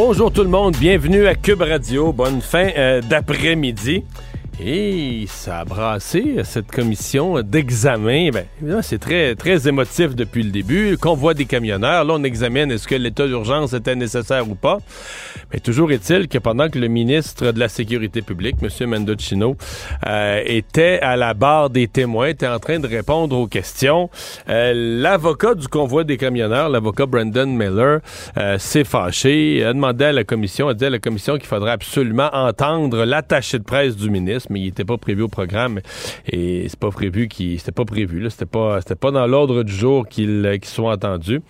Bonjour tout le monde, bienvenue à Cube Radio. Bonne fin euh, d'après-midi. Et ça a brassé cette commission d'examen. Ben, c'est très, très émotif depuis le début. Convoi des camionneurs. Là, on examine est-ce que l'état d'urgence était nécessaire ou pas. Mais toujours est-il que pendant que le ministre de la Sécurité publique, M. Mendocino, euh, était à la barre des témoins, était en train de répondre aux questions, euh, l'avocat du convoi des camionneurs, l'avocat Brandon Miller, euh, s'est fâché, a demandé à la commission, a dit à la commission qu'il faudrait absolument entendre l'attaché de presse du ministre mais il n'était pas prévu au programme. Et c'est pas prévu. C'était pas prévu, là. C'était pas, c'était pas dans l'ordre du jour qu'il soit entendu.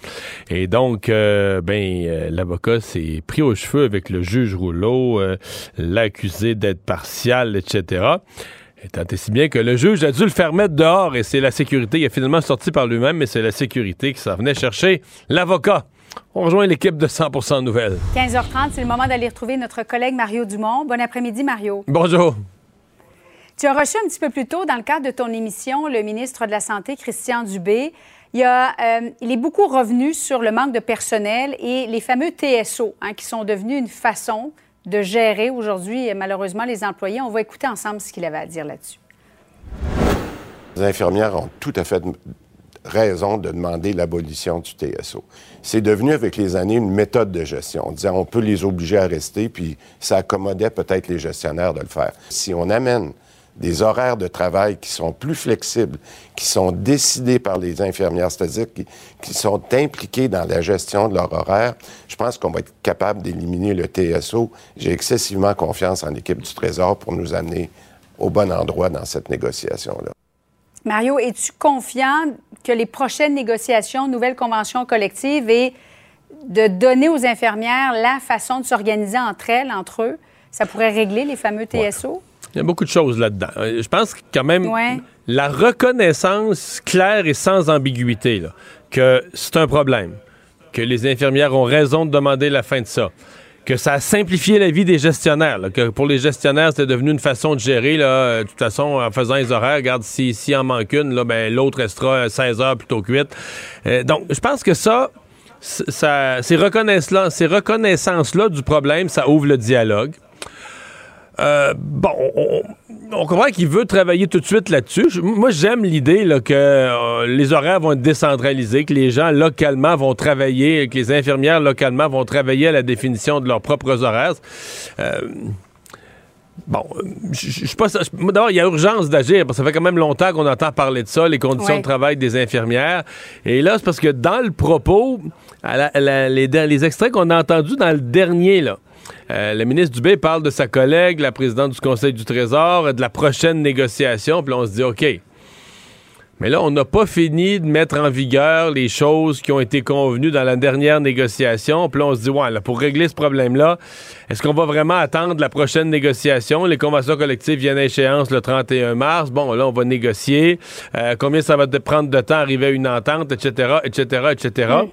Et donc, euh, ben, euh, l'avocat s'est pris aux cheveux avec le juge Rouleau, euh, l'accusé d'être partial, etc. Et tant et si bien que le juge a dû le faire mettre dehors et c'est la sécurité. Il a finalement sorti par lui-même, mais c'est la sécurité qui s'en venait chercher l'avocat. On rejoint l'équipe de 100% Nouvelles. 15h30, c'est le moment d'aller retrouver notre collègue Mario Dumont. Bon après-midi, Mario. Bonjour. Tu as reçu un petit peu plus tôt, dans le cadre de ton émission, le ministre de la Santé, Christian Dubé. Il, euh, est beaucoup revenu sur le manque de personnel et les fameux TSO, hein, qui sont devenus une façon de gérer aujourd'hui, malheureusement, les employés. On va écouter ensemble ce qu'il avait à dire là-dessus. Les infirmières ont tout à fait raison de demander l'abolition du TSO. C'est devenu avec les années une méthode de gestion. On disait on peut les obliger à rester, puis ça accommodait peut-être les gestionnaires de le faire. Si on amène des horaires de travail qui sont plus flexibles, qui sont décidés par les infirmières, c'est-à-dire qui, sont impliqués dans la gestion de leur horaire, je pense qu'on va être capable d'éliminer le TSO. J'ai excessivement confiance en l'équipe du Trésor pour nous amener au bon endroit dans cette négociation-là. Mario, es-tu confiant que les prochaines négociations, nouvelles conventions collectives et de donner aux infirmières la façon de s'organiser entre elles, entre eux, ça pourrait régler les fameux TSO? Il y a beaucoup de choses là-dedans. Euh, je pense quand même la reconnaissance claire et sans ambiguïté que c'est un problème, que les infirmières ont raison de demander la fin de ça, que ça a simplifié la vie des gestionnaires, que pour les gestionnaires, c'était devenu une façon de gérer. Là, euh, de toute façon, en faisant les horaires, regarde, s'il si en manque une, là, ben, l'autre restera 16 heures plutôt que 8. Euh, donc, je pense que ça, ça ces reconnaissances-là du problème, ça ouvre le dialogue. Euh, bon, on, comprend qu'il veut travailler tout de suite là-dessus. Moi, j'aime l'idée que euh, les horaires vont être décentralisés, que les gens localement vont travailler, que les infirmières localement vont travailler à la définition de leurs propres horaires. Euh, bon, je suis pas. D'abord, il y a urgence d'agir parce que ça fait quand même longtemps qu'on entend parler de ça, les conditions de travail des infirmières. Et là, c'est parce que dans le propos, les, les extraits qu'on a entendus dans le dernier, là, euh, le ministre Dubé parle de sa collègue, la présidente du Conseil du Trésor, de la prochaine négociation. Puis là, on se dit, OK. Mais là, on n'a pas fini de mettre en vigueur les choses qui ont été convenues dans la dernière négociation. Puis là, on se dit, ouais, là, pour régler ce problème-là, est-ce qu'on va vraiment attendre la prochaine négociation? Les conventions collectives viennent à échéance le 31 mars. Bon, là, on va négocier. Euh, combien ça va prendre de temps à arriver à une entente, etc., etc., etc. Tu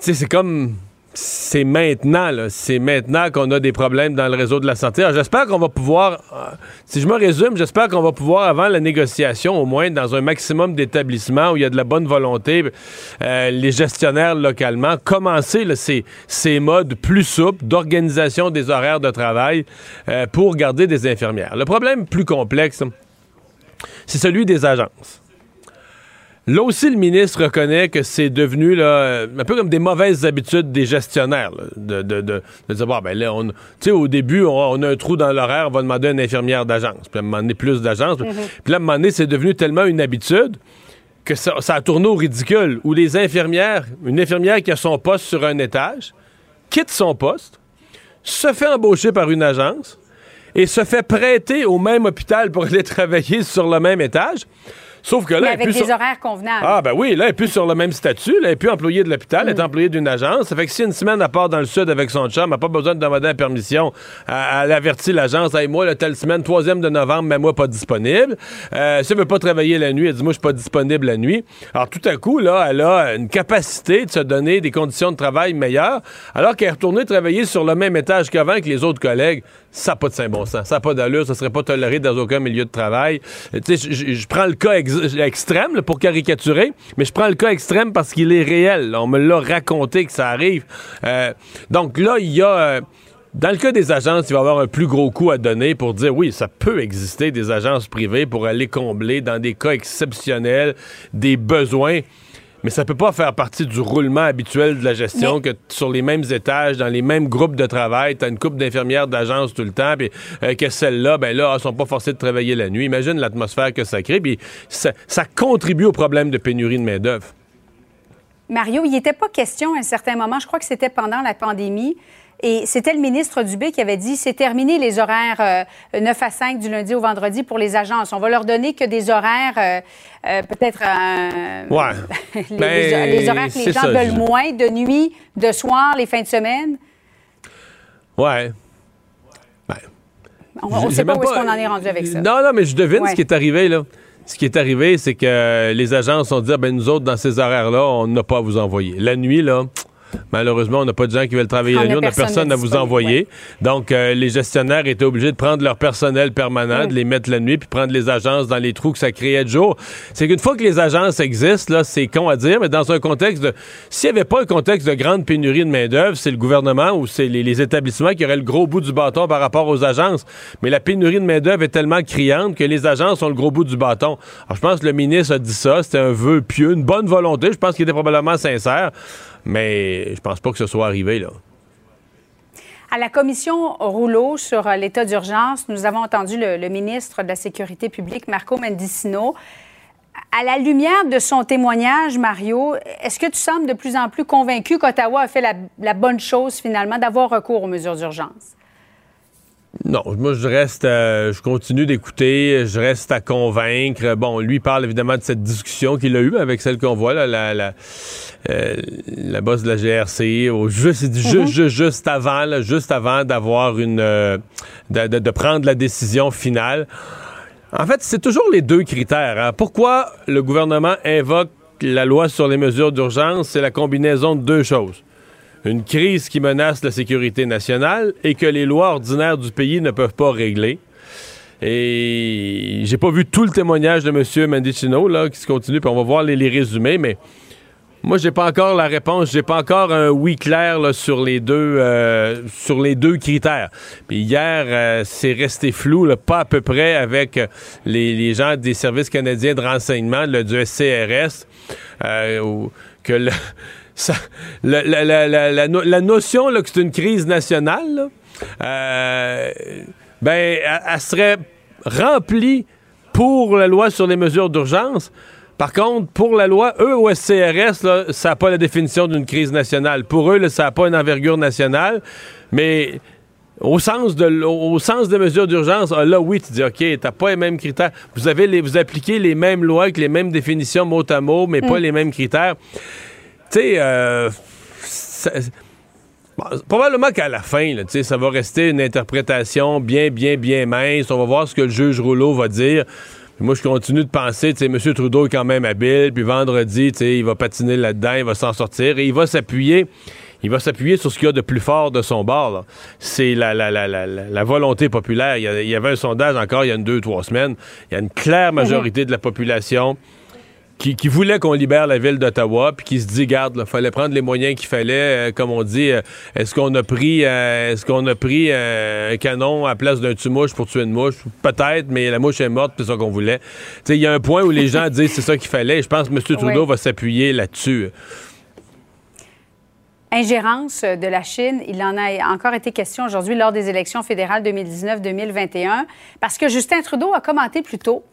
sais, c'est comme c'est maintenant, c'est maintenant qu'on a des problèmes dans le réseau de la santé. j'espère qu'on va pouvoir, euh, si je me résume, j'espère qu'on va pouvoir, avant la négociation, au moins dans un maximum d'établissements où il y a de la bonne volonté, euh, les gestionnaires localement, commencer ces, ces, modes plus souples d'organisation des horaires de travail euh, pour garder des infirmières. Le problème plus complexe, c'est celui des agences. Là aussi, le ministre reconnaît que c'est devenu là, un peu comme des mauvaises habitudes des gestionnaires. de, de, de, dire, bon, ben là, on, au début, on, a un trou dans l'horaire, on va demander à une infirmière d'agence. Puis à un moment donné, plus d'agence. Mm-hmm. Puis là, à un moment donné, c'est devenu tellement une habitude que ça, ça, a tourné au ridicule. Où les infirmières, une infirmière qui a son poste sur un étage, quitte son poste, se fait embaucher par une agence et se fait prêter au même hôpital pour aller travailler sur le même étage Sauf que là, avec des horaires convenables. Ah, ben oui, là, elle est plus sur le même statut. Là, elle est plus employée de l'hôpital, elle est mm. employée d'une agence. Ça fait que si une semaine, elle part dans le sud avec son chum, elle n'a pas besoin de demander la permission. Elle, avertit l'agence, hey, moi, la telle semaine, 3e de novembre, mais moi, pas disponible. Euh, si elle veut pas travailler la nuit, elle dit, moi, je suis pas disponible la nuit. Alors, tout à coup, là, elle a une capacité de se donner des conditions de travail meilleures, alors qu'elle est retournée travailler sur le même étage qu'avant que les autres collègues. Ça n'a pas de saint bon sens. Ça n'a pas d'allure. Ça serait pas toléré dans aucun milieu de travail. Tu sais, je prends le cas extrême pour caricaturer, mais je prends le cas extrême parce qu'il est réel. On me l'a raconté que ça arrive. Euh, donc là, il y a... Euh, dans le cas des agences, il va y avoir un plus gros coup à donner pour dire oui, ça peut exister des agences privées pour aller combler dans des cas exceptionnels des besoins. Mais ça peut pas faire partie du roulement habituel de la gestion que sur les mêmes étages, dans les mêmes groupes de travail, tu as une couple d'infirmières d'agence tout le temps, puis euh, que celles-là, ben là, elles sont pas forcées de travailler la nuit. Imagine l'atmosphère que ça crée, puis ça, ça contribue au problème de pénurie de main-d'œuvre. Mario, il n'était pas question à un certain moment, je crois que c'était pendant la pandémie, et c'était le ministre Dubé qui avait dit c'est terminé les horaires 9 euh, à 5 du lundi au vendredi pour les agences. On va leur donner que des horaires, euh, euh, peut-être. ouais. les, ben, les, horaires que les gens veulent moins, de nuit, de soir, les fins de semaine. Ouais. Ben, on ne sait pas où est-ce qu'on en est rendu avec ça. Non, non, mais je devine ce qui est arrivé, là. Ce qui est arrivé, c'est que les agences ont dit ah, ben nous autres, dans ces horaires-là, on n'a pas à vous envoyer. La nuit, là. Malheureusement, on n'a pas de gens qui veulent travailler la nuit, on n'a personne à vous envoyer. Donc, euh, les gestionnaires étaient obligés de prendre leur personnel permanent, de les mettre la nuit, puis prendre les agences dans les trous que ça créait de jour. C'est qu'une fois que les agences existent, là, c'est con à dire, mais dans un contexte de... S'il n'y avait pas un contexte de grande pénurie de main-d'œuvre, c'est le gouvernement ou c'est les, établissements qui auraient le gros bout du bâton par rapport aux agences. Mais la pénurie de main-d'œuvre est tellement criante que les agences ont le gros bout du bâton. Alors, je pense que le ministre a dit ça, c'était un vœu pieux, une bonne volonté, je pense qu'il était probablement sincère. Mais je pense pas que ce soit arrivé, là. À la commission Rouleau sur euh, l'état d'urgence, nous avons entendu le, ministre de la Sécurité publique, Marco Mendicino. À la lumière de son témoignage, Mario, est-ce que tu sembles de plus en plus convaincu qu'Ottawa a fait la bonne chose finalement d'avoir recours aux mesures d'urgence? Non, moi je reste, je continue d'écouter, je reste à convaincre. Bon, lui parle évidemment de cette discussion qu'il a eue avec celle qu'on voit là, la, la, euh, la bosse de la GRC, au juste, mm-hmm. juste, juste, avant, juste avant d'avoir une, euh, de, de, prendre la décision finale. En fait, c'est toujours les deux critères. Hein. Pourquoi le gouvernement invoque la loi sur les mesures d'urgence? C'est la combinaison de deux choses une crise qui menace la sécurité nationale et que les lois ordinaires du pays ne peuvent pas régler. Et j'ai pas vu tout le témoignage de M. Mendicino là, qui se continue, puis on va voir les, résumés, mais moi, j'ai pas encore la réponse. J'ai pas encore un oui clair sur les deux euh, sur les deux critères. Puis hier, euh, c'est resté flou, pas à peu près avec les, gens des services canadiens de renseignement, du SCRS, euh, que le, la, notion là, que c'est une crise nationale, euh, ben, elle, serait remplie pour la loi sur les mesures d'urgence. Par contre, pour la loi, eux, au SCRS, ça n'a pas la définition d'une crise nationale. Pour eux, ça n'a pas une envergure nationale. Mais au sens de au sens des mesures d'urgence, ah, là oui, tu dis OK, t'as pas les mêmes critères. Vous avez les, vous appliquez les mêmes lois avec les mêmes définitions mot à mot, mais pas mm. les mêmes critères tu sais, euh, probablement qu'à la fin, ça va rester une interprétation bien, bien, bien mince. On va voir ce que le juge Rouleau va dire. moi, je continue de penser, tu sais, M. Trudeau est quand même habile, puis vendredi, tu sais, il va patiner là-dedans, il va s'en sortir, et il va s'appuyer il va s'appuyer sur ce qu'il y a de plus fort de son bord. C'est la, la, la, la, volonté populaire. Il y, avait un sondage encore il y a une deux, trois semaines. Il y a une claire majorité de la population qui, voulait qu'on libère la ville d'Ottawa, puis qui se dit, garde, il fallait prendre les moyens qu'il fallait, euh, comme on dit, euh, est-ce qu'on a pris, euh, est-ce qu'on a pris un canon à place d'un tue-mouche pour tuer une mouche? Peut-être, mais la mouche est morte, c'est ça qu'on voulait. Il y a un point où les gens disent c'est ça qu'il fallait, je pense que M. Trudeau va s'appuyer là-dessus. Ingérence de la Chine, il en a encore été question aujourd'hui lors des élections fédérales 2019-2021, parce que Justin Trudeau a commenté plus tôt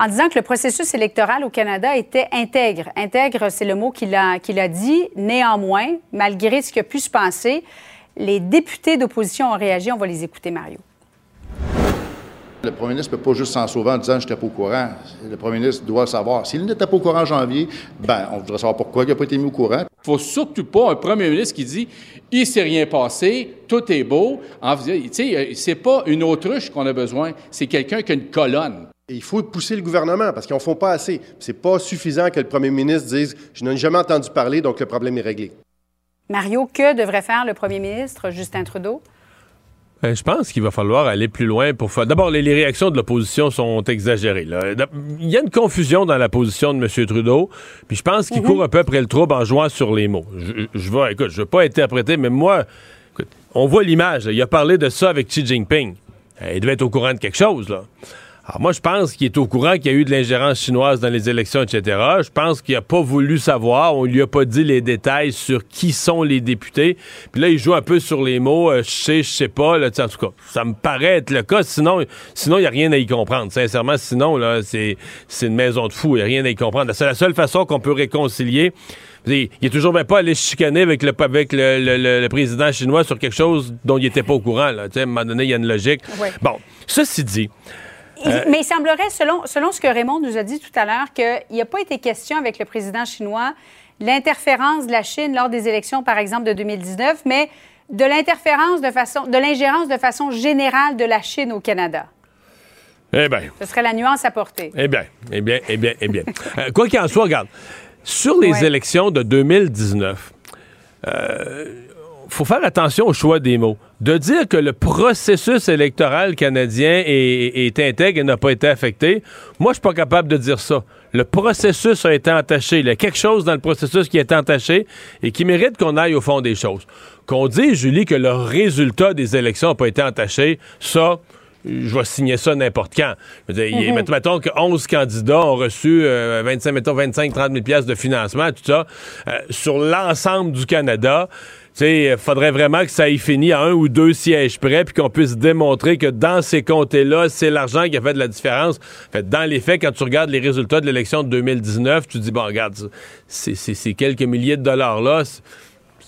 en disant que le processus électoral au Canada était intègre. Intègre, c'est le mot qu'il a, qu'il a dit. Néanmoins, malgré ce qui a pu se passer, les députés d'opposition ont réagi. On va les écouter, Mario. le premier ministre ne peut pas juste s'en sauver en disant je n'étais pas au courant. Le premier ministre doit savoir. S'il n'était pas au courant en janvier, ben, on voudrait savoir pourquoi il n'a pas été mis au courant. Il ne faut surtout pas un premier ministre qui dit il ne s'est rien passé, tout est beau. Tu sais, c'est pas une autruche qu'on a besoin, c'est quelqu'un qui a une colonne. Il faut pousser le gouvernement parce qu'ils n'en font pas assez. C'est pas suffisant que le premier ministre dise Je n'en ai jamais entendu parler, donc le problème est réglé. Mario, que devrait faire le premier ministre Justin Trudeau? Ben, je pense qu'il va falloir aller plus loin pour faire. D'abord, les, réactions de l'opposition sont exagérées. Il y a une confusion dans la position de M. Trudeau, puis je pense qu'il mhm. court un peu après le trouble en jouant sur les mots. Je, je vais, écoute, je veux pas interpréter, mais moi, on voit l'image. Il a parlé de ça avec Xi Jinping. Il devait être au courant de quelque chose, là. Alors moi, je pense qu'il est au courant qu'il y a eu de l'ingérence chinoise dans les élections, etc. Je pense qu'il n'a pas voulu savoir. On lui a pas dit les détails sur qui sont les députés. Puis là, il joue un peu sur les mots. Euh, je sais, je sais pas. Là, en tout cas, ça me paraît être le cas. Sinon, sinon il n'y a rien à y comprendre. Sincèrement, sinon, là, c'est, une maison de fous. Il n'y a rien à y comprendre. C'est la seule façon qu'on peut réconcilier. Il est toujours même pas allé chicaner avec le, avec le, président chinois sur quelque chose dont il n'était pas au courant. Là. À un moment donné, il y a une logique. Bon, ceci dit, euh, mais il semblerait, selon, selon ce que Raymond nous a dit tout à l'heure, qu'il n'y a pas été question avec le président chinois l'interférence de la Chine lors des élections, par exemple, de 2019, mais de l'interférence de façon, de l'ingérence de façon générale de la Chine au Canada. Eh bien. Ce serait la nuance à porter. Eh bien, eh bien, eh bien, eh bien. Euh, quoi qu'il en soit, regarde, sur les élections de 2019, euh, faut faire attention au choix des mots. De dire que le processus électoral canadien est, intègre et n'a pas été affecté, moi, je suis pas capable de dire ça. Le processus a été entaché. Il y a quelque chose dans le processus qui est entaché et qui mérite qu'on aille au fond des choses. Qu'on dise, Julie, que le résultat des élections n'a pas été entaché, ça, je vais signer ça n'importe quand. Mhm. mettons que 11 candidats ont reçu 25, mettons 25, 30 000 de financement, tout ça, euh, sur l'ensemble du Canada il faudrait vraiment que ça ait fini à un ou deux sièges près, puis qu'on puisse démontrer que dans ces comtés-là, c'est l'argent qui a fait de la différence. fait, dans les faits, quand tu regardes les résultats de l'élection de 2019, tu dis, bon, regarde, c'est quelques milliers de dollars-là, c'est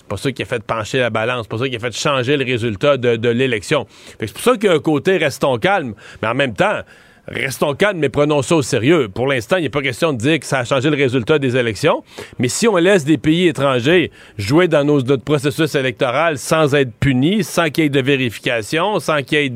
pas ça qui a fait pencher la balance, c'est pas ça qui a fait changer le résultat de, de l'élection. C'est pour ça qu'un côté, restons calmes, mais en même temps, restons calmes, mais prenons ça au sérieux. Pour l'instant, il n'est pas question de dire que ça a changé le résultat des élections, mais si on laisse des pays étrangers jouer dans nos, notre processus électoral sans être punis, sans qu'il y ait de vérification, sans qu'il y ait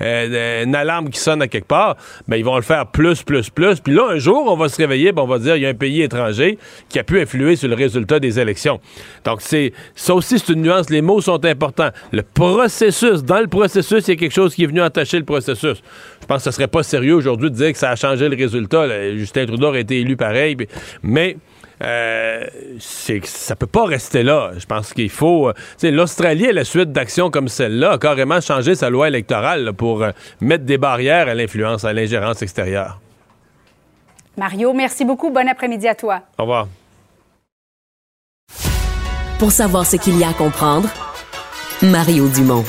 euh, une alarme qui sonne à quelque part, ben, ils vont le faire plus, plus, plus. Puis là, un jour, on va se réveiller, ben, on va dire il y a un pays étranger qui a pu influer sur le résultat des élections. Donc, c'est ça aussi, c'est une nuance. Les mots sont importants. Le processus, dans le processus, il y a quelque chose qui est venu entacher le processus. Je pense que ce serait pas sérieux aujourd'hui de dire que ça a changé le résultat. Justin Trudeau a été élu pareil, mais euh, c'est ça peut pas rester là. Je pense qu'il faut. Euh, L'Australie, à la suite d'actions comme celle-là, a carrément changé sa loi électorale pour euh, mettre des barrières à l'influence, à l'ingérence extérieure. Mario, merci beaucoup. Bon après-midi à toi. Au revoir. Pour savoir ce qu'il y a à comprendre, Mario Dumont.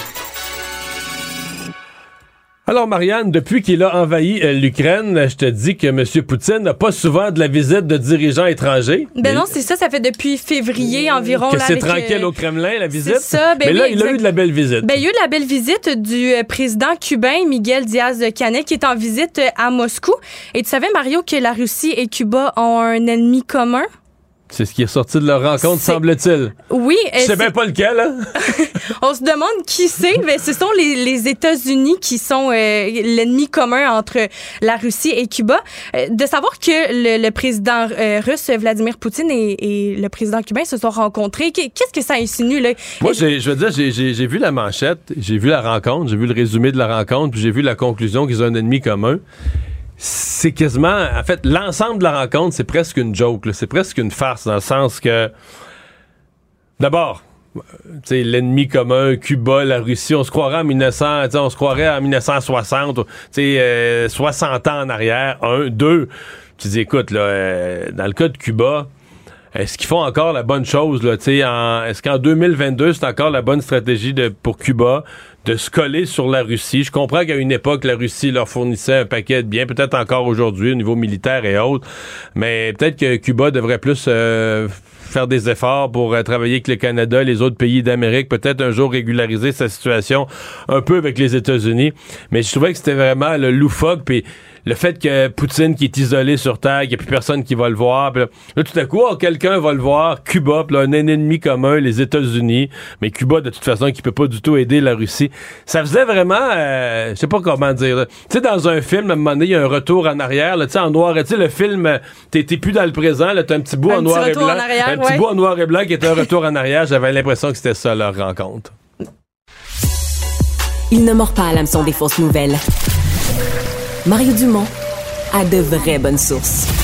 Alors, Marianne, depuis qu'il a envahi euh, l'Ukraine, je te dis que M. Poutine n'a pas souvent de la visite de dirigeants étrangers. Ben non, c'est ça, ça fait depuis février environ. Que c'est tranquille euh, au Kremlin, la visite? Ça, ben mais là, il a eu de la belle visite. Ben, il y a eu de la belle visite du euh, président cubain Miguel Diaz-Canel qui est en visite à Moscou. Et tu savais, Mario, que la Russie et Cuba ont un ennemi commun? C'est ce qui est sorti de leur rencontre, semble-t-il. Oui. Je sais bien pas lequel. Hein? On se demande qui c'est, mais ce sont les, États-Unis qui sont euh, l'ennemi commun entre la Russie et Cuba. Euh, de savoir que le, président euh, russe Vladimir Poutine et, le président cubain se sont rencontrés, qu'est-ce que ça insinue là? Moi, je veux dire, j'ai vu la manchette, j'ai vu la rencontre, j'ai vu le résumé de la rencontre, puis j'ai vu la conclusion qu'ils ont un ennemi commun c'est quasiment. En fait, l'ensemble de la rencontre, c'est presque une joke. C'est presque une farce dans le sens que. D'abord, l'ennemi commun, Cuba, la Russie, on se croirait en 1900, on se croirait en 1960, euh, 60 ans en arrière. Un, deux, tu dis, écoute, là, euh, dans le cas de Cuba, est-ce qu'ils font encore la bonne chose? Là, est-ce qu'en 2022, c'est encore la bonne stratégie pour Cuba de se coller sur la Russie? Je comprends qu'à une époque, la Russie leur fournissait un paquet de biens, peut-être encore aujourd'hui au niveau militaire et autres, mais peut-être que Cuba devrait plus... Euh, faire des efforts pour travailler avec le Canada, les autres pays d'Amérique, peut-être un jour régulariser sa situation un peu avec les États-Unis. Mais je trouvais que c'était vraiment le loufoque, puis le fait que Poutine qui est isolé sur Terre, qu'il n'y a plus personne qui va le voir, là, tout à coup, oh, quelqu'un va le voir, Cuba, là, un ennemi commun, les États-Unis, mais Cuba, de toute façon, qui peut pas du tout aider la Russie. Ça faisait vraiment, euh, je sais pas comment dire, tu sais, dans un film, à un moment donné, il y a un retour en arrière, tu sais, en noir, tu sais, le film, t'es plus dans le présent, là, t'as un petit bout en noir et blanc. un petit bout en noir et blanc qui était un retour en arrière, j'avais l'impression que c'était ça, leur rencontre. Il ne mord pas à l'hameçon des fausses nouvelles. Mario Dumont a de vraies bonnes sources.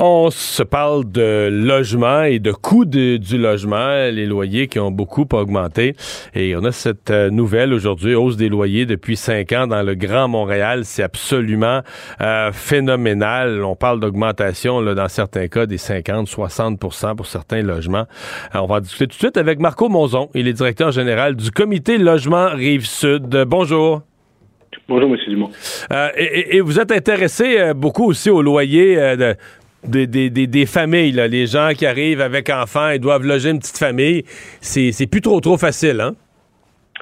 On se parle de logement et de coûts du logement, les loyers qui ont beaucoup augmenté. Et on a cette euh, nouvelle aujourd'hui, hausse des loyers depuis cinq ans dans le Grand Montréal. C'est absolument euh, phénoménal. On parle d'augmentation dans certains cas des 50, 60% pour certains logements. Euh, on va discuter tout de suite avec Marco Monzon. Il est directeur général du comité logement Rive-Sud. Bonjour. Bonjour, M. Dumont. et, et, vous êtes intéressé beaucoup aussi au loyer de, des, familles, là, les gens qui arrivent avec enfants et doivent loger une petite famille, c'est plus trop trop facile, hein?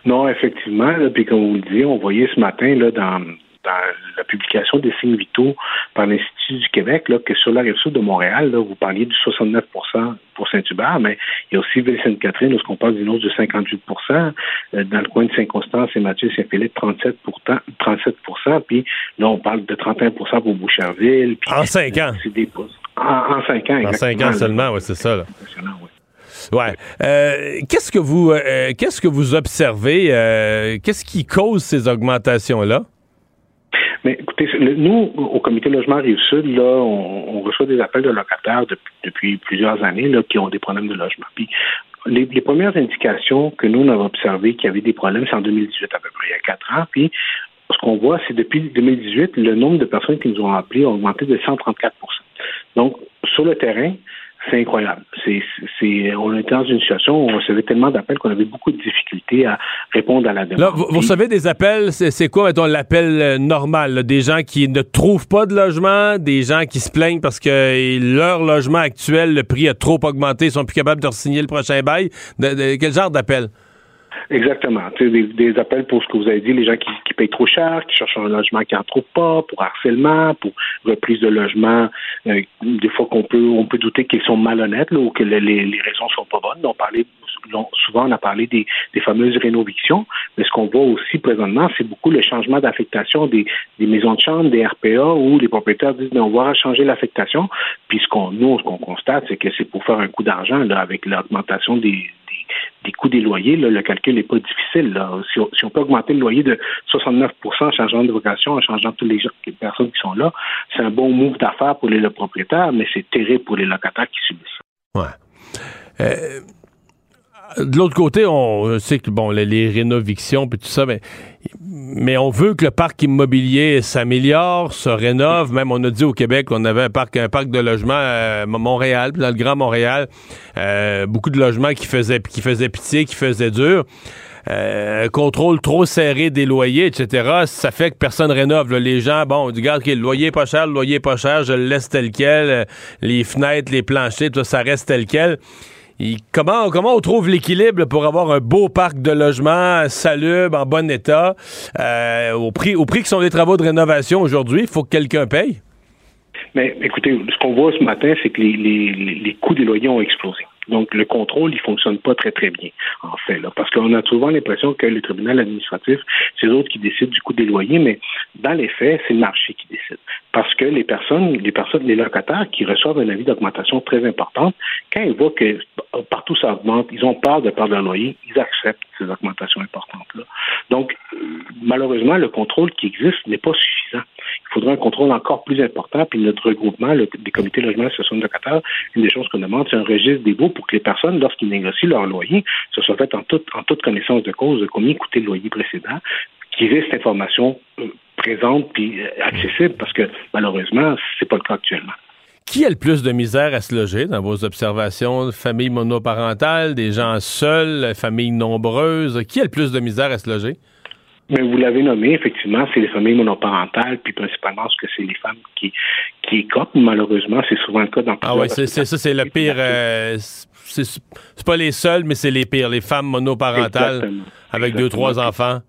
Non, effectivement. puis comme vous le dites, on voyait ce matin là, dans, dans la publication des signes vitaux par l'Institut du Québec, là, que sur la rive sud de Montréal, là, vous parliez du 69% pour Saint-Hubert, mais il y a aussi Ville-Sainte-Catherine, où on parle d'une hausse de 58% euh, Dans le coin de Saint-Constant, Saint-Mathieu, Saint-Philippe, 37 37 puis là, on parle de 31% pour Boucherville. en cinq ans? En, cinq ans, En cinq ans seulement, oui, c'est ça. Là. Ouais. Euh, qu'est-ce que vous euh, qu'est-ce que vous observez Qu'est-ce qui cause ces augmentations là mais écoutez, nous, au comité logement Rive-Sud, là, on, reçoit des appels de locataires depuis, plusieurs années là, qui ont des problèmes de logement. Puis les, premières indications que nous, on avons observées qu'il y avait des problèmes, c'est en 2018 à peu près, il y a quatre ans. Puis ce qu'on voit, c'est depuis 2018, le nombre de personnes qui nous ont appelés a augmenté de 134% Donc, sur le terrain, c'est incroyable. C'est, c'est, on était dans une situation où on recevait tellement d'appels qu'on avait beaucoup de difficultés à répondre à la demande. Là, vous, recevez des appels, c'est, quoi, mettons, l'appel euh, normal? Des gens qui ne trouvent pas de logement, des gens qui se plaignent parce que leur logement actuel, le prix a trop augmenté, ils sont plus capables de signer le prochain bail. quel genre d'appel? Exactement. Des, des appels pour ce que vous avez dit, les gens qui, payent trop cher, qui cherchent un logement qui n'en trouve pas, pour harcèlement, pour reprise de logement, euh, des fois qu'on peut on peut douter qu'ils sont malhonnêtes ou que les, les, raisons sont pas bonnes. Souvent on a parlé des, fameuses rénovictions, mais ce qu'on voit aussi présentement, c'est beaucoup le changement d'affectation des, maisons de chambre, des RPA, où les propriétaires disent on va changer l'affectation. Puis ce qu'on nous, ce qu'on constate, c'est que c'est pour faire un coup d'argent avec l'augmentation des des coûts des loyers, le calcul n'est pas difficile. Si, on, peut augmenter le loyer de 69% en changeant de vocation, en changeant toutes les, les personnes qui sont là, c'est un bon move d'affaires pour les propriétaires, mais c'est terrible pour les locataires qui subissent. Ouais. Euh, de l'autre côté, on sait que bon, les, rénovictions puis tout ça, mais, mais on veut que le parc immobilier s'améliore, se rénove. Même on a dit au Québec qu'on avait un parc, un parc de logements à Montréal, dans le Grand Montréal, euh, beaucoup de logements qui faisaient, qui faisaient pitié, qui faisaient dur. Euh, contrôle trop serré des loyers, etc., ça fait que personne rénove. Les gens, bon, du regarde, que le loyer est pas cher, le loyer est pas cher, je le laisse tel quel, euh, les fenêtres, les planchers, tout ça reste tel quel comment, comment on trouve l'équilibre pour avoir un beau parc de logements salubre, en bon état, euh, au, prix, au prix que sont les travaux de rénovation aujourd'hui? Il faut que quelqu'un paye? Mais écoutez, ce qu'on voit ce matin, c'est que les, les, les coûts des loyers ont explosé. Donc, le contrôle, il fonctionne pas très, très bien, en fait, parce qu'on a souvent l'impression que le tribunal administratif, c'est eux autres qui décident du coût des loyers, mais dans les faits, c'est le marché qui décide. Parce que les personnes, les personnes, les locataires qui reçoivent un avis d'augmentation très importante, quand ils voient que partout ça augmente, ils ont peur de perdre leur loyer, ils acceptent ces augmentations importantes-là. Donc, malheureusement, le contrôle qui existe n'est pas suffisant. Il faudrait un contrôle encore plus important, puis notre regroupement, le, des comités de logement et de locataires, une des choses qu'on demande, c'est un registre des baux pour que les personnes, lorsqu'ils négocient leur loyer, se soient faites en toute, en toute connaissance de cause de combien coûtait le loyer précédent, qu'ils aient cette information euh, présente puis euh, accessible, parce que malheureusement, c'est pas le cas actuellement. Qui a le plus de misère à se loger dans vos observations? Familles monoparentales, des gens seuls, familles nombreuses. Qui a le plus de misère à se loger? Mais vous l'avez nommé, effectivement, c'est les familles monoparentales, puis principalement ce que c'est les femmes qui, qui écopent. Malheureusement, c'est souvent le cas dans Ah oui, c'est ça, c'est le pire. Euh, c'est pas les seuls, mais c'est les pires. Les femmes monoparentales avec deux, trois enfants.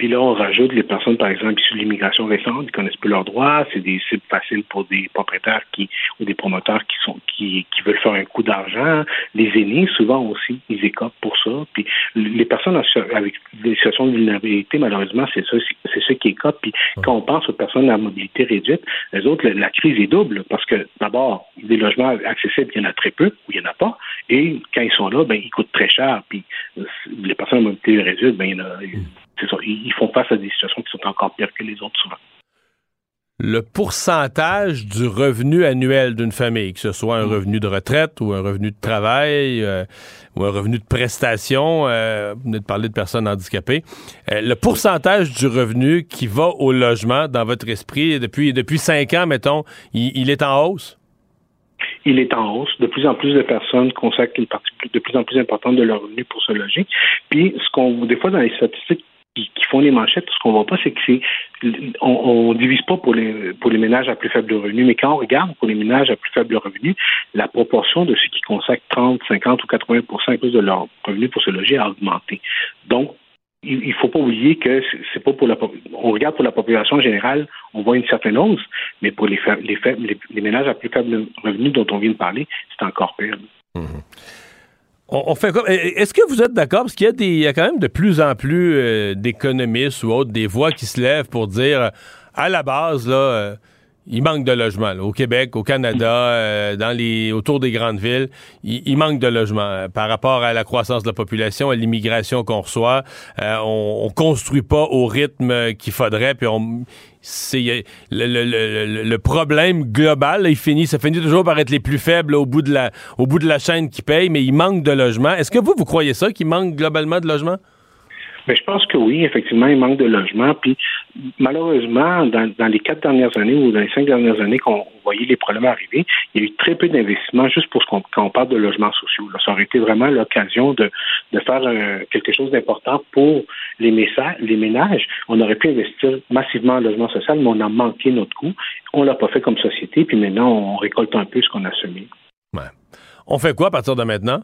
Puis là, on rajoute les personnes, par exemple, issues de l'immigration récente, qui connaissent plus leurs droits. C'est des cibles faciles pour des propriétaires qui ou des promoteurs qui sont qui, qui veulent faire un coup d'argent. Les aînés, souvent aussi, ils écopent pour ça. Puis les personnes avec des situations de vulnérabilité, malheureusement, c'est ça, c'est ceux qui écopent. Puis quand on pense aux personnes à mobilité réduite, les autres, la, crise est double parce que d'abord, des logements accessibles, il y en a très peu ou il n'y en a pas. Et quand ils sont là, ben ils coûtent très cher. Puis les personnes à mobilité réduite, ben il y en a ils font face à des situations qui sont encore pires que les autres souvent. Le pourcentage du revenu annuel d'une famille, que ce soit un revenu de retraite ou un revenu de travail euh, ou un revenu de prestation, euh, vous venez de parler de personnes handicapées, euh, le pourcentage du revenu qui va au logement dans votre esprit depuis, depuis cinq ans, mettons, il, est en hausse? il est en hausse. De plus en plus de personnes consacrent une partie de plus en plus importante de leur revenu pour se loger. Puis, ce qu'on des fois dans les statistiques qui, font les manchettes, ce qu'on voit pas, c'est que on, divise pas pour les ménages à plus faible revenu, mais quand on regarde pour les ménages à plus faible revenu, la proportion de ceux qui consacrent 30, 50 ou 80 plus de leur revenu pour se loger a augmenté. Donc il ne faut pas oublier que c'est pas pour la on regarde pour la population générale, on voit une certaine hausse, mais pour les ménages à plus faible revenu dont on vient de parler, c'est encore pire. Mmh. On, fait comme. Est-ce que vous êtes d'accord? Parce qu'il y a des. Il y a quand même de plus en plus euh, d'économistes ou autres, des voix qui se lèvent pour dire à la base, là. Euh, il manque de logements. Au Québec, au Canada, euh, dans les autour des grandes villes, il, manque de logements par rapport à la croissance de la population, à l'immigration qu'on reçoit. on, on construit pas au rythme qu'il faudrait, puis on, c'est le, problème global, il finit, ça finit toujours par être les plus faibles au bout de la, au bout de la chaîne qui paye, mais il manque de logements. Est-ce que vous, vous croyez ça, qu'il manque globalement de logements? Mais je pense que oui, effectivement, il manque de logements. Puis malheureusement, dans, les quatre dernières années ou dans les cinq dernières années qu'on voyait les problèmes arriver, il y a eu très peu d'investissements juste pour ce qu'on, quand on parle de logements sociaux. ça aurait été vraiment l'occasion de, faire quelque chose d'important pour les, ménages. On aurait pu investir massivement en logement social, mais on a manqué notre coup. On l'a pas fait comme société, puis maintenant on récolte un peu ce qu'on a semé. On fait quoi à partir de maintenant?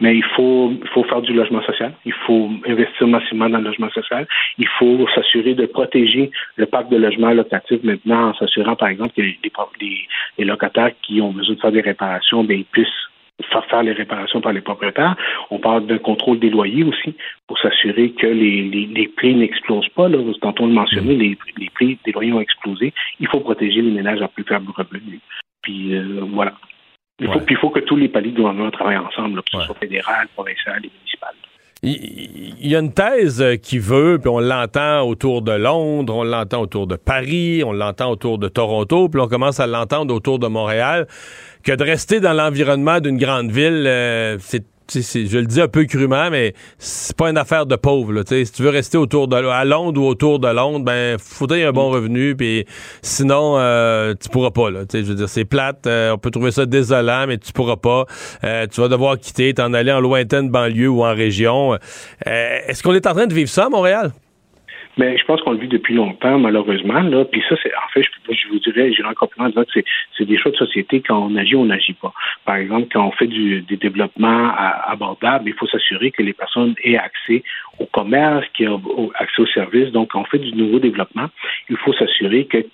Mais il faut, il faut faire du logement social. Il faut investir massivement dans le logement social. Il faut s'assurer de protéger le parc de logements locatifs maintenant en s'assurant, par exemple, que les, locataires qui ont besoin de faire des réparations, bien, ils puissent faire faire les réparations par les propriétaires. On parle d'un contrôle des loyers aussi pour s'assurer que les, les, prix n'explosent pas. Là. Tantôt on le mentionnait, les, les prix des loyers ont explosé. Il faut protéger les ménages à plus faible revenu. Puis euh, voilà. Il faut, il faut que tous les paliers de gouvernement travaillent ensemble, que ce soit fédéral, provincial et municipal. Il y a une thèse euh, qui veut, puis on l'entend autour de Londres, on l'entend autour de Paris, on l'entend autour de Toronto, puis on commence à l'entendre autour de Montréal, que de rester dans l'environnement d'une grande ville, euh, c'est je le dis un peu crûment, mais c'est pas une affaire de pauvre. si tu veux rester autour de à Londres ou autour de Londres, ben faudrait un bon revenu, puis sinon euh, tu pourras pas. Là, je veux dire, c'est plate. Euh, on peut trouver ça désolant, mais tu pourras pas. Euh, tu vas devoir quitter, t'en aller en lointaine banlieue ou en région. Est-ce qu'on est en train de vivre ça à Montréal? Mais je pense qu'on le vit depuis longtemps, malheureusement. Là. Puis ça, c'est en fait, je, vous dirais, j'irai en complément en disant que c'est des choix de société. Quand on agit, on n'agit pas. Par exemple, quand on fait du, des développements abordables, il faut s'assurer que les personnes aient accès au commerce, qu'ils aient accès aux services. Donc, quand on fait du nouveau développement, il faut s'assurer que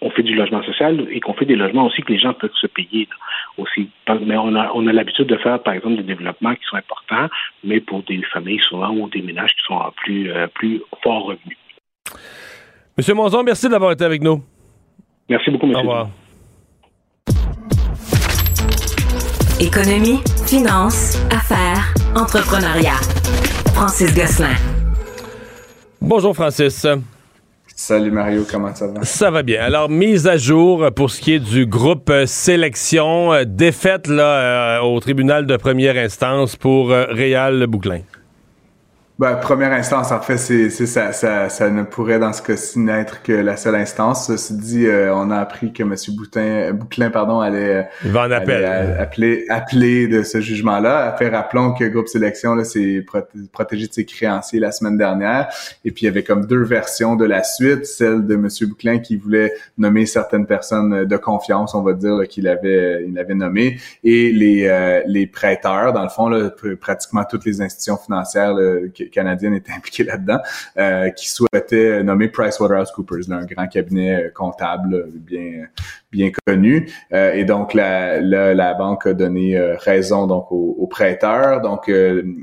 on fait du logement social et qu'on fait des logements aussi que les gens peuvent se payer aussi. Mais on a, on a l'habitude de faire, par exemple, des développements qui sont importants, mais pour des familles souvent ou des ménages qui sont en plus, euh, plus fort revenus. Monsieur Monzon, merci d'avoir été avec nous. Merci beaucoup, monsieur. Au revoir. Économie, finance, affaires, entrepreneuriat. Francis Gosselin. Bonjour, Francis. Salut Mario, comment ça va? Ça va bien. Alors, mise à jour pour ce qui est du groupe euh, sélection, euh, défaite euh, au tribunal de première instance pour Réal Bouclin. Ben, première instance, en fait, c'est, ça, ça, ça ne pourrait dans ce cas-ci n'être que la seule instance. Ceci dit, euh, on a appris que M. Boutin, Bouclin pardon, allait, Il va en appel. appeler, appeler de ce jugement-là. Après, rappelons que Groupe Sélection là, s'est protégé de ses créanciers la semaine dernière. Et puis, il y avait comme deux versions de la suite. Celle de M. Bouclin qui voulait nommer certaines personnes de confiance, on va dire, qu'il avait, il avait nommé. Et les, euh, les prêteurs, dans le fond, là, pratiquement toutes les institutions financières là, canadienne était impliquée là-dedans, euh, qui souhaitait nommer PricewaterhouseCoopers, un grand cabinet euh, comptable bien bien connu. Euh, et donc la, la, banque a donné raison donc aux, prêteurs. Donc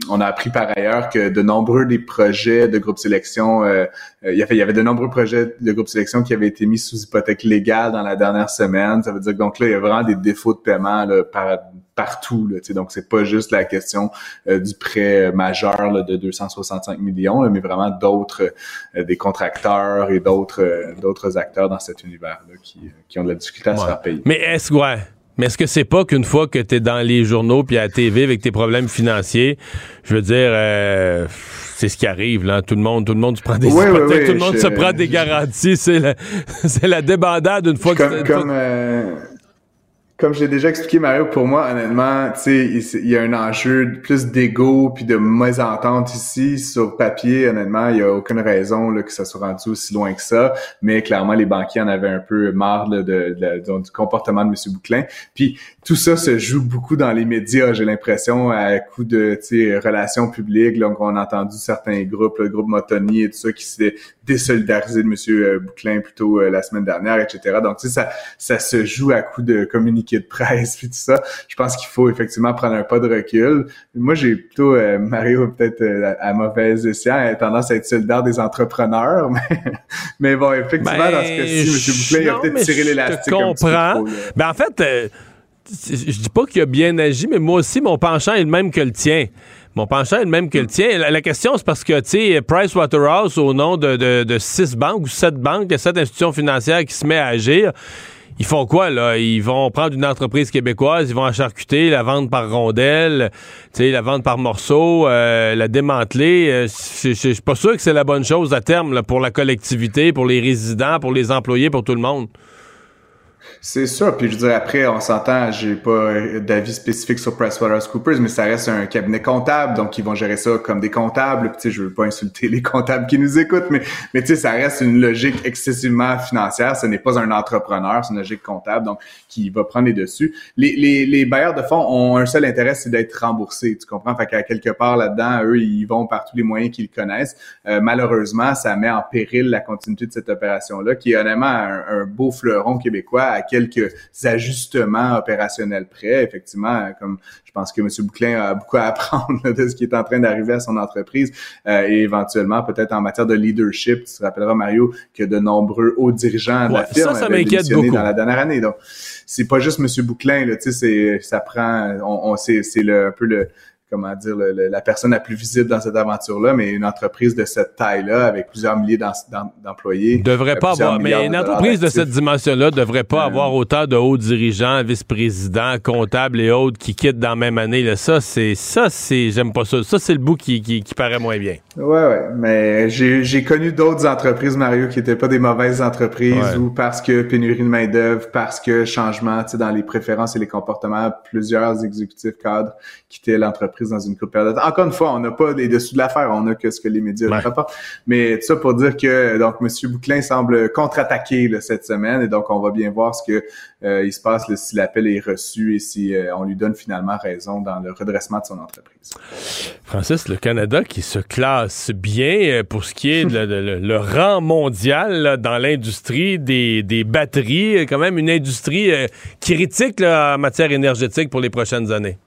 on a appris par ailleurs que de nombreux des projets de groupe sélection, il y avait il y avait de nombreux projets de groupe sélection qui avaient été mis sous hypothèque légale dans la dernière semaine. Ça veut dire que donc là il y a vraiment des défauts de paiement là, par partout. Là, donc, c'est pas juste la question euh, du prêt majeur là, de 265 millions, mais vraiment d'autres, euh, des contracteurs et d'autres euh, d'autres acteurs dans cet univers-là qui, qui ont de la difficulté à se faire payer. Mais est-ce ouais. Mais est-ce que c'est pas qu'une fois que tu es dans les journaux puis à la TV avec tes problèmes financiers, je veux dire, c'est ce qui arrive là. Tout le monde, tout le monde se prend des tout le monde se prend des garanties. C'est la, c'est la débandade une fois que. Comme, comme je l'ai déjà expliqué, Mario, pour moi, honnêtement, tu sais, il y a un enjeu plus d'ego puis de mésentente ici. Sur papier, honnêtement, il y a aucune raison là, que ça soit rendu aussi loin que ça. Mais clairement, les banquiers en avaient un peu marre de, du comportement de M. Bouclin. Puis tout ça se joue beaucoup dans les médias, j'ai l'impression, à coup de relations publiques. Donc, on a entendu certains groupes, le groupe Motoni et tout ça, qui s'est désolidariser de M. Bouclin plutôt euh, la semaine dernière, etc. Donc, tu sais, ça, ça se joue à coup de communiqué de presse puis tout ça. Je pense qu'il faut effectivement prendre un pas de recul. Moi, j'ai plutôt, euh, Mario, peut-être à, mauvaise escient, tendance à être solidaire des entrepreneurs, mais, mais bon, effectivement, dans ce cas-ci, M. Bouclin a peut-être tiré l'élastique. Je comprends. Ben, en fait, je dis pas qu'il a bien agi, mais moi aussi, mon penchant est le même que le tien. Mon penchant est le même que le tien. La, question, c'est parce que, tu sais, Pricewaterhouse, au nom de, six banques ou sept banques, sept institutions financières qui se met à agir, ils font quoi, là? Ils vont prendre une entreprise québécoise, ils vont la charcuter, la vendre par rondelle, la vendre par morceaux, euh, la démanteler. Euh, je suis pas sûr que c'est la bonne chose à terme pour la collectivité, pour les résidents, pour les employés, pour tout le monde. C'est sûr. Puis je veux dire, après, on s'entend, j'ai pas d'avis spécifique sur PricewaterhouseCoopers, mais ça reste un cabinet comptable, donc ils vont gérer ça comme des comptables. Puis tu sais, je veux pas insulter les comptables qui nous écoutent, mais, mais tu sais, ça reste une logique excessivement financière. Ce n'est pas un entrepreneur, c'est une logique comptable, donc qui va prendre les dessus. Les, les, les bailleurs de fonds ont un seul intérêt, c'est d'être remboursés. Tu comprends? Fait qu'à quelque part là-dedans, eux, ils vont par tous les moyens qu'ils connaissent. Euh, malheureusement, ça met en péril la continuité de cette opération-là, qui est honnêtement un, un beau fleuron québécois à quelques ajustements opérationnels près. Effectivement, comme je pense que M. Bouclin a beaucoup à apprendre de ce qui est en train d'arriver à son entreprise euh, et éventuellement peut-être en matière de leadership. Tu te rappelleras, Mario, que de nombreux hauts dirigeants de la firme ça, ça m'inquiète beaucoup. dans la dernière année. Donc, c'est pas juste M. Bouclin, là, tu sais, ça prend, on, on c'est, c'est le, un peu le, comment dire, la personne la plus visible dans cette aventure-là, mais une entreprise de cette taille-là, avec plusieurs milliers d'employés. Devrait pas avoir, mais une entreprise de cette dimension-là devrait pas euh, avoir autant de hauts dirigeants, vice-présidents, comptables et autres qui quittent dans la même année. Là. Ça, c'est, ça, c'est, j'aime pas ça. Ça, c'est le bout qui, qui, paraît moins bien. Ouais, ouais. Mais j'ai connu d'autres entreprises, Mario, qui étaient pas des mauvaises entreprises ou parce que pénurie de main-d'œuvre, parce que changement, tu sais, dans les préférences et les comportements, plusieurs exécutifs cadres quittaient l'entreprise dans une courte période Encore une fois, on n'a pas les dessous de l'affaire, on a que ce que les médias rapportent. Mais tout ça pour dire que donc M. Bouclin semble contre-attaquer cette semaine et donc on va bien voir ce que il se passe si l'appel est reçu et si euh, on lui donne finalement raison dans le redressement de son entreprise. Francis, le Canada qui se classe bien euh, pour ce qui est de, le, rang mondial dans l'industrie des, des, batteries, quand même une industrie critique en matière énergétique pour les prochaines années.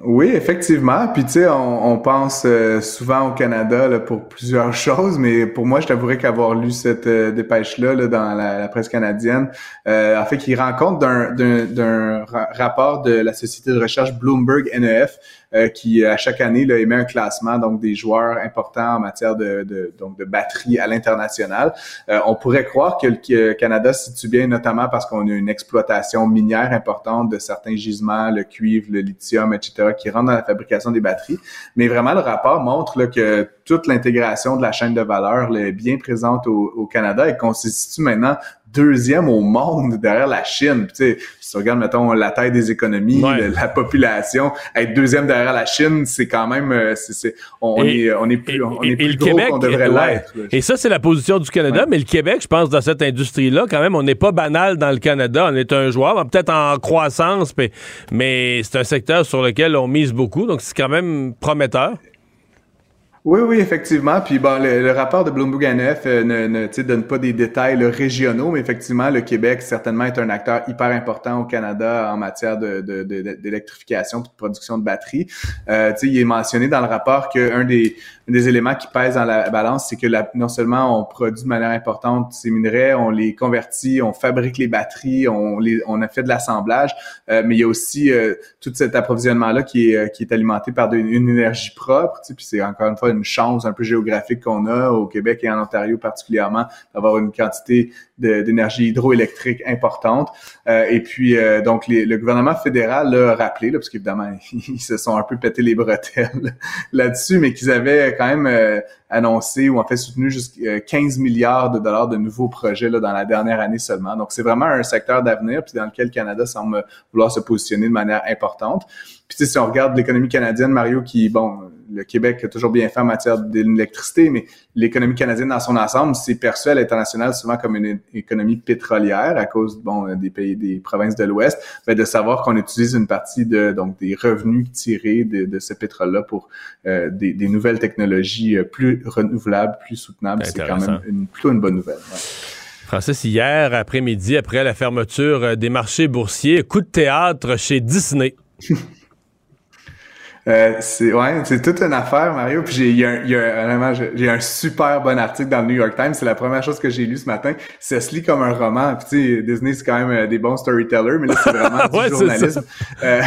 Oui, effectivement. Puis tu sais, on, pense euh, souvent au Canada pour plusieurs choses, mais pour moi, je t'avouerais qu'avoir lu cette euh, dépêche-là là, dans la, presse canadienne, euh, en fait, qu'il rend compte d'un rapport de la société de recherche Bloomberg NEF qui à chaque année là, émet un classement donc des joueurs importants en matière de, de donc de batterie à l'international. on pourrait croire que le Canada se situe bien, notamment parce qu'on a une exploitation minière importante de certains gisements, le cuivre, le lithium, etc., qui rentrent dans la fabrication des batteries. Mais vraiment, le rapport montre là, que toute l'intégration de la chaîne de valeur est bien présente au, au Canada et qu'on se situe maintenant deuxième au monde derrière la Chine. tu sais, si tu regardes, mettons, la taille des économies, la population, être deuxième derrière la Chine, c'est quand même, euh, c'est, on, est, on est plus, on est plus gros qu'on devrait l'être. Et ça, c'est la position du Canada, mais le Québec, je pense, dans cette industrie-là, quand même, on n'est pas banal dans le Canada. On est un joueur, peut-être en croissance, mais, mais c'est un secteur sur lequel on mise beaucoup, donc c'est quand même prometteur. Oui, oui, effectivement. Puis bon, le, rapport de Bloomberg NF euh, ne, ne donne pas des détails régionaux, mais effectivement, le Québec certainement est un acteur hyper important au Canada en matière de, d'électrification de, de, de production de batteries. Euh, il est mentionné dans le rapport qu'un des, des éléments qui pèsent dans la balance, c'est que la, non seulement on produit de manière importante ces minerais, on les convertit, on fabrique les batteries, on, les, on a fait de l'assemblage, euh, mais il y a aussi euh, tout cet approvisionnement-là qui est, qui est alimenté par une énergie propre. Puis c'est encore une fois une chance un peu géographique qu'on a au Québec et en Ontario particulièrement d'avoir une quantité d'énergie hydroélectrique importante. Euh, et puis, euh, donc, le gouvernement fédéral l'a rappelé, là, parce qu'évidemment, ils se sont un peu pété les bretelles là-dessus, mais qu'ils avaient quand même euh, annoncé ou en fait soutenu jusqu'à 15 milliards de dollars de nouveaux projets là, dans la dernière année seulement. Donc, c'est vraiment un secteur d'avenir, puis dans lequel le Canada semble vouloir se positionner de manière importante. Puis, si on regarde l'économie canadienne, Mario, qui, bon, le Québec a toujours bien fait en matière d'électricité, mais l'économie canadienne dans son ensemble, c'est perçu à l'international souvent comme une économie pétrolière à cause bon des pays des provinces de l'Ouest, mais de savoir qu'on utilise une partie de donc des revenus tirés de, de ce pétrole-là pour euh, des, des, nouvelles technologies euh, plus renouvelables, plus soutenables, c'est quand même une, plutôt une bonne nouvelle. Ouais. Francis, hier après-midi, après la fermeture euh, des marchés boursiers, coup de théâtre chez Disney. Euh, c'est ouais, c'est toute une affaire, Mario. Puis j'ai il y a, y a j'ai un super bon article dans le New York Times. C'est la première chose que j'ai lu ce matin. Ça se lit comme un roman. Puis tu sais, Disney c'est quand même euh, des bons storytellers, mais là c'est vraiment du journalisme. Euh,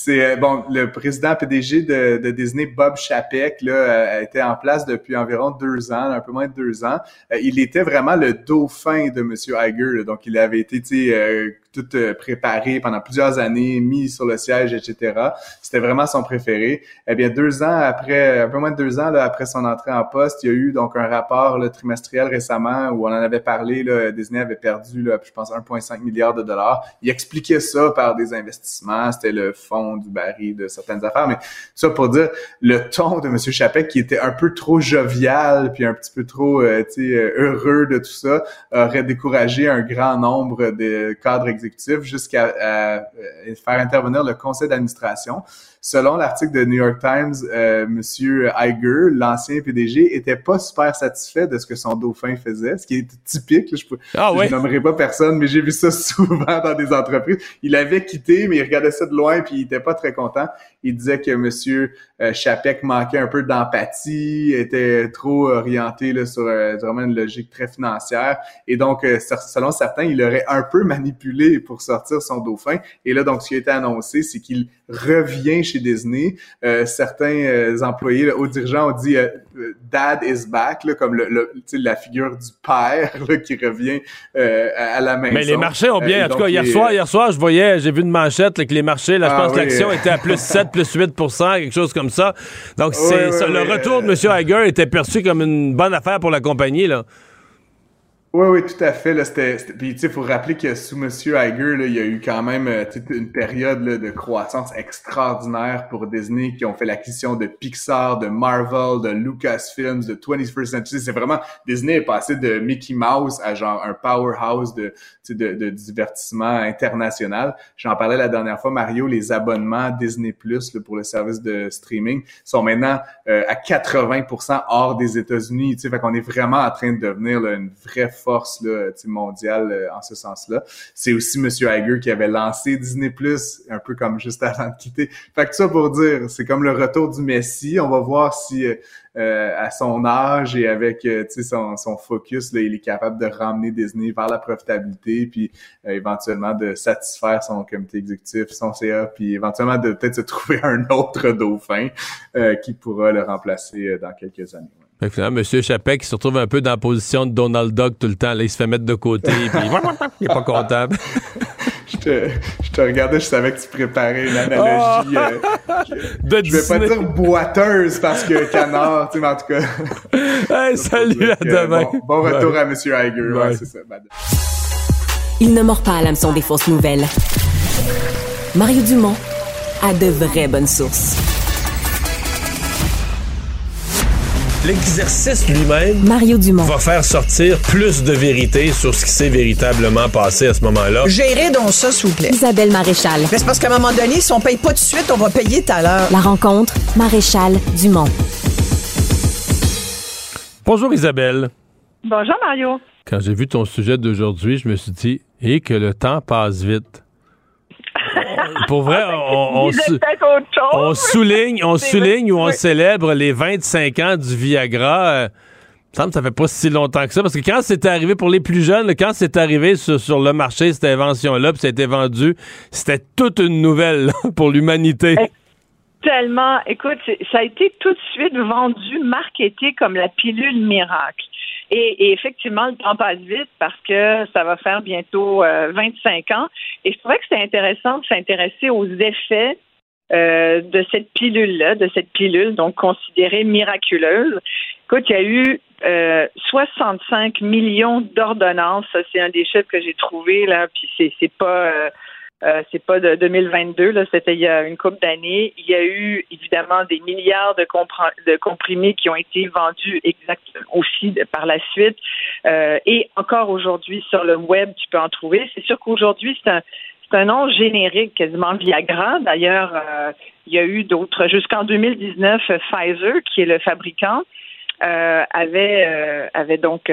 c'est euh, bon, le président PDG de, de, Disney, Bob Chapek, là, euh, était en place depuis environ deux ans, un peu moins de deux ans. Euh, il était vraiment le dauphin de Monsieur Iger, donc il avait été, sais, tout préparé pendant plusieurs années, mis sur le siège, etc. C'était vraiment son préféré. Eh bien, deux ans après, un peu moins de deux ans là, après son entrée en poste, il y a eu donc un rapport là, trimestriel récemment où on en avait parlé. Là, Disney avait perdu, là, je pense, 1,5 milliard de dollars. Il expliquait ça par des investissements. C'était le fonds du baril de certaines affaires, mais ça pour dire le ton de M. Chapek qui était un peu trop jovial puis un petit peu trop euh, euh, heureux de tout ça aurait découragé un grand nombre de cadres exécutifs jusqu'à faire intervenir le conseil d'administration. Selon l'article de New York Times, euh, Monsieur Iger, l'ancien PDG, était pas super satisfait de ce que son dauphin faisait, ce qui est typique. je, ah, ouais. nommerai pas personne, mais j'ai vu ça souvent dans des entreprises. Il avait quitté, mais il regardait ça de loin, puis il était pas très content. Il disait que Monsieur euh, Chapek manquait un peu d'empathie, était trop orienté là, sur euh, vraiment une logique très financière, et donc euh, selon certains, il aurait un peu manipulé pour sortir son dauphin. Et là, donc, ce qui a été annoncé, c'est qu'il revient chez Disney. Euh, certains euh, employés, là, hauts dirigeants ont dit euh, Dad is back, là, comme le, la figure du père là, qui revient à la maison. Mais les marchés ont bien, en tout cas, hier soir, hier soir, je voyais, j'ai vu une manchette que les marchés, là, je ah pense que l'action était à plus 7, plus 8% quelque chose comme ça. Donc, c'est le retour de M. Iger était perçu comme une bonne affaire pour la compagnie, là. Oui, oui, tout à fait. Là, c'était, Puis, tu sais, faut rappeler que sous Monsieur Iger, là, il y a eu quand même euh, une période là, de croissance extraordinaire pour Disney qui ont fait l'acquisition de Pixar, de Marvel, de Lucasfilms, de 21st Century. C'est vraiment Disney est passé de Mickey Mouse à genre un powerhouse de, de, de divertissement international. J'en parlais la dernière fois, Mario. Les abonnements Disney Plus pour le service de streaming sont maintenant euh, à 80% hors des États-Unis. Tu sais, fait qu'on est vraiment en train de devenir là, une vraie force là, mondiale en ce sens-là. C'est aussi Monsieur Iger qui avait lancé Disney un peu comme juste avant de quitter. Fait que ça pour dire, c'est comme le retour du Messi. On va voir si euh, à son âge et avec euh, son, son focus, là, il est capable de ramener Disney vers la profitabilité, puis euh, éventuellement de satisfaire son comité exécutif, son CA, puis éventuellement de peut-être se trouver un autre dauphin qui pourra le remplacer dans quelques années. Finalement, M. Chapek qui se retrouve un peu dans la position de Donald Duck tout le temps. Là, il se fait mettre de côté, puis il est pas comptable. je, te, je te regardais, je savais que tu préparais une analogie. Oh! Euh, je vais pas dire boiteuse parce que canard, tu sais, mais en tout cas. hey, salut, à demain. Bon, retour à M. Iger. Ouais, c'est ça. Il ne mord pas à l'hameçon des fausses nouvelles. Mario Dumont a de vraies bonnes sources. L'exercice lui-même Mario Dumont. va faire sortir plus de vérité sur ce qui s'est véritablement passé à ce moment-là. Gérez donc ça, s'il vous plaît. Isabelle Maréchal. c'est parce qu'à un moment donné, si on paye pas tout de suite, on va payer tout à l'heure. La rencontre, Maréchal Dumont. Bonjour Isabelle. Bonjour Mario. Quand j'ai vu ton sujet d'aujourd'hui, je me suis dit, et que le temps passe vite. Pour vrai, on, on, souligne, on souligne ou on célèbre les 25 ans du Viagra. Euh, ça me ça fait pas si longtemps que ça, parce que quand c'était arrivé pour les plus jeunes, quand c'est arrivé sur, le marché, cette invention-là, puis ça a été vendu, c'était toute une nouvelle pour l'humanité. Eh, tellement, écoute, ça a été tout de suite vendu, marketé comme la pilule miracle. Et, effectivement, le temps passe vite parce que ça va faire bientôt 25 euh, ans. Et je trouvais que c'était intéressant de s'intéresser aux effets euh, de cette pilule-là, de cette pilule donc considérée miraculeuse. Écoute, il y a eu euh, 65 millions d'ordonnances. Ça, c'est un des chiffres que j'ai trouvé là. Puis c'est, c'est pas euh, euh, c'est pas de 2022, là, c'était il y a une couple d'années. Il y a eu évidemment des milliards de, de comprimés qui ont été vendus exact aussi par la suite. Euh, et encore aujourd'hui sur le web, tu peux en trouver. C'est sûr qu'aujourd'hui, c'est un nom générique, quasiment Viagra. D'ailleurs, euh, il y a eu d'autres. Jusqu'en 2019, Pfizer, qui est le fabricant, avait avait donc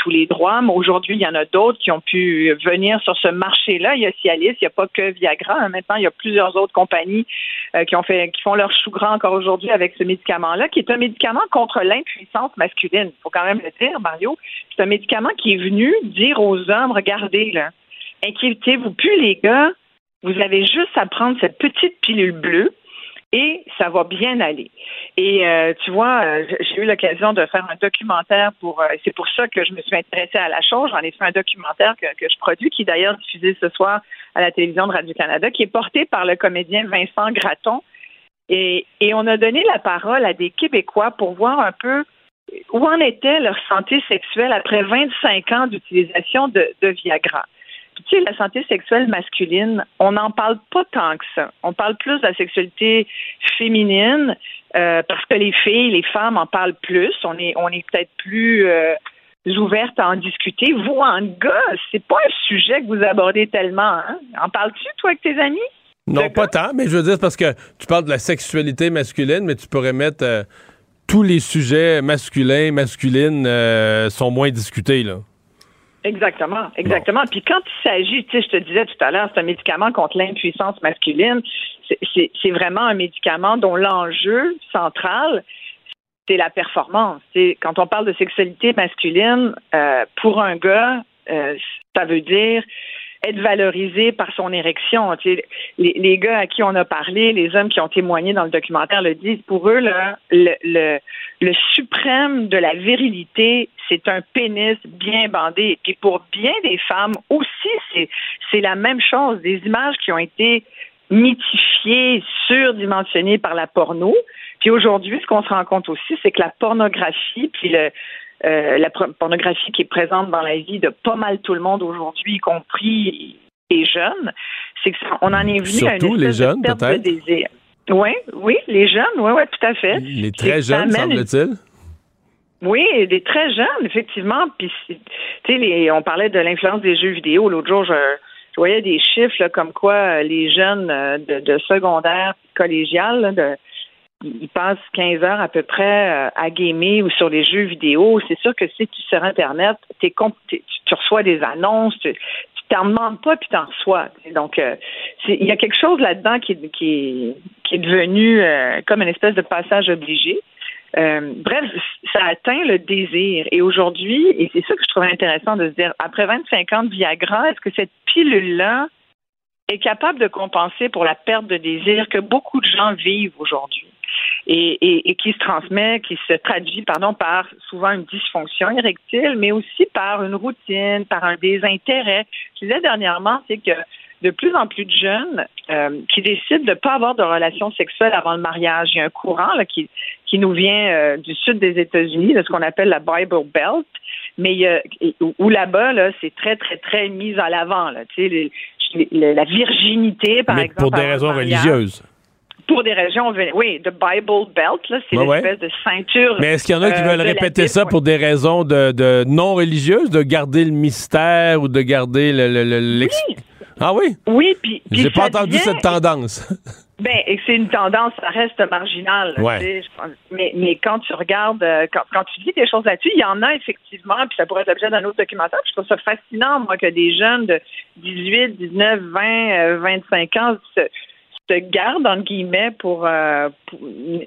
tous les droits, mais aujourd'hui, il y en a d'autres qui ont pu venir sur ce marché-là. Il y a Cialis, il n'y a pas que Viagra. Hein. Maintenant, il y a plusieurs autres compagnies euh, qui ont fait, qui font leur chou gras encore aujourd'hui avec ce médicament-là, qui est un médicament contre l'impuissance masculine. Il faut quand même le dire, Mario. C'est un médicament qui est venu dire aux hommes, regardez, là, inquiétez-vous plus, les gars. Vous avez juste à prendre cette petite pilule bleue et ça va bien aller. Et euh, tu vois, euh, j'ai eu l'occasion de faire un documentaire pour. Euh, c'est pour ça que je me suis intéressée à la chose. J'en ai fait un documentaire que, je produis, qui est d'ailleurs diffusé ce soir à la télévision de Radio Canada, qui est porté par le comédien Vincent Gratton. Et, on a donné la parole à des Québécois pour voir un peu où en était leur santé sexuelle après 25 ans d'utilisation de Viagra tu sais, la santé sexuelle masculine, on n'en parle pas tant que ça. On parle plus de la sexualité féminine euh, parce que les filles, les femmes en parlent plus. On est, on est peut-être plus euh, ouverte à en discuter. Vous, en gars, c'est pas un sujet que vous abordez tellement. Hein? En parles-tu, toi, avec tes amis? Non, pas tant, mais je veux dire, parce que tu parles de la sexualité masculine, mais tu pourrais mettre euh, tous les sujets masculins, masculines sont moins discutés, là. Exactement, exactement. Puis quand il s'agit, tu sais, je te disais tout à l'heure, c'est un médicament contre l'impuissance masculine. C'est vraiment un médicament dont l'enjeu central, c'est la performance. quand on parle de sexualité masculine, euh, pour un gars, euh, ça veut dire être valorisé par son érection. les, les, gars à qui on a parlé, les hommes qui ont témoigné dans le documentaire le disent. Pour eux, là, le, le, le suprême de la virilité, c'est un pénis bien bandé. Et puis pour bien des femmes aussi, c'est la même chose. Des images qui ont été mythifiées, surdimensionnées par la porno. Puis aujourd'hui, ce qu'on se rend compte aussi, c'est que la pornographie, puis le, euh, la pornographie qui est présente dans la vie de pas mal tout le monde aujourd'hui, y compris les jeunes, c'est qu'on en est venu Surtout à une les jeunes, peut-être. Oui, oui, les jeunes, oui, oui, tout à fait. Les très jeunes, semble-t-il. Oui, des très jeunes, effectivement. Puis, tu sais, on parlait de l'influence des jeux vidéo. L'autre jour, je, voyais des chiffres comme quoi euh, les jeunes euh, de, secondaire collégial, de, ils passent 15 heures à peu près euh, à gamer ou sur les jeux vidéo. C'est sûr que si tu sur Internet, tu reçois des annonces, tu t'en demandes pas puis t'en reçois. Donc, euh, il y a quelque chose là-dedans qui, qui, est devenu euh, comme une espèce de passage obligé. bref, ça atteint le désir. Et aujourd'hui, et c'est ça que je trouve intéressant de se dire, après 25 ans de Viagra, est-ce que cette pilule-là est capable de compenser pour la perte de désir que beaucoup de gens vivent aujourd'hui? Et, qui se transmet, qui se traduit, pardon, par souvent une dysfonction érectile, mais aussi par une routine, par un désintérêt. Je disais dernièrement, c'est que de plus en plus de jeunes euh, qui décident de ne pas avoir de relations sexuelles avant le mariage. Il y a un courant là, qui, qui nous vient euh, du sud des États-Unis, de ce qu'on appelle la Bible Belt, mais il où là-bas, là, c'est très, très, très mis à l'avant. la virginité, par exemple. Pour des raisons religieuses pour des régions, oui, de Bible Belt, là, c'est l'espèce de ceinture. Mais est-ce qu'il y en a qui euh, veulent répéter ça pour des raisons de, non religieuses, de garder le mystère ou de garder le, le, oui. Ah oui? Oui, puis. J'ai pas entendu cette tendance. Ben, et c'est une tendance, ça reste marginal. mais, mais quand tu regardes, euh, quand, quand tu dis des choses là-dessus, il y en a effectivement, puis ça pourrait être l'objet d'un autre documentaire. Je trouve ça fascinant, moi, que des jeunes de 18, 19, 20, 25 ans se, garde, entre guillemets, pour, euh,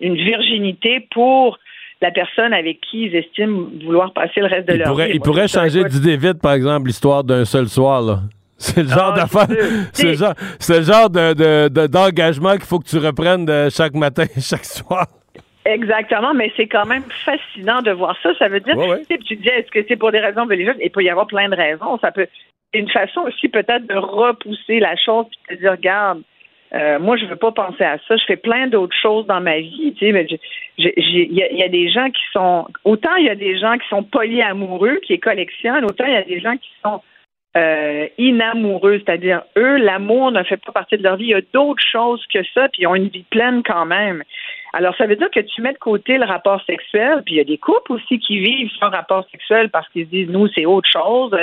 une virginité pour la personne avec qui ils estiment vouloir passer le reste de leur vie. Il pourrait changer d'idée vite, par exemple, l'histoire d'un seul soir. C'est le genre ah, d'affaire, c'est le genre, le genre de, d'engagement qu'il faut que tu reprennes de chaque matin, chaque soir. Exactement, mais c'est quand même fascinant de voir ça. Ça veut dire, que tu dis, est-ce que c'est pour des raisons religieuses? Il peut y avoir plein de raisons. Ça peut, c'est une façon aussi peut-être de repousser la chose et de dire, regarde, euh, moi, je veux pas penser à ça. Je fais plein d'autres choses dans ma vie. Tu sais, il y, a des gens qui sont autant il y a des gens qui sont polyamoureux, qui collectionnent, autant il y a des gens qui sont euh, inamoureux, c'est-à-dire eux, l'amour ne fait pas partie de leur vie. Il y a d'autres choses que ça, puis ils ont une vie pleine quand même. Alors, ça veut dire que tu mets de côté le rapport sexuel, puis il y a des couples aussi qui vivent sans rapport sexuel parce qu'ils se disent, nous, c'est autre chose.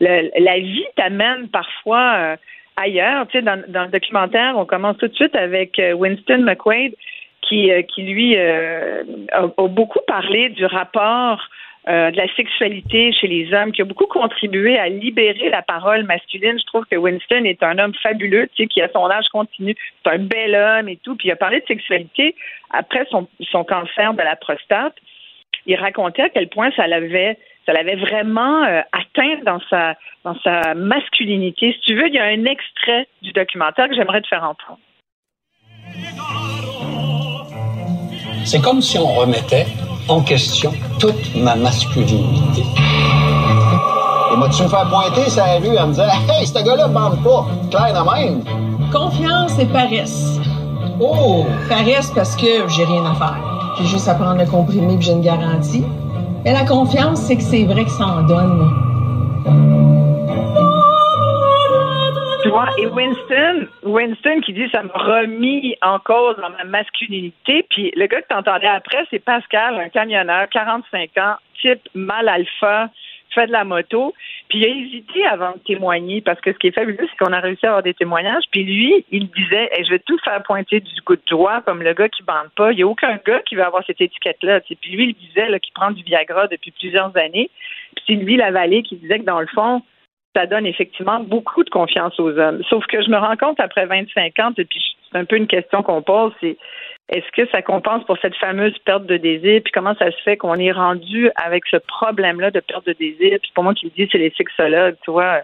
la vie t'amène parfois euh, ailleurs. Tu sais, dans, le documentaire, on commence tout de suite avec euh, Winston McQuaid, qui, euh, qui lui euh, a, beaucoup parlé du rapport de la sexualité chez les hommes, qui a beaucoup contribué à libérer la parole masculine. Je trouve que Winston est un homme fabuleux, tu sais, qui à son âge continue, c'est un bel homme et tout. Puis il a parlé de sexualité après son, son cancer de la prostate. Il racontait à quel point ça l'avait ça l'avait vraiment euh, atteint dans sa, dans sa masculinité. Si tu veux, il y a un extrait du documentaire que j'aimerais te faire entendre. C'est comme si on remettait en question toute ma masculinité. Et moi, tu me fais pointer sa rue à me dire Hey, ce gars-là bande pas. Claire de même. Confiance et paresse. Oh, paresse parce que j'ai rien à faire. J'ai juste à prendre le comprimé puis j'ai une garantie. Et la confiance, c'est que c'est vrai que ça en donne. Tu vois, et Winston, Winston qui dit ça m'a remis en cause dans ma masculinité. Puis le gars que tu entendais après, c'est Pascal, un camionneur, 45 ans, type mal alpha, fait de la moto. Puis il a hésité avant de témoigner parce que ce qui est fabuleux, c'est qu'on a réussi à avoir des témoignages. Puis lui, il disait Je vais tout faire pointer du coup de doigt comme le gars qui bande pas. Il n'y a aucun gars qui veut avoir cette étiquette-là. Puis lui, il disait qu'il prend du Viagra depuis plusieurs années. Puis c'est lui, la vallée, qui disait que dans le fond, ça donne effectivement beaucoup de confiance aux hommes. Sauf que je me rends compte après 25 ans, et puis c'est un peu une question qu'on pose, c'est est-ce que ça compense pour cette fameuse perte de désir? Puis comment ça se fait qu'on est rendu avec ce problème-là de perte de désir? Puis pour moi qui le dis, c'est les sexologues, tu vois,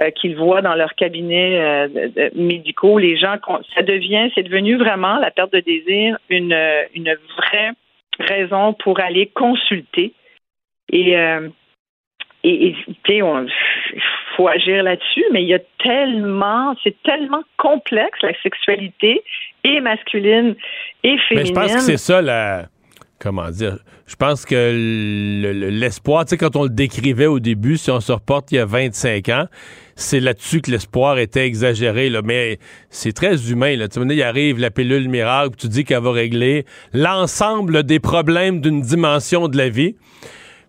euh, qui le voient dans leur cabinet euh, médicaux. Les gens, ça devient, c'est devenu vraiment la perte de désir une, une vraie raison pour aller consulter. Et, euh, et, tu sais, faut agir là-dessus, mais il y a tellement, c'est tellement complexe la sexualité et masculine et féminine. Mais je pense que c'est ça la comment dire, je pense que l'espoir, tu sais, quand on le décrivait au début, si on se reporte il y a 25 ans, c'est là-dessus que l'espoir était exagéré, là. mais c'est très humain. Là. Tu sais, il arrive la pilule miracle, tu dis qu'elle va régler l'ensemble des problèmes d'une dimension de la vie.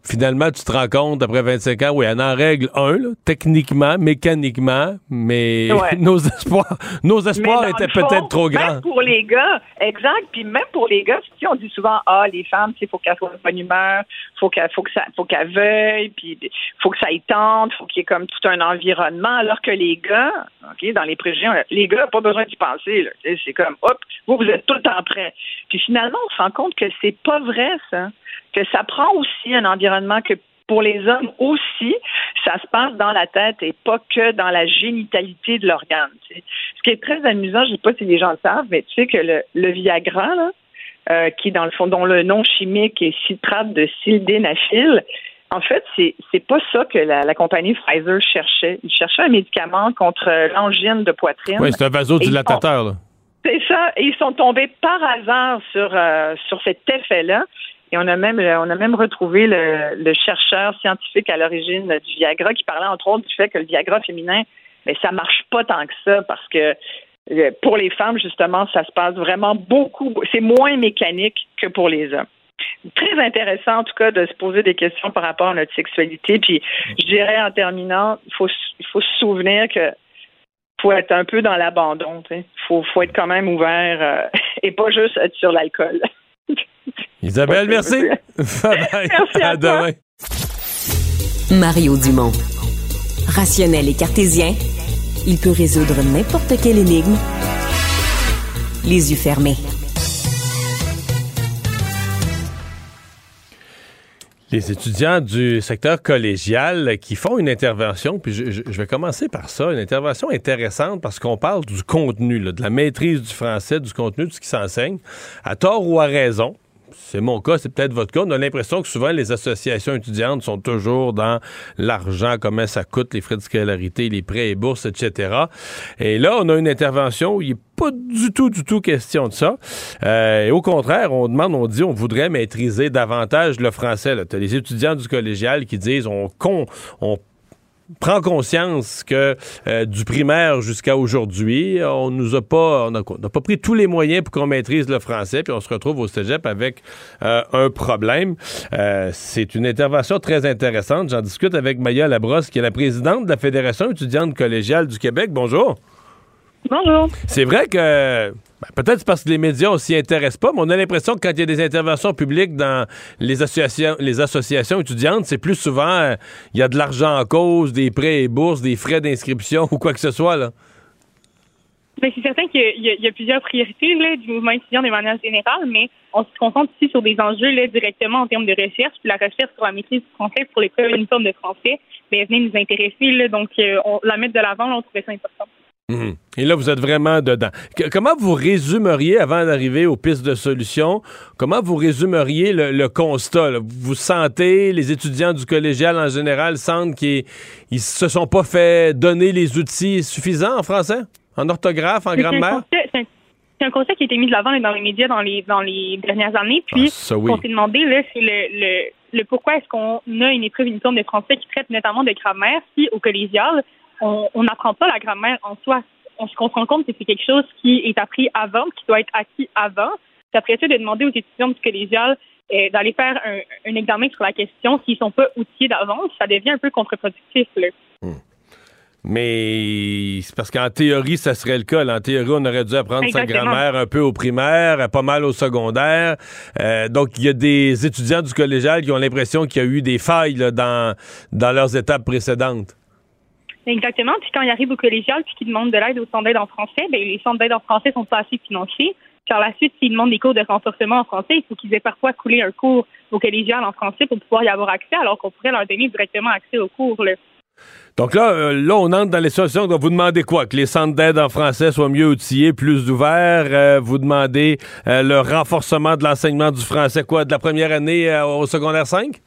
Finalement, tu te rends compte, après 25 ans, oui, elle en règle un, techniquement, mécaniquement, mais nos espoirs, nos espoirs étaient peut-être trop grands. Même pour les gars, exact. Puis même pour les gars, on dit souvent, ah, les femmes, il faut qu'elles soient de bonne humeur, faut qu'elles faut que ça, faut qu'elles veuillent, puis faut que ça y tente, faut qu'il y ait comme tout un environnement, alors que les gars, ok, dans les préjugés, les gars, pas besoin d'y penser. C'est comme, hop, vous, vous êtes tout le temps prêts. Puis finalement, on se rend compte que c'est pas vrai, ça que ça prend aussi un environnement que pour les hommes aussi, ça se passe dans la tête et pas que dans la génitalité de l'organe. Ce qui est très amusant, je ne sais pas si les gens le savent, mais tu sais que le, Viagra, là, euh, qui dans le fond, dont le nom chimique est citrate de sildenafil, en fait, c'est c'est pas ça que la, compagnie Pfizer cherchait. Ils cherchaient un médicament contre l'angine de poitrine. Oui, c'est un vasodilatateur. C'est ça. Et ils sont tombés par hasard sur, euh, sur cet effet-là. Et on a même, on a même retrouvé le, chercheur scientifique à l'origine du Viagra qui parlait entre autres du fait que le Viagra féminin, mais ça marche pas tant que ça parce que euh, pour les femmes, justement, ça se passe vraiment beaucoup, c'est moins mécanique que pour les hommes. Très intéressant, en tout cas, de se poser des questions par rapport à notre sexualité. Puis, je dirais en terminant, il faut, faut se souvenir que faut être un peu dans l'abandon. Il faut, faut être quand même ouvert euh, et pas juste être sur l'alcool. Isabelle, merci. merci à, demain. Mario Dumont. Rationnel et cartésien, il peut résoudre n'importe quelle énigme les yeux fermés. Les étudiants du secteur collégial qui font une intervention, puis je, vais commencer par ça, une intervention intéressante parce qu'on parle du contenu, de la maîtrise du français, du contenu de ce qui s'enseigne, à tort ou à raison c'est mon cas, c'est peut-être votre cas. On a l'impression que souvent les associations étudiantes sont toujours dans l'argent, comment ça coûte, les frais de scolarité, les prêts et bourses, etc. Et là, on a une intervention où il n'est pas du tout, du tout question de ça. Euh, au contraire, on demande, on dit, on voudrait maîtriser davantage le français. Tu as les étudiants du collégial qui disent, on, con, on prend conscience que euh, du primaire jusqu'à aujourd'hui, on nous a pas, n'a pas pris tous les moyens pour qu'on maîtrise le français, puis on se retrouve au cégep avec euh, un problème. Euh, c'est une intervention très intéressante. J'en discute avec Maya Labrosse, qui est la présidente de la Fédération étudiante collégiale du Québec. Bonjour. Bonjour. C'est vrai que ben, peut-être parce que les médias on s'y intéressent pas, mais on a l'impression que quand il y a des interventions publiques dans les associations, les associations étudiantes, c'est plus souvent euh, il y a de l'argent en cause, des prêts et bourses, des frais d'inscription ou quoi que ce soit là. Ben, c'est certain qu'il y, a plusieurs priorités du mouvement étudiant de manière générale, mais on se concentre ici sur des enjeux directement en termes de recherche, puis la recherche sur la maîtrise du français pour les une forme de français, ben, venez nous intéresser, donc euh, on, la mettre de l'avant, on trouvait ça important. Mhm. Et là, vous êtes vraiment dedans. comment vous résumeriez, avant d'arriver aux pistes de solutions, comment vous résumeriez le, constat? Vous sentez, les étudiants du collégial en général sentent qu'ils ne se sont pas fait donner les outils suffisants en français, en orthographe, en grammaire? C'est un constat qui a été mis de l'avant dans les médias dans les, dans les dernières années. Puis, ah, ce qu'on s'est demandé, c'est le, le, pourquoi est-ce qu'on a une épreuve uniforme de français qui traite notamment de grammaire si au collégial, on n'apprend pas la grammaire en soi. On se rend compte que c'est quelque chose qui est appris avant, qui doit être acquis avant. C'est après ça de demander aux étudiants du collégial euh, d'aller faire un, examen sur la question s'ils sont pas outillés d'avance, ça devient un peu contre-productif. Hmm. Mais c'est parce qu'en théorie, ça serait le cas. En théorie, on aurait dû apprendre sa grammaire un peu au primaire, pas mal au secondaire. Euh, donc, il y a des étudiants du collégial qui ont l'impression qu'il y a eu des failles dans, dans leurs étapes précédentes. Exactement. Puis quand ils arrivent au collégial puis qu'ils demandent de l'aide au centre d'aide en français, ben les centres d'aide en français sont pas assez financiers. Par la suite, s'ils demandent des cours de renforcement en français, il faut qu'ils aient parfois coulé un cours au collégial en français pour pouvoir y avoir accès, alors qu'on pourrait leur donner directement accès aux cours. Donc là, euh, là, on entre dans les situations. Donc vous demandez quoi? Que les centres d'aide en français soient mieux outillés, plus ouverts. Euh, vous demandez euh, le renforcement de l'enseignement du français, quoi, de la première année au secondaire 5?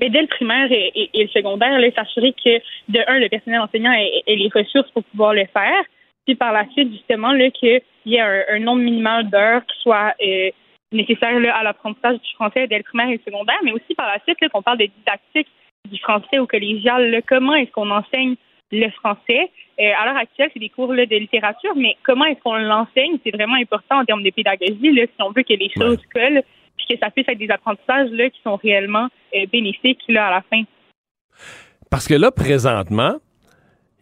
Mais dès le primaire et, le secondaire, s'assurer que, de un, le personnel enseignant ait, les ressources pour pouvoir le faire, puis par la suite, justement, qu'il y ait un, nombre minimal d'heures qui soit euh, nécessaire à l'apprentissage du français dès le primaire et le secondaire, mais aussi par la suite qu'on parle de didactique du français au collégial. comment est-ce qu'on enseigne le français? Euh, à l'heure actuelle, c'est des cours de littérature, mais comment est-ce qu'on l'enseigne? C'est vraiment important en termes de pédagogie. Là, si on veut que les choses collent, puis que ça puisse être des apprentissages là, qui sont réellement euh, bénéfiques là, à la fin. Parce que là, présentement,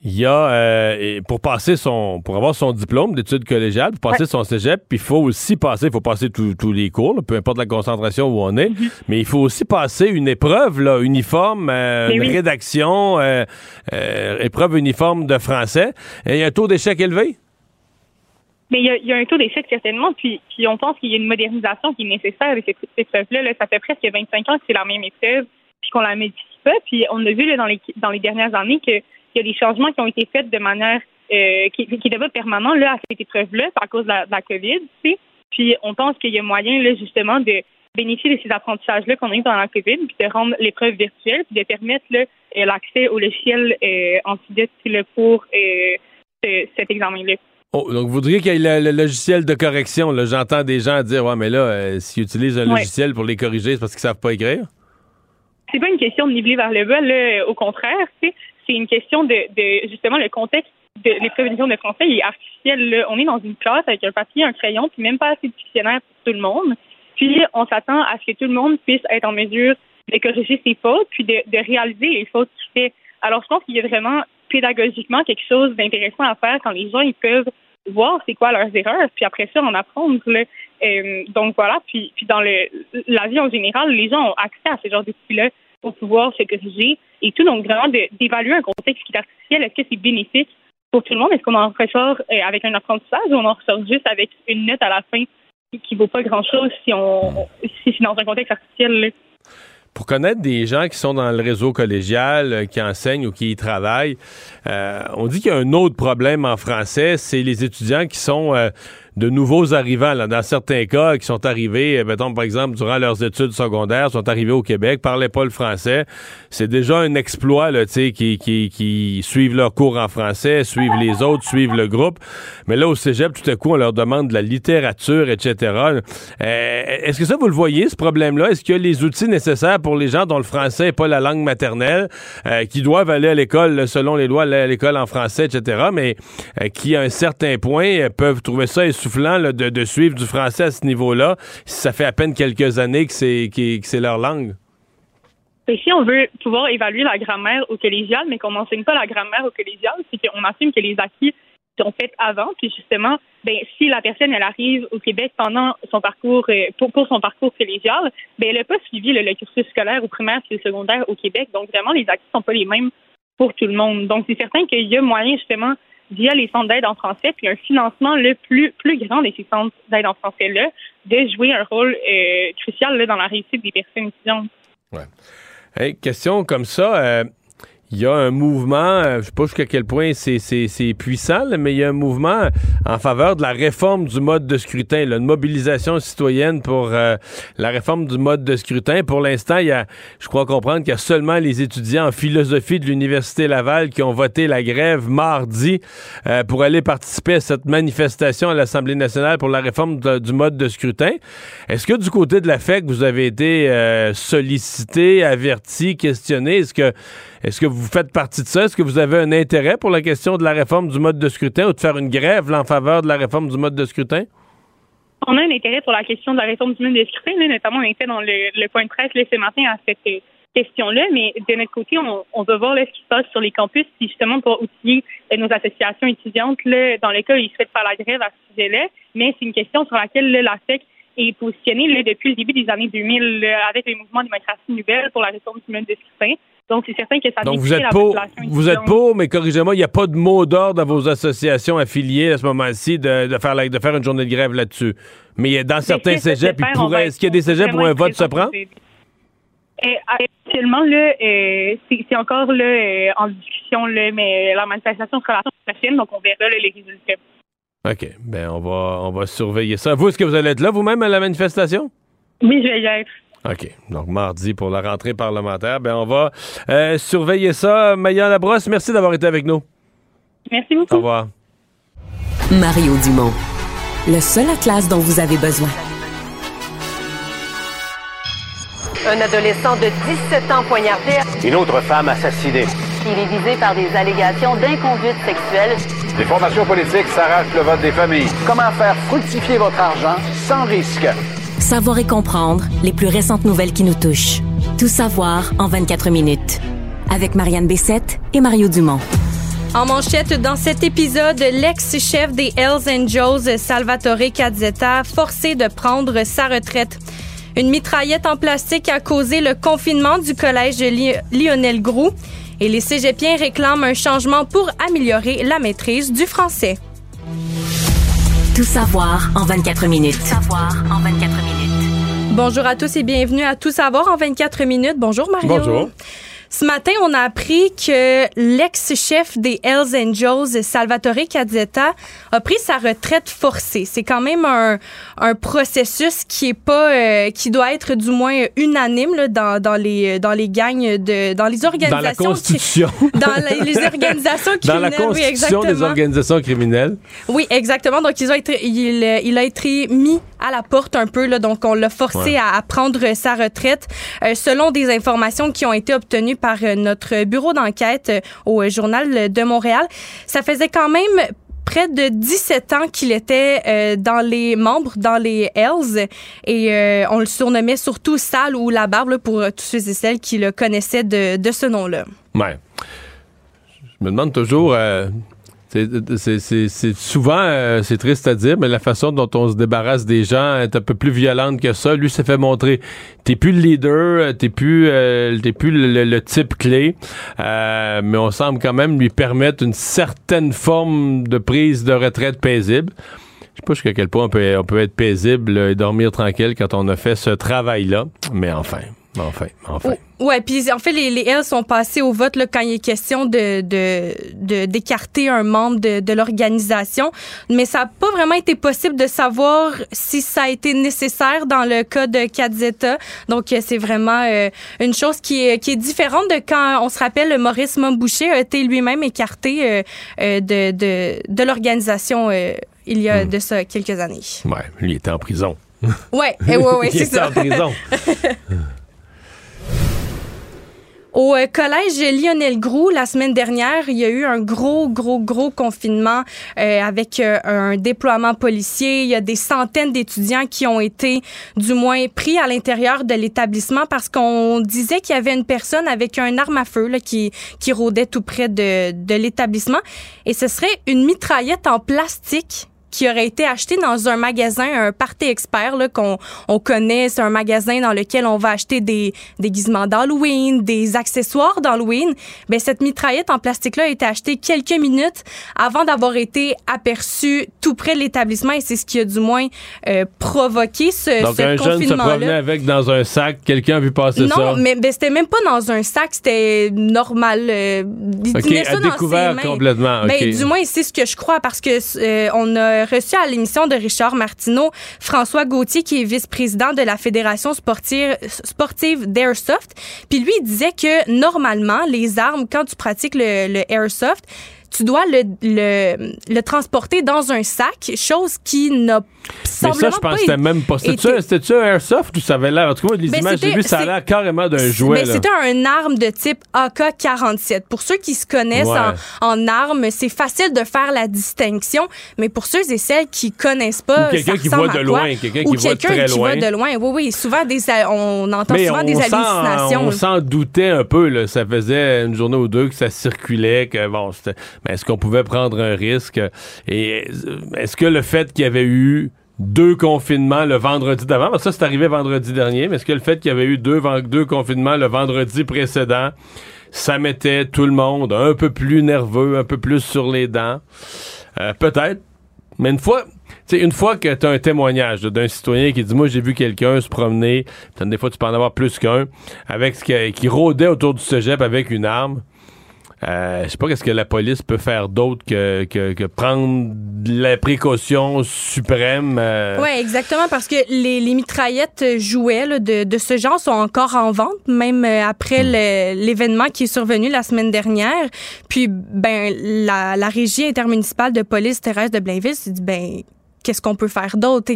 il y a euh, pour passer son pour avoir son diplôme d'études collégiales, pour passer son cégep, puis il faut aussi passer, il faut passer tous les cours, peu importe la concentration où on est, mm-hmm. mais il faut aussi passer une épreuve là, uniforme, euh, une rédaction, euh, épreuve uniforme de français. Et il y a un taux d'échec élevé? Mais il y, a, un taux d'échec certainement, puis, puis on pense qu'il y a une modernisation qui est nécessaire avec cette épreuve-là. Là. Ça fait presque 25 ans que c'est la même épreuve, puis qu'on la modifie pas. Puis on a vu là, dans, les, dans les dernières années que il y a des changements qui ont été faits de manière euh, qui n'étaient pas là, à cette épreuve-là à cause de la, de COVID. Tu Puis on pense qu'il y a moyen là, justement de bénéficier de ces apprentissages-là qu'on a eu pendant la COVID, puis de rendre l'épreuve virtuelle, puis de permettre euh, l'accès au logiciel euh, antidote pour euh, cet examen-là. Oh, donc, vous voudriez qu'il y ait le, logiciel de correction. J'entends des gens dire Ouais, mais là, s'ils utilisent un logiciel pour les corriger, c'est parce qu'ils ne savent pas écrire? C'est pas une question de niveler vers le bas, là, au contraire. C'est c'est une question de, justement le contexte de les prévisions de français est artificiel. On est dans une classe avec un papier, un crayon, puis même pas assez de dictionnaire pour tout le monde. Puis on s'attend à ce que tout le monde puisse être en mesure de corriger ses fautes, puis de, réaliser les fautes qu'il fait. Alors je pense qu'il y a vraiment pédagogiquement quelque chose d'intéressant à faire quand les gens ils peuvent voir c'est quoi leurs erreurs, puis après ça en apprendre. Euh, donc voilà, puis, puis dans le, la vie en général, les gens ont accès à ce genre d'outils-là pour pouvoir se corriger et tout. Donc, vraiment, d'évaluer un contexte qui est artificiel. Est-ce que c'est bénéfique pour tout le monde? Est-ce qu'on en ressort euh, avec un apprentissage ou on en ressort juste avec une note à la fin qui ne vaut pas grand-chose si on si c'est dans un contexte artificiel? Pour connaître des gens qui sont dans le réseau collégial, euh, qui enseignent ou qui y travaillent, euh, on dit qu'il y a un autre problème en français, c'est les étudiants qui sont de nouveaux arrivants, là, dans certains cas, qui sont arrivés, euh, mettons, par exemple, durant leurs études secondaires, sont arrivés au Québec, parlaient pas le français. C'est déjà un exploit, là, tu sais, qui, qui, qui suivent leurs cours en français, suivent les autres, suivent le groupe. Mais là, au cégep, tout à coup, on leur demande de la littérature, etc. Euh, est-ce que ça, vous le voyez, ce problème-là? Est-ce qu'il y a les outils nécessaires pour les gens dont le français n'est pas la langue maternelle, euh, qui doivent aller à l'école, selon les lois, aller à l'école en français, etc., mais qui, à un certain point, peuvent trouver ça soufflant de, suivre du français à ce niveau-là, ça fait à peine quelques années que c'est, c'est leur langue? si on veut pouvoir évaluer la grammaire au collégial, mais qu'on n'enseigne pas la grammaire au collégial, c'est qu'on assume que les acquis sont faits avant, puis justement, ben, si la personne elle arrive au Québec pendant son parcours euh, pour, son parcours collégial, ben, elle n'a pas suivi le, cursus scolaire au primaire et au secondaire au Québec. Donc vraiment, les acquis sont pas les mêmes pour tout le monde. Donc c'est certain qu'il y a moyen justement via les centres d'aide en français, puis un financement le plus, plus grand de ces centres d'aide en français-là, de jouer un rôle euh, crucial dans la réussite des personnes étudiantes. Ouais. question comme ça, euh, il y a un mouvement, euh, je sais pas jusqu'à quel point c'est puissant, mais il y a un mouvement en faveur de la réforme du mode de scrutin, une mobilisation citoyenne pour euh, la réforme du mode de scrutin. Pour l'instant, il y a, je crois comprendre qu'il y a seulement les étudiants en philosophie de l'Université Laval qui ont voté la grève mardi euh, pour aller participer à cette manifestation à l'Assemblée nationale pour la réforme du mode de scrutin. Est-ce que du côté de la FEC, vous avez été sollicité, averti, questionné? Est-ce que est-ce que vous faites partie de ça? Est-ce que vous avez un intérêt pour la question de la réforme du mode de scrutin ou de faire une grève en faveur de la réforme du mode de scrutin? On a un intérêt pour la question de la réforme du mode de scrutin. notamment, on était dans le, point de presse ce matin à cette euh, question-là, mais de notre côté, on, on va voir ce qui se passe sur les campus, puis justement pour outiller euh, nos associations étudiantes dans le cas où ils souhaitent faire la grève à ce sujet-là. Mais c'est une question sur laquelle la FEC est positionnée depuis le début des années 2000 avec le mouvement démocratie nouvelle pour la réforme du mode de scrutin. Donc, c'est certain que ça Donc, vous êtes pour, vous êtes pour, mais corrigez-moi, il n'y a pas de mot d'ordre dans vos associations affiliées à ce moment-ci de, faire, de faire une journée de grève là-dessus. Mais dans certains cégeps, est-ce qu'il y a des cégeps où un vote se prend? actuellement, là, euh, c'est encore là, euh, en discussion, là, mais la manifestation sera la semaine prochaine, donc on verra les résultats. OK. Ben, on va, on va surveiller ça. Vous, est-ce que vous allez être là vous-même à la manifestation? Oui, je vais y être. OK. Donc, mardi pour la rentrée parlementaire. Ben, on va euh, surveiller ça. Maya Labrosse, merci d'avoir été avec nous. Merci beaucoup. Au revoir. Mario Dumont. Le seul atlas dont vous avez besoin. Un adolescent de 17 ans poignardé. Une autre femme assassinée. Il est visé par des allégations d'inconduite sexuelle. Les formations politiques s'arrachent le vote des familles. Comment faire fructifier votre argent sans risque? Savoir et comprendre les plus récentes nouvelles qui nous touchent. Tout savoir en 24 minutes. Avec Marianne Bessette et Mario Dumont. En manchette dans cet épisode, l'ex-chef des Hells Angels, Salvatore Cazzetta, forcé de prendre sa retraite. Une mitraillette en plastique a causé le confinement du collège Lionel Groux et les cégepiens réclament un changement pour améliorer la maîtrise du français. Tout savoir en 24 minutes. Tout savoir en 24 minutes. Bonjour à tous et bienvenue à Tout savoir en 24 minutes. Bonjour Mario. Bonjour. Ce matin, on a appris que l'ex-chef des Hells Angels, Salvatore Cazzetta, a pris sa retraite forcée. C'est quand même un, un, processus qui est pas, euh, qui doit être du moins unanime là, dans, dans, les, dans les gangs de, dans les organisations. Dans la Constitution. dans les, organisations criminelles. Dans la Constitution oui, des organisations criminelles. Oui, exactement. Donc, ils ont été, il, il a été mis à la porte un peu. Là, donc, on l'a forcé à, à, prendre sa retraite. Euh, selon des informations qui ont été obtenues par euh, notre bureau d'enquête euh, au Journal de Montréal. Ça faisait quand même près de 17 ans qu'il était euh, dans les membres, dans les Hells, et on le surnommait surtout Sal ou La Barbe pour tous ceux et celles qui le connaissaient de, de ce nom-là. Ouais. Je me demande toujours, c'est souvent, euh, c'est triste à dire, mais la façon dont on se débarrasse des gens est un peu plus violente que ça. Lui s'est fait montrer, t'es plus le leader, t'es plus, euh, t'es plus le, type clé, euh, mais on semble quand même lui permettre une certaine forme de prise de retraite paisible. Je sais pas jusqu'à quel point on peut, on peut être paisible et dormir tranquille quand on a fait ce travail-là, mais enfin. Enfin, enfin. Ouais, puis en fait, les, les L sont passés au vote là, quand il est question de, de, d'écarter un membre de, de l'organisation, mais ça n'a pas vraiment été possible de savoir si ça a été nécessaire dans le cas de Kadzeta. Donc, euh, c'est vraiment euh, une chose qui est, qui est différente de quand on se rappelle Maurice Momboucher a été lui-même écarté euh, de, de, de l'organisation il y a hmm. de ça quelques années. Ouais, lui était en prison. Ouais, ouais, ouais, c'est ça. en prison. Au euh, collège Lionel Groux, la semaine dernière, il y a eu un gros, gros, gros confinement euh, avec euh, un déploiement policier. Il y a des centaines d'étudiants qui ont été, du moins, pris à l'intérieur de l'établissement parce qu'on disait qu'il y avait une personne avec un arme à feu là, qui, qui rôdait tout près de, de l'établissement. Et ce serait une mitraillette en plastique qui aurait été acheté dans un magasin, un party expert là, qu'on on connaît. C'est un magasin dans lequel on va acheter des déguisements d'Halloween, des accessoires d'Halloween. Ben cette mitraillette en plastique-là a été achetée quelques minutes avant d'avoir été aperçue tout près de l'établissement et c'est ce qui a du moins euh, provoqué ce, Donc, un jeune se promenait avec dans un sac. Quelqu'un a vu passer ça? Non, mais ben, c'était même pas dans un sac. C'était normal. Euh, il okay, ça découvert complètement. Ben, du moins, c'est ce que je crois parce que euh, on a reçu à l'émission de Richard Martineau François Gauthier, qui est vice-président de la Fédération sportive, d'Airsoft. Puis lui, disait que normalement, les armes, quand tu pratiques le Airsoft, tu dois le, le, le, transporter dans un sac, chose qui n'a mais ça, je pense que c'était même pas. C'était-tu un airsoft ou ça avait l'air? En tout cas, les ben, images j'ai vues, ça a l'air carrément d'un jouet. Mais c'était un arme de type AK-47. Pour ceux qui se connaissent en, en armes, c'est facile de faire la distinction. Mais pour ceux et celles qui connaissent pas, quelqu'un qui voit de loin, quelqu'un qui voit très qui loin. Voit de loin. Oui, oui. Souvent, des, on entend souvent des hallucinations. On s'en doutait un peu. Là. Ça faisait une journée ou deux que ça circulait. Que bon, mais est-ce qu'on pouvait prendre un risque? Et est-ce que le fait qu'il y avait eu deux confinements le vendredi d'avant. Ça, c'est arrivé vendredi dernier, mais est-ce que le fait qu'il y avait eu deux, confinements le vendredi précédent, ça mettait tout le monde un peu plus nerveux, un peu plus sur les dents? Euh, peut-être. Mais une fois, une fois que tu as un témoignage d'un citoyen qui dit Moi, j'ai vu quelqu'un se promener, des fois, tu peux en avoir plus qu'un, avec ce qui, qui rôdait autour du cégep avec une arme. Euh, je sais pas qu'est-ce que la police peut faire d'autre que, que, prendre la précaution suprême. Euh. Oui, exactement, parce que les, les mitraillettes jouets de, de, ce genre sont encore en vente, même euh, après hmm. l'événement qui est survenu la semaine dernière. Puis, ben, la, la régie intermunicipale de police terrestre de Blainville s'est dit, ben, qu'est-ce qu'on peut faire d'autre?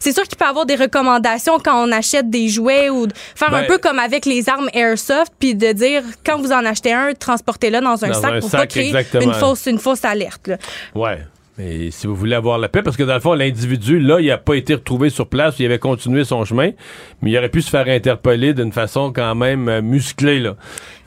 c'est sûr qu'il peut y avoir des recommandations quand on achète des jouets ou faire un ben, peu comme avec les armes airsoft, puis de dire quand vous en achetez un, transportez-le dans un sac pour pas créer une fausse, une fausse alerte. Ouais. Mais si vous voulez avoir la paix, parce que dans le fond, l'individu, là, il n'a pas été retrouvé sur place, il avait continué son chemin, mais il aurait pu se faire interpeller d'une façon quand même euh, musclée, là.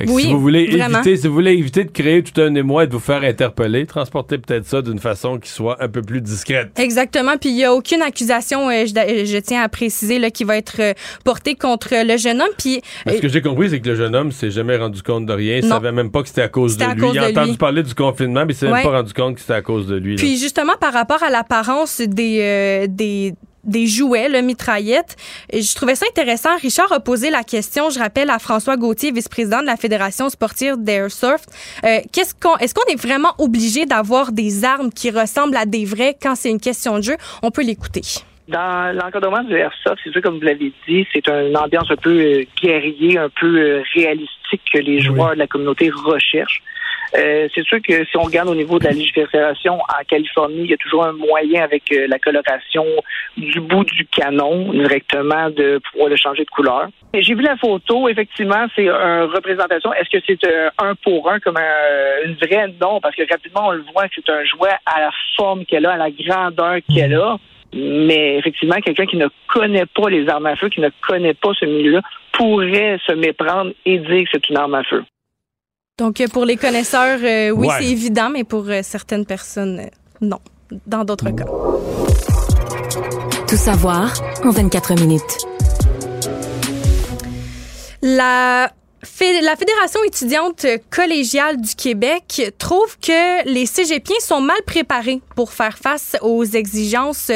Oui, si vous voulez éviter, si vous voulez éviter de créer tout un émoi et de vous faire interpeller, transportez peut-être ça d'une façon qui soit un peu plus discrète. Exactement. Puis il n'y a aucune accusation, euh, je, tiens à préciser, là, qui va être euh, portée contre le jeune homme. Puis ce que j'ai compris, c'est que le jeune homme s'est jamais rendu compte de rien, il savait même pas que c'était à cause de lui. il a entendu parler du confinement, mais il s'est même pas rendu compte que c'était à cause de lui. Puis justement, par rapport à l'apparence des, euh, des des jouets, le mitraillette. Je trouvais ça intéressant. Richard a posé la question, je rappelle, à François Gauthier, vice-président de la Fédération sportive d'Airsoft. Euh, qu'on, est-ce qu'on est vraiment obligé d'avoir des armes qui ressemblent à des vrais quand c'est une question de jeu? On peut l'écouter. Dans l'encadrement du Airsoft, c'est sûr, comme vous l'avez dit, c'est une ambiance un peu euh, guerrier, un peu réalistique que les joueurs de la communauté recherchent. Euh, c'est sûr que si on regarde au niveau de la légifération en Californie, il y a toujours un moyen avec euh, la coloration du bout du canon directement de pouvoir le changer de couleur. J'ai vu la photo, effectivement, c'est une représentation. Est-ce que c'est euh, un pour un comme une vraie? Non, parce que rapidement, on le voit que c'est un jouet à la forme qu'elle a, à la grandeur qu'elle a. Mais effectivement, quelqu'un qui ne connaît pas les armes à feu, qui ne connaît pas ce milieu-là, pourrait se méprendre et dire que c'est une arme à feu. Donc, euh, pour les connaisseurs, euh, oui, c'est évident, mais pour euh, certaines personnes, non. Dans d'autres cas. Tout savoir en 24 minutes. La la Fédération étudiante collégiale du Québec trouve que les cégepiens sont mal préparés pour faire face aux exigences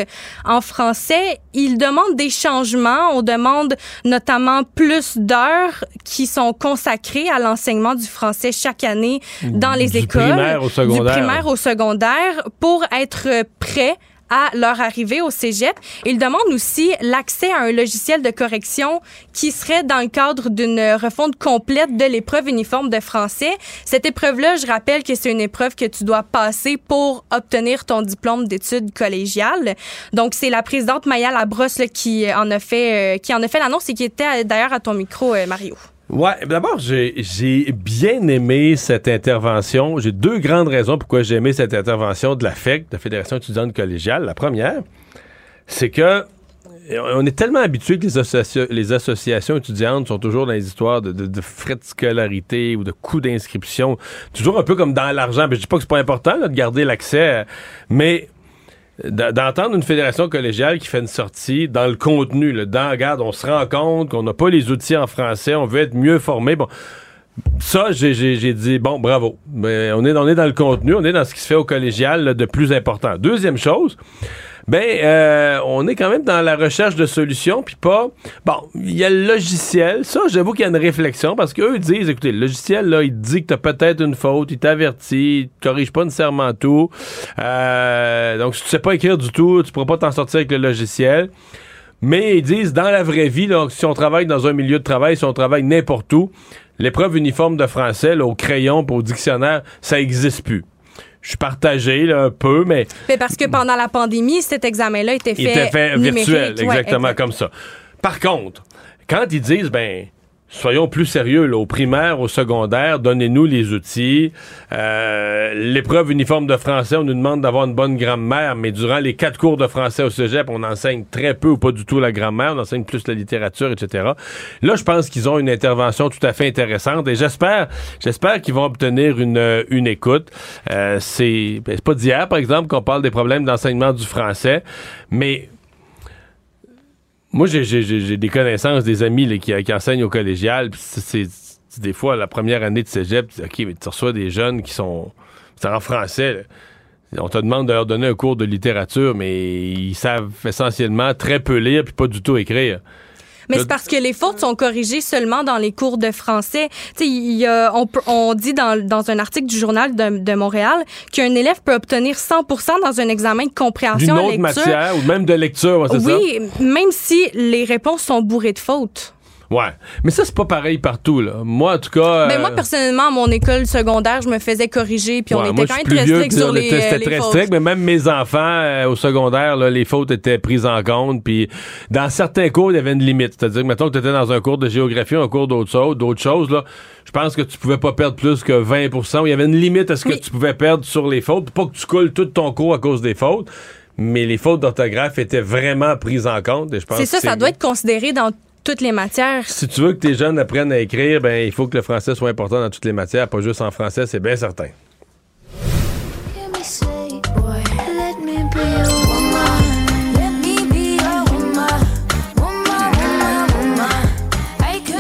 en français. Ils demandent des changements. On demande notamment plus d'heures qui sont consacrées à l'enseignement du français chaque année dans les écoles. Primaire au secondaire. Du primaire au secondaire pour être prêts à leur arrivée au cégep. Ils demandent aussi l'accès à un logiciel de correction qui serait dans le cadre d'une refonte complète de l'épreuve uniforme de français. Cette épreuve-là, je rappelle que c'est une épreuve que tu dois passer pour obtenir ton diplôme d'études collégiales. Donc, c'est la présidente Maya Labrosse qui en a fait, euh, qui en a fait l'annonce et qui était d'ailleurs à ton micro, euh, Mario. Ouais, d'abord, j'ai bien aimé cette intervention. J'ai deux grandes raisons pourquoi j'ai aimé cette intervention de la FEC, de la Fédération étudiante collégiale. La première, c'est que on est tellement habitué que les, associations étudiantes sont toujours dans les histoires de, frais de scolarité ou de coûts d'inscription, toujours un peu comme dans l'argent. Je dis pas que c'est pas important de garder l'accès, mais d'entendre une fédération collégiale qui fait une sortie dans le contenu, là, dans, regarde, on se rend compte qu'on n'a pas les outils en français, on veut être mieux formé. Bon, ça, j'ai dit, bon, bravo. Mais on, est, on est dans le contenu, on est dans ce qui se fait au collégial de plus important. Deuxième chose, ben, euh, on est quand même dans la recherche de solutions, puis pas. Bon, il y a le logiciel. Ça, j'avoue qu'il y a une réflexion parce qu'eux disent, écoutez, le logiciel là, il dit que t'as peut-être une faute, il t'avertit, il corrige pas nécessairement tout. Euh, donc, si tu sais pas écrire du tout, tu pourras pas t'en sortir avec le logiciel. Mais ils disent, dans la vraie vie, là, si on travaille dans un milieu de travail, si on travaille n'importe où, l'épreuve uniforme de français, là, au crayon, pour au dictionnaire, ça existe plus je suis partagé un peu, mais... mais... Parce que pendant la pandémie, cet examen-là était fait, Il était fait virtuel, exactement comme ça. Par contre, quand ils disent, ben, soyons plus sérieux, là, au primaire, au secondaire, donnez-nous les outils. Euh, l'épreuve uniforme de français, on nous demande d'avoir une bonne grammaire, mais durant les quatre cours de français au cégep, on enseigne très peu ou pas du tout la grammaire, on enseigne plus la littérature, etc. Là, je pense qu'ils ont une intervention tout à fait intéressante et j'espère, j'espère qu'ils vont obtenir une, une écoute. Euh, c'est, ben, pas d'hier, par exemple, qu'on parle des problèmes d'enseignement du français, mais moi, j'ai des connaissances, des amis qui, enseignent au collégial. C'est des fois la première année de cégep, OK, mais tu reçois des jeunes qui sont en français. On te demande de leur donner un cours de littérature, mais ils savent essentiellement très peu lire puis pas du tout écrire. Mais c'est parce que les fautes sont corrigées seulement dans les cours de français. Tu y a, on, on, dit dans, dans, un article du journal de, de Montréal qu'un élève peut obtenir 100% dans un examen de compréhension D'une autre matière ou même de lecture, c'est oui, même si les réponses sont bourrées de fautes. Ouais. Mais ça, c'est pas pareil partout, là. Moi, en tout cas. Ben, moi, personnellement, à mon école secondaire, je me faisais corriger, puis on était quand même très strict sur les, C'était très strict, mais même mes enfants, au secondaire, là, les fautes étaient prises en compte, puis dans certains cours, il y avait une limite. C'est-à-dire que, mettons que tu étais dans un cours de géographie, un cours d'autres choses, d'autres choses, là, je pense que tu pouvais pas perdre plus que 20% Il y avait une limite à ce que tu pouvais perdre sur les fautes. Pas que tu coules tout ton cours à cause des fautes, mais les fautes d'orthographe étaient vraiment prises en compte. C'est ça, ça doit être considéré dans toutes les matières. Si tu veux que tes jeunes apprennent à écrire, ben il faut que le français soit important dans toutes les matières, pas juste en français, c'est bien certain.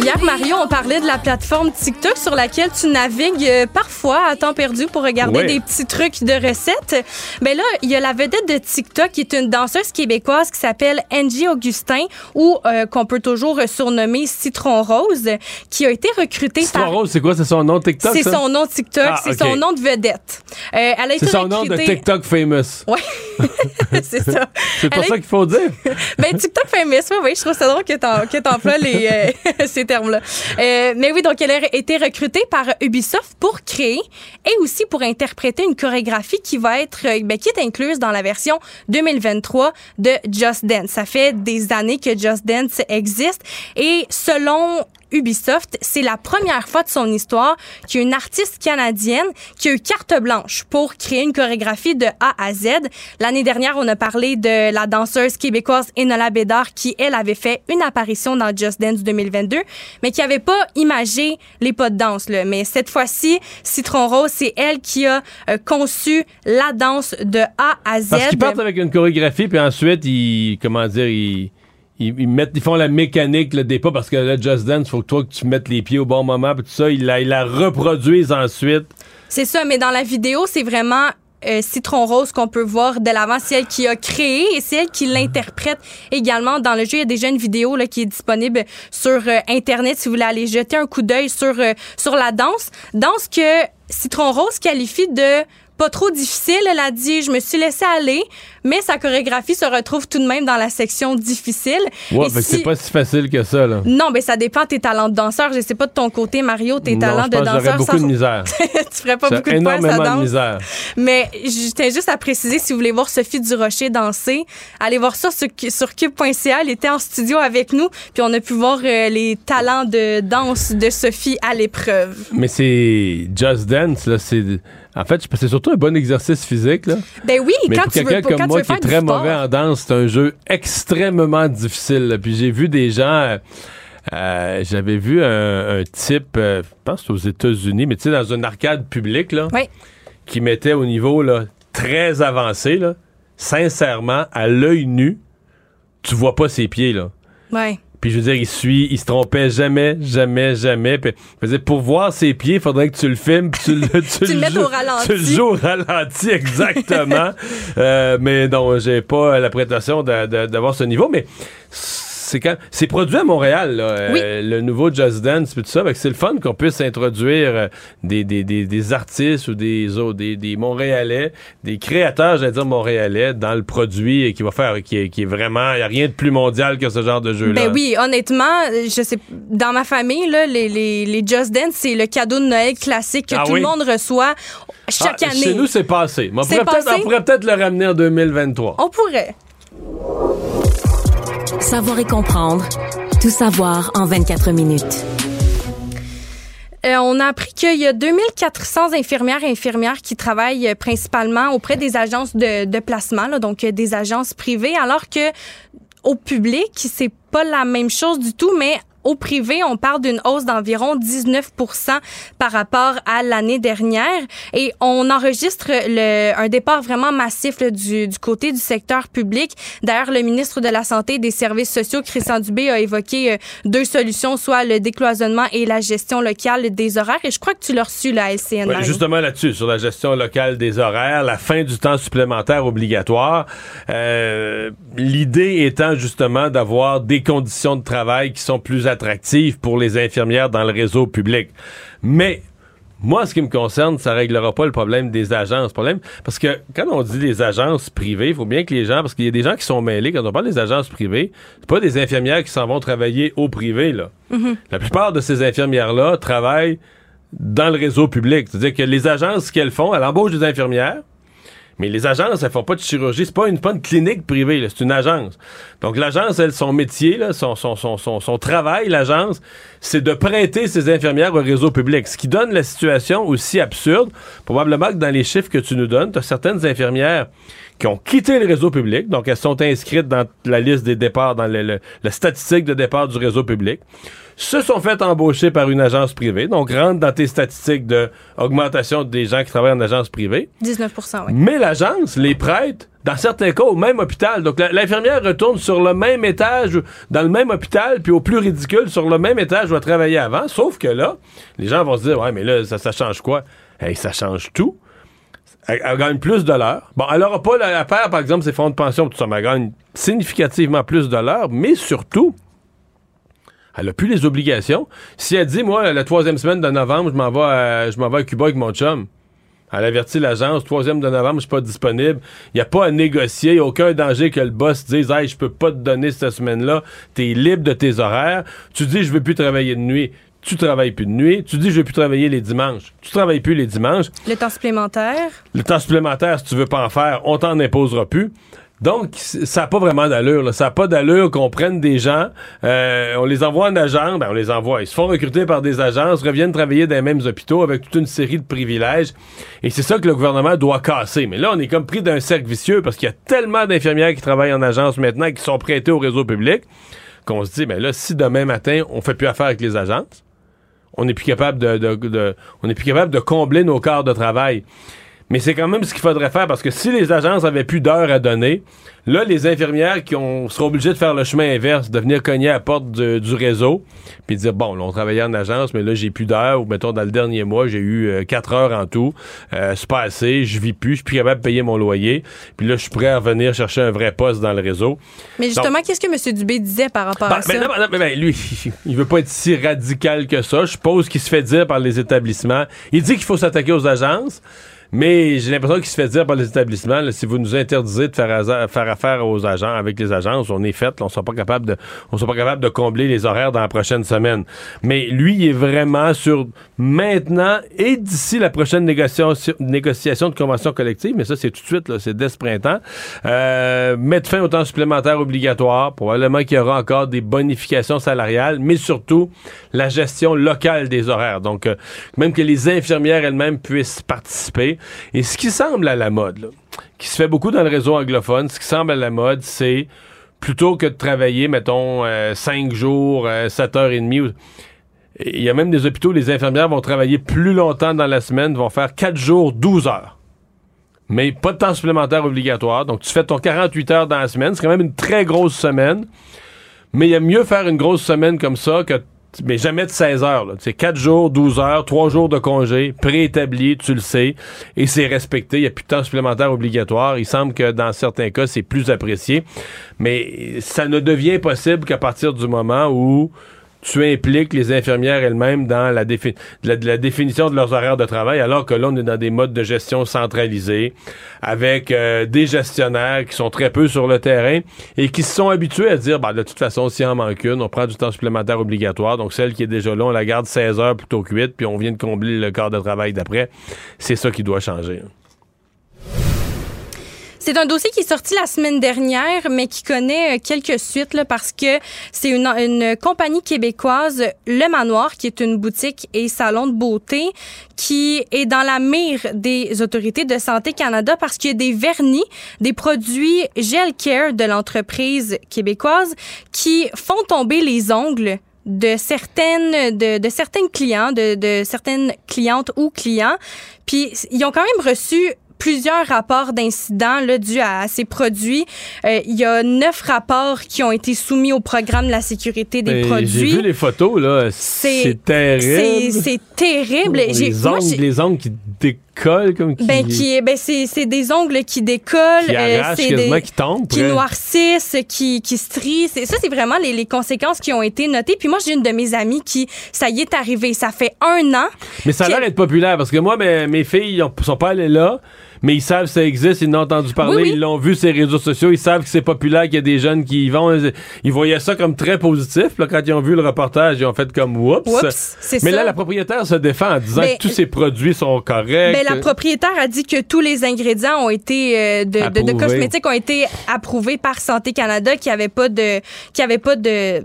Hier, Mario, on parlait de la plateforme TikTok sur laquelle tu navigues euh, parfois à temps perdu pour regarder des petits trucs de recettes. Mais ben là, il y a la vedette de TikTok qui est une danseuse québécoise qui s'appelle Angie Augustin ou euh, qu'on peut toujours surnommer Citron Rose, qui a été recrutée Citron Rose, c'est quoi? C'est son nom TikTok? C'est son nom TikTok, ah, c'est son nom de vedette. Euh, elle a été c'est son nom de TikTok famous. Oui, c'est ça. c'est pour ça qu'il faut dire. ben, TikTok famous, oui, oui, je trouve ça drôle que tu emploies les, euh, mais oui, donc elle a été recrutée par Ubisoft pour créer et aussi pour interpréter une chorégraphie qui va être, euh, ben, qui est incluse dans la version 2023 de Just Dance. Ça fait des années que Just Dance existe et selon Ubisoft, c'est la première fois de son histoire qu'il y a une artiste canadienne qui a eu carte blanche pour créer une chorégraphie de A à Z. L'année dernière, on a parlé de la danseuse québécoise Enola Bédard qui, elle, avait fait une apparition dans Just Dance 2022, mais qui n'avait pas imagé les pas de danse. Mais cette fois-ci, Citron Rose, c'est elle qui a euh, conçu la danse de A à Z. Parce qu'ils partent avec une chorégraphie, puis ensuite, ils, comment dire, ils ils, mettent, ils font la mécanique le pas parce que là, Just Dance, faut que toi que tu mettes les pieds au bon moment, puis tout ça, ils la, ils la reproduisent ensuite. C'est ça, mais dans la vidéo, c'est vraiment euh, Citron Rose qu'on peut voir de l'avant. C'est elle qui a créé et c'est elle qui l'interprète également dans le jeu. Il y a déjà une vidéo là, qui est disponible sur euh, Internet si vous voulez aller jeter un coup d'œil sur, euh, sur la danse. Danse que Citron Rose qualifie de pas trop difficile. Elle a dit, je me suis laissée aller, mais sa chorégraphie se retrouve tout de même dans la section difficile. Ouais, mais c'est pas si facile que ça, là. Non, mais ça dépend de tes talents de danseur. Je sais pas de ton côté, Mario, tes talents de danseur. J'aurais beaucoup de misère. tu ferais pas beaucoup de points, ça danse. de misère. Mais je tiens juste à préciser, si vous voulez voir Sophie Durocher danser, allez voir ça sur, sur cube.ca. Elle était en studio avec nous, puis on a pu voir euh, les talents de danse de Sophie à l'épreuve. Mais c'est Just Dance, là, c'est en fait, c'est surtout un bon exercice physique. Là. Ben oui, Mais quand pour tu quelqu'un comme moi qui est très mauvais en danse, c'est un jeu extrêmement difficile. Puis j'ai vu des gens. Euh, euh, j'avais vu un, type, euh, je pense aux États-Unis, mais tu sais, dans une arcade publique, là, qui mettait au niveau là, très avancé, là, sincèrement, à l'œil nu, tu vois pas ses pieds. Là. Ouais. Puis je veux dire, il suit, il se trompait jamais, jamais, jamais. Puis, pour voir ses pieds, il faudrait que tu le filmes, tu, le, tu, tu le, joues, au ralenti. Tu le joues au ralenti, exactement. euh, mais non, j'ai pas la prétention d'avoir ce niveau. Mais c'est quand c'est produit à Montréal, euh, le nouveau Just Dance, tout ça. C'est le fun qu'on puisse introduire euh, des, des, des, artistes ou des, des, des Montréalais, des créateurs, j'allais dire Montréalais, dans le produit et qui va faire, qui est, qui est vraiment, il n'y a rien de plus mondial que ce genre de jeu-là. Ben oui, honnêtement, je sais, dans ma famille, là, les, les, les Just Dance, c'est le cadeau de Noël classique que ah tout le monde reçoit chaque ah, année. Chez nous, c'est passé. on pourrait peut-être le ramener en 2023. On pourrait. Savoir et comprendre. Tout savoir en 24 minutes. Euh, on a appris qu'il y a 2400 infirmières et infirmières qui travaillent principalement auprès des agences de, placement, donc euh, des agences privées, alors que au public, c'est pas la même chose du tout, mais au privé, on parle d'une hausse d'environ 19 par rapport à l'année dernière et on enregistre le, un départ vraiment massif du, du, côté du secteur public. D'ailleurs, le ministre de la Santé et des Services sociaux, Christian Dubé, a évoqué euh, deux solutions, soit le décloisonnement et la gestion locale des horaires. Et je crois que tu l'as reçu, la LCN. justement là-dessus, sur la gestion locale des horaires, la fin du temps supplémentaire obligatoire. Euh, L'idée étant justement d'avoir des conditions de travail qui sont plus attractive pour les infirmières dans le réseau public. Mais Moi, ce qui me concerne, ça réglera pas le problème des agences. Problème, parce que quand on dit des agences privées, il faut bien que les gens, parce qu'il y a des gens qui sont mêlés, quand on parle des agences privées, c'est pas des infirmières qui s'en vont travailler au privé, là. Mm-hmm. La plupart de ces infirmières-là travaillent dans le réseau public. C'est-à-dire que les agences, ce qu'elles font, elles embauchent des infirmières, mais les agences, elles font pas de chirurgie. C'est pas une, pas une clinique privée, c'est une agence. Donc l'agence, elle, son métier, là, son, son, son, son, travail, l'agence, c'est de prêter ses infirmières au réseau public. Ce qui donne la situation aussi absurde. Probablement que dans les chiffres que tu nous donnes, tu as certaines infirmières qui ont quitté le réseau public, donc elles sont inscrites dans la liste des départs, dans le, la statistique de départ du réseau public se sont fait embaucher par une agence privée, donc rentre dans tes statistiques d'augmentation des gens qui travaillent en agence privée. 19 oui. Mais l'agence les prête, dans certains cas, au même hôpital. Donc l'infirmière retourne sur le même étage, dans le même hôpital, puis au plus ridicule, sur le même étage où elle travaillait avant, sauf que là, les gens vont se dire, ouais, mais là, ça, ça change quoi? Hey, ça change tout. Elle, gagne plus de l'heure. Bon, elle n'aura pas à faire, par exemple, ses fonds de pension, tout ça, mais elle gagne significativement plus de l'heure, mais surtout, elle n'a plus les obligations. Si elle dit, moi, la troisième semaine de novembre, je m'en vais, à, je m'en vais à Cuba avec mon chum. Elle avertit l'agence, troisième de novembre, je suis pas disponible. Il n'y a pas à négocier, il n'y a aucun danger que le boss dise Hey, je peux pas te donner cette semaine-là, tu es libre de tes horaires. Tu dis je veux plus travailler de nuit. Tu travailles plus de nuit. Tu dis je veux plus travailler les dimanches. Tu travailles plus les dimanches. Le temps supplémentaire? Le temps supplémentaire, si tu veux pas en faire, on t'en imposera plus. Donc, ça n'a pas vraiment d'allure. Ça n'a pas d'allure qu'on prenne des gens, euh, on les envoie en agence, ben on les envoie. Ils se font recruter par des agences, reviennent travailler dans les mêmes hôpitaux avec toute une série de privilèges. Et c'est ça que le gouvernement doit casser. Mais là, on est comme pris d'un cercle vicieux parce qu'il y a tellement d'infirmières qui travaillent en agence maintenant qui sont prêtées au réseau public qu'on se dit, ben là, si demain matin, on fait plus affaire avec les agences, on n'est plus capable de, on n'est plus capable de combler nos quarts de travail. Mais c'est quand même ce qu'il faudrait faire parce que si les agences avaient plus d'heures à donner, là, les infirmières qui ont, seront obligées de faire le chemin inverse, de venir cogner à la porte du réseau, puis dire bon, là, on travaillait en agence, mais là, j'ai plus d'heures, ou mettons, dans le dernier mois, j'ai eu euh, quatre heures en tout. Euh, c'est pas assez, je vis plus, je suis plus capable de payer mon loyer. Puis là, je suis prêt à revenir chercher un vrai poste dans le réseau. Mais justement, qu'est-ce que M. Dubé disait par rapport ben, à ça? Ben, ben, ben, lui, il veut pas être si radical que ça. Je suppose qu'il se fait dire par les établissements. Il dit qu'il faut s'attaquer aux agences. Mais j'ai l'impression qu'il se fait dire par les établissements, si vous nous interdisez de faire, faire, affaire aux agents, avec les agences, on est fait, on ne sera pas capable de, on sera pas capable de combler les horaires dans la prochaine semaine. Mais lui, il est vraiment sur maintenant et d'ici la prochaine négociation, négociation de convention collective, mais ça, c'est tout de suite, c'est dès ce printemps, euh, mettre fin au temps supplémentaire obligatoire. Probablement qu'il y aura encore des bonifications salariales, mais surtout la gestion locale des horaires. Donc, euh, même que les infirmières elles-mêmes puissent participer. Et ce qui semble à la mode, qui se fait beaucoup dans le réseau anglophone, ce qui semble à la mode, c'est plutôt que de travailler, mettons, 5 euh, jours, 7 euh, heures et demie. Il y a même des hôpitaux où les infirmières vont travailler plus longtemps dans la semaine, vont faire 4 jours, 12 heures. Mais pas de temps supplémentaire obligatoire. Donc, tu fais ton 48 heures dans la semaine. C'est quand même une très grosse semaine. Mais il y a mieux faire une grosse semaine comme ça que mais jamais de 16 heures. C'est 4 jours, 12 heures, 3 jours de congé, préétabli, tu le sais, et c'est respecté. Il n'y a plus de temps supplémentaire obligatoire. Il semble que dans certains cas, c'est plus apprécié. Mais ça ne devient possible qu'à partir du moment où tu impliques les infirmières elles-mêmes dans la, définition de leurs horaires de travail, alors que là, on est dans des modes de gestion centralisés, avec euh, des gestionnaires qui sont très peu sur le terrain et qui se sont habitués à dire, bah, de toute façon, s'il en manque une, on prend du temps supplémentaire obligatoire, donc celle qui est déjà là, on la garde 16 heures plutôt que 8, puis on vient de combler le quart de travail d'après. C'est ça qui doit changer. C'est un dossier qui est sorti la semaine dernière, mais qui connaît euh, quelques suites là, parce que c'est une, une, compagnie québécoise, Le Manoir, qui est une boutique et salon de beauté, qui est dans la mire des autorités de santé Canada parce qu'il y a des vernis, des produits Gel Care de l'entreprise québécoise qui font tomber les ongles de certaines de, de certaines clients de, de certaines clientes ou clients. Puis ils ont quand même reçu plusieurs rapports d'incidents dus à, ces produits. Euh, il y a neuf rapports qui ont été soumis au programme de la sécurité des produits. J'ai vu les photos, là. C'est terrible. C'est terrible. Les ongles, les ongles qui colle comme qui. Ben, qui ben c'est des ongles qui décollent, qui, euh, des qui tombent, qui noircissent, qui qui strient. Ça c'est vraiment les, les, conséquences qui ont été notées. Puis moi j'ai une de mes amies qui ça y est arrivé, ça fait un an. Mais ça a l'air d'être populaire parce que moi mes, mes filles ne sont pas allées là mais ils savent que ça existe, ils l'ont entendu parler, ils l'ont vu sur les réseaux sociaux, ils savent que c'est populaire, qu'il y a des jeunes qui y vont. Ils voyaient ça comme très positif. Là, quand ils ont vu le reportage, ils ont fait comme oups. Mais là, la propriétaire se défend en disant que tous ces produits sont corrects. Mais la propriétaire a dit que tous les ingrédients ont été euh, de, de, cosmétiques ont été approuvés par Santé Canada, qu'il n'y avait pas de, qu'il avait pas de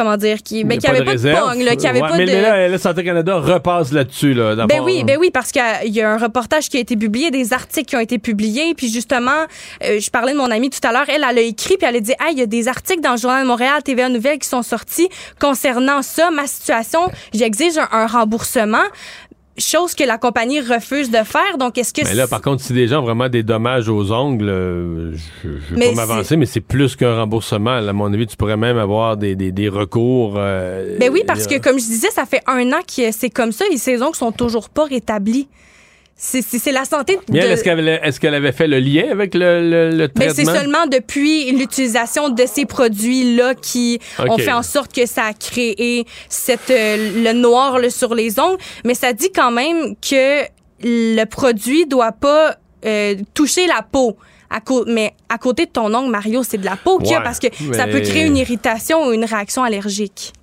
comment dire, qui, ben, qui avait pas de, pong, là, qui avait pas mais, de. Mais là, Santé Canada repasse là-dessus, là. Ben oui, ben oui, parce qu'il y a un reportage qui a été publié, des articles qui ont été publiés, puis justement, euh, je parlais de mon amie tout à l'heure, elle, elle a écrit, puis elle a dit, ah, il y a des articles dans le Journal de Montréal, TVA Nouvelles qui sont sortis concernant ça, ma situation, j'exige un remboursement chose que la compagnie refuse de faire. Donc, est-ce que... Mais là, par contre, si des gens ont vraiment des dommages aux ongles, euh, je ne vais pas m'avancer, mais c'est plus qu'un remboursement. À mon avis, tu pourrais même avoir des, des, recours. Euh, ben oui, parce que, comme je disais, ça fait un an que c'est comme ça et ces ongles sont toujours pas rétablis. C'est la santé. De... est-ce qu'elle est qu'elle avait fait le lien avec le, le, traitement? c'est seulement depuis l'utilisation de ces produits-là qui ont fait en sorte que ça a créé cette, euh, le noir sur les ongles. Mais ça dit quand même que le produit doit pas euh, toucher la peau. À mais à côté de ton ongle, Mario, c'est de la peau qu'il y a parce que ça peut créer une irritation ou une réaction allergique.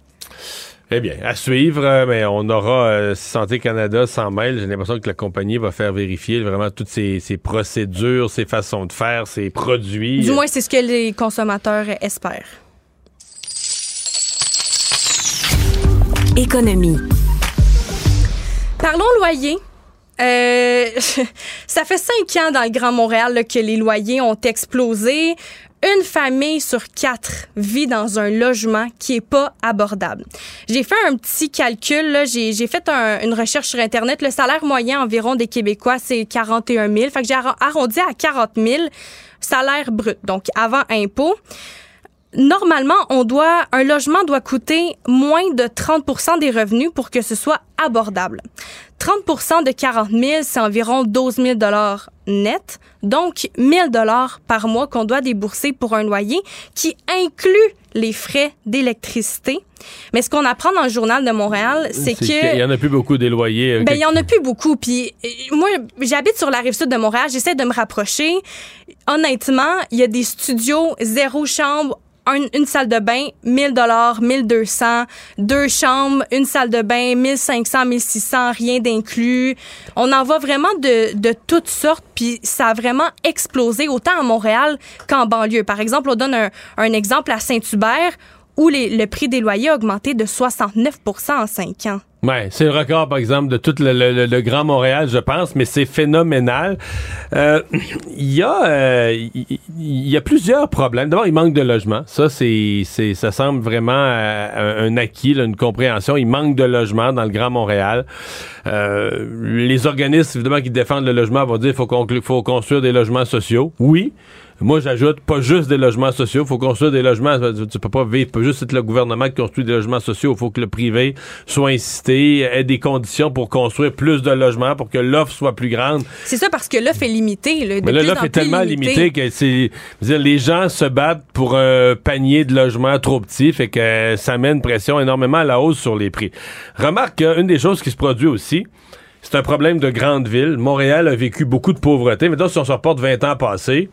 Eh bien, à suivre, euh, mais on aura euh, Santé Canada sans mail. J'ai l'impression que la compagnie va faire vérifier vraiment toutes ces, procédures, ces façons de faire, ces produits. Du moins, c'est ce que les consommateurs espèrent. Économie. Parlons loyer. Euh, ça fait cinq ans dans le Grand Montréal que les loyers ont explosé une famille sur quatre vit dans un logement qui est pas abordable. J'ai fait un petit calcul, j'ai fait une recherche sur Internet. Le salaire moyen environ des Québécois, c'est 41 000. Fait que j'ai arrondi à 40 000 salaire brut, donc avant impôt normalement, on doit, un logement doit coûter moins de 30 des revenus pour que ce soit abordable. 30% de 40 000, c'est environ 12 000 net, donc 1000 dollars par mois qu'on doit débourser pour un loyer qui inclut les frais d'électricité. Mais ce qu'on apprend dans le journal de Montréal, c'est que il y en a plus beaucoup des loyers. Euh, ben il y en a plus beaucoup. Puis euh, moi, j'habite sur la rive sud de Montréal. J'essaie de me rapprocher. Honnêtement, il y a des studios zéro chambre une salle de bain, 1000 dollars, 1200, deux chambres, une salle de bain, 1500, 1600, rien d'inclus. On en voit vraiment de, de toutes sortes, puis ça a vraiment explosé autant à Montréal qu'en banlieue. Par exemple, on donne un, un exemple à Saint-Hubert où le prix des loyers a augmenté de 69 en cinq ans. Oui, c'est le record, par exemple, de tout le, Grand Montréal, je pense, mais c'est phénoménal. Euh, il y, a, euh, y a plusieurs problèmes. D'abord, il manque de logement. Ça, c'est, ça semble vraiment euh, un acquis, une compréhension. Il manque de logement dans le Grand Montréal. les organismes, évidemment, qui défendent le logement vont dire qu'il faut construire des logements sociaux. Oui, moi, j'ajoute pas juste des logements sociaux. Il faut construire des logements. Tu peux pas vivre, pas juste être le gouvernement qui construit des logements sociaux. Il faut que le privé soit incité, ait des conditions pour construire plus de logements, pour que l'offre soit plus grande. C'est ça parce que l'offre est limitée. Mais là, l'offre est tellement limitée que c'est, les gens se battent pour un panier de logements trop petit, fait que ça met une pression énormément à la hausse sur les prix. Remarque qu'une des choses qui se produit aussi, c'est un problème de grande ville. Montréal a vécu beaucoup de pauvreté. Maintenant, si on se reporte 20 ans passés,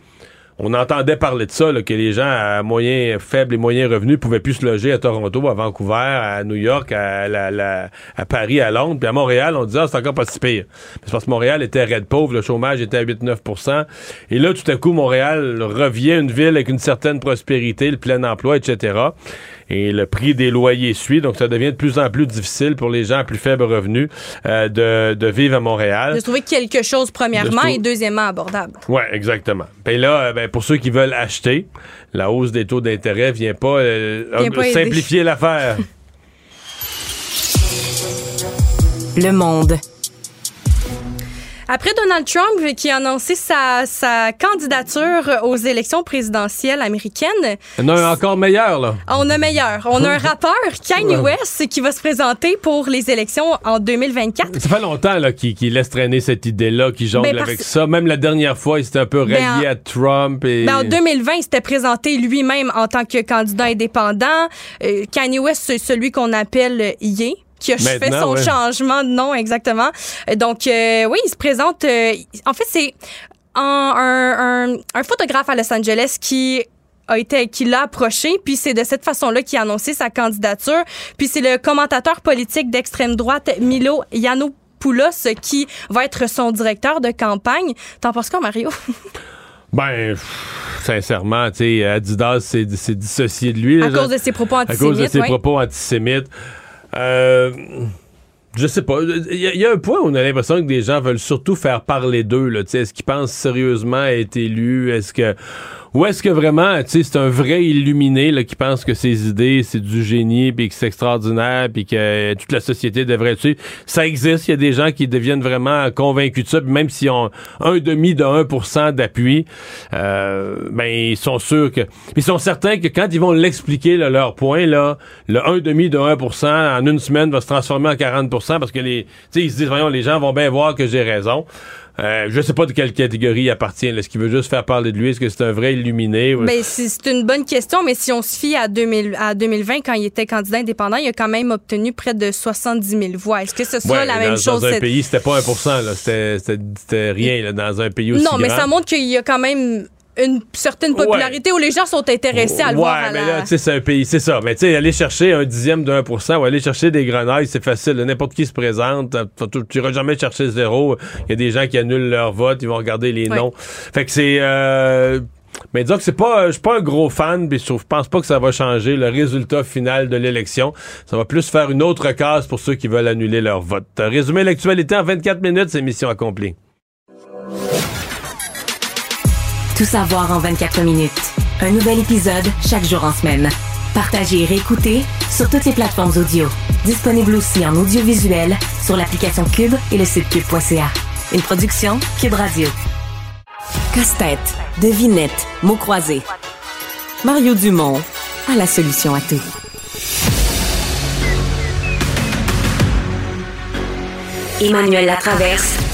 on entendait parler de ça, que les gens à moyens faibles et moyens revenus pouvaient plus se loger à Toronto, à Vancouver, à New York, à, à Paris, à Londres. Puis à Montréal, on disait, ah, c'est encore pas si pire. C'est parce que Montréal était raide pauvre, le chômage était à 8-9% Et là, tout à coup, Montréal revient une ville avec une certaine prospérité, le plein emploi, etc et le prix des loyers suit. Donc, ça devient de plus en plus difficile pour les gens à plus faible revenu euh, de, de, vivre à Montréal. De trouver quelque chose, premièrement, et deuxièmement, abordable. Oui, exactement. Et là, euh, ben, pour ceux qui veulent acheter, la hausse des taux d'intérêt vient pas, euh, simplifier l'affaire. Le monde. Après Donald Trump qui a annoncé sa, sa candidature aux élections présidentielles américaines. On a un encore meilleur, là. On a meilleur. On a un rappeur, Kanye West, qui va se présenter pour les élections en 2024. Ça fait longtemps qu'il laisse traîner cette idée-là, qu'il jongle ben, avec ça. Même la dernière fois, il s'était un peu ben, rallié à Trump. Et... Ben, en 2020, il s'était présenté lui-même en tant que candidat indépendant. Euh, Kanye West, c'est celui qu'on appelle Ye qui a fait son changement de nom exactement. Donc euh, oui, il se présente. Euh, en fait, c'est un, un, photographe à Los Angeles qui a été qui l'a approché puis c'est de cette façon-là qu'il a annoncé sa candidature puis c'est le commentateur politique d'extrême droite Milo Yiannopoulos qui va être son directeur de campagne. T'en penses quoi Mario? Ben, sincèrement, tu sais, Adidas s'est dissocié de lui. À cause de ses propos antisémites. À cause de ses propos antisémites. Euh, je sais pas. Il y, a un point où on a l'impression que des gens veulent surtout faire parler d'eux. Est-ce qu'ils pensent sérieusement être élus? Est-ce que ou est-ce que vraiment, tu sais, c'est un vrai illuminé là, qui pense que ses idées, c'est du génie, puis que c'est extraordinaire, puis que toute la société devrait suivre. Ça existe. Il y a des gens qui deviennent vraiment convaincus de ça, même s'ils ont un demi de 1% d'appui, euh, ben ils sont sûrs que... Ils sont certains que quand ils vont l'expliquer, leur point, là, le un demi de 1% en une semaine va se transformer en 40% parce que les... Tu sais, ils se disent, voyons, les gens vont bien voir que j'ai raison. Euh, je sais pas de quelle catégorie il appartient. Est-ce qu'il veut juste faire parler de lui? Est-ce que c'est un vrai illuminé? Ben, c'est une bonne question, mais si on se fie à, 2000, à 2020, quand il était candidat indépendant, il a quand même obtenu près de 70 000 voix. Est-ce que ce sera la même chose? Dans un pays, c'était pas 1% C'était rien dans un pays aussi Non, mais ça montre qu'il y a quand même une certaine popularité où les gens sont intéressés à le voir. Ouais, mais là, tu sais, c'est un pays, c'est ça. Mais tu sais, aller chercher un dixième pour cent ou aller chercher des grenailles, c'est facile. N'importe qui se présente. Tu n'iras jamais chercher zéro. Il y a des gens qui annulent leur vote, ils vont regarder les noms. Fait que c'est. Euh, mais disons que c'est pas, je suis pas un gros fan, puis je pense pas que ça va changer le résultat final de l'élection. Ça va plus faire une autre case pour ceux qui veulent annuler leur vote. Résumer l'actualité en 24 minutes, c'est mission accomplie. Tout savoir en 24 minutes. Un nouvel épisode chaque jour en semaine. Partagez et réécoutez sur toutes les plateformes audio. Disponible aussi en audiovisuel sur l'application Cube et le site cube.ca. Une production Cube Radio. Casse-tête, devinette, mots croisés. Mario Dumont a la solution à tout. Emmanuel Latraverse.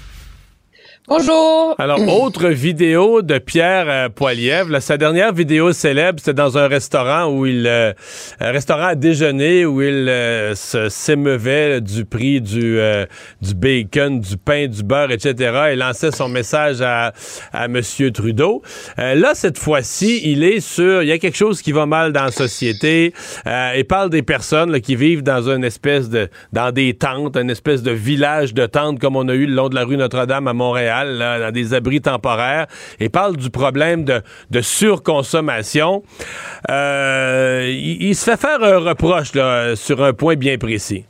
Bonjour. Alors, autre vidéo de Pierre euh, Poilievre. sa dernière vidéo célèbre, c'était dans un restaurant où il, euh, un restaurant à déjeuner où il euh, s'émeuvait du prix du, du bacon, du pain, du beurre, etc. Il lançait son message à, à Monsieur Trudeau. là, cette fois-ci, il est sur, il y a quelque chose qui va mal dans la société. il parle des personnes qui vivent dans une espèce de, dans des tentes, une espèce de village de tentes comme on a eu le long de la rue Notre-Dame à Montréal dans des abris temporaires, et parle du problème de, surconsommation. Euh, il, se fait faire un reproche sur un point bien précis.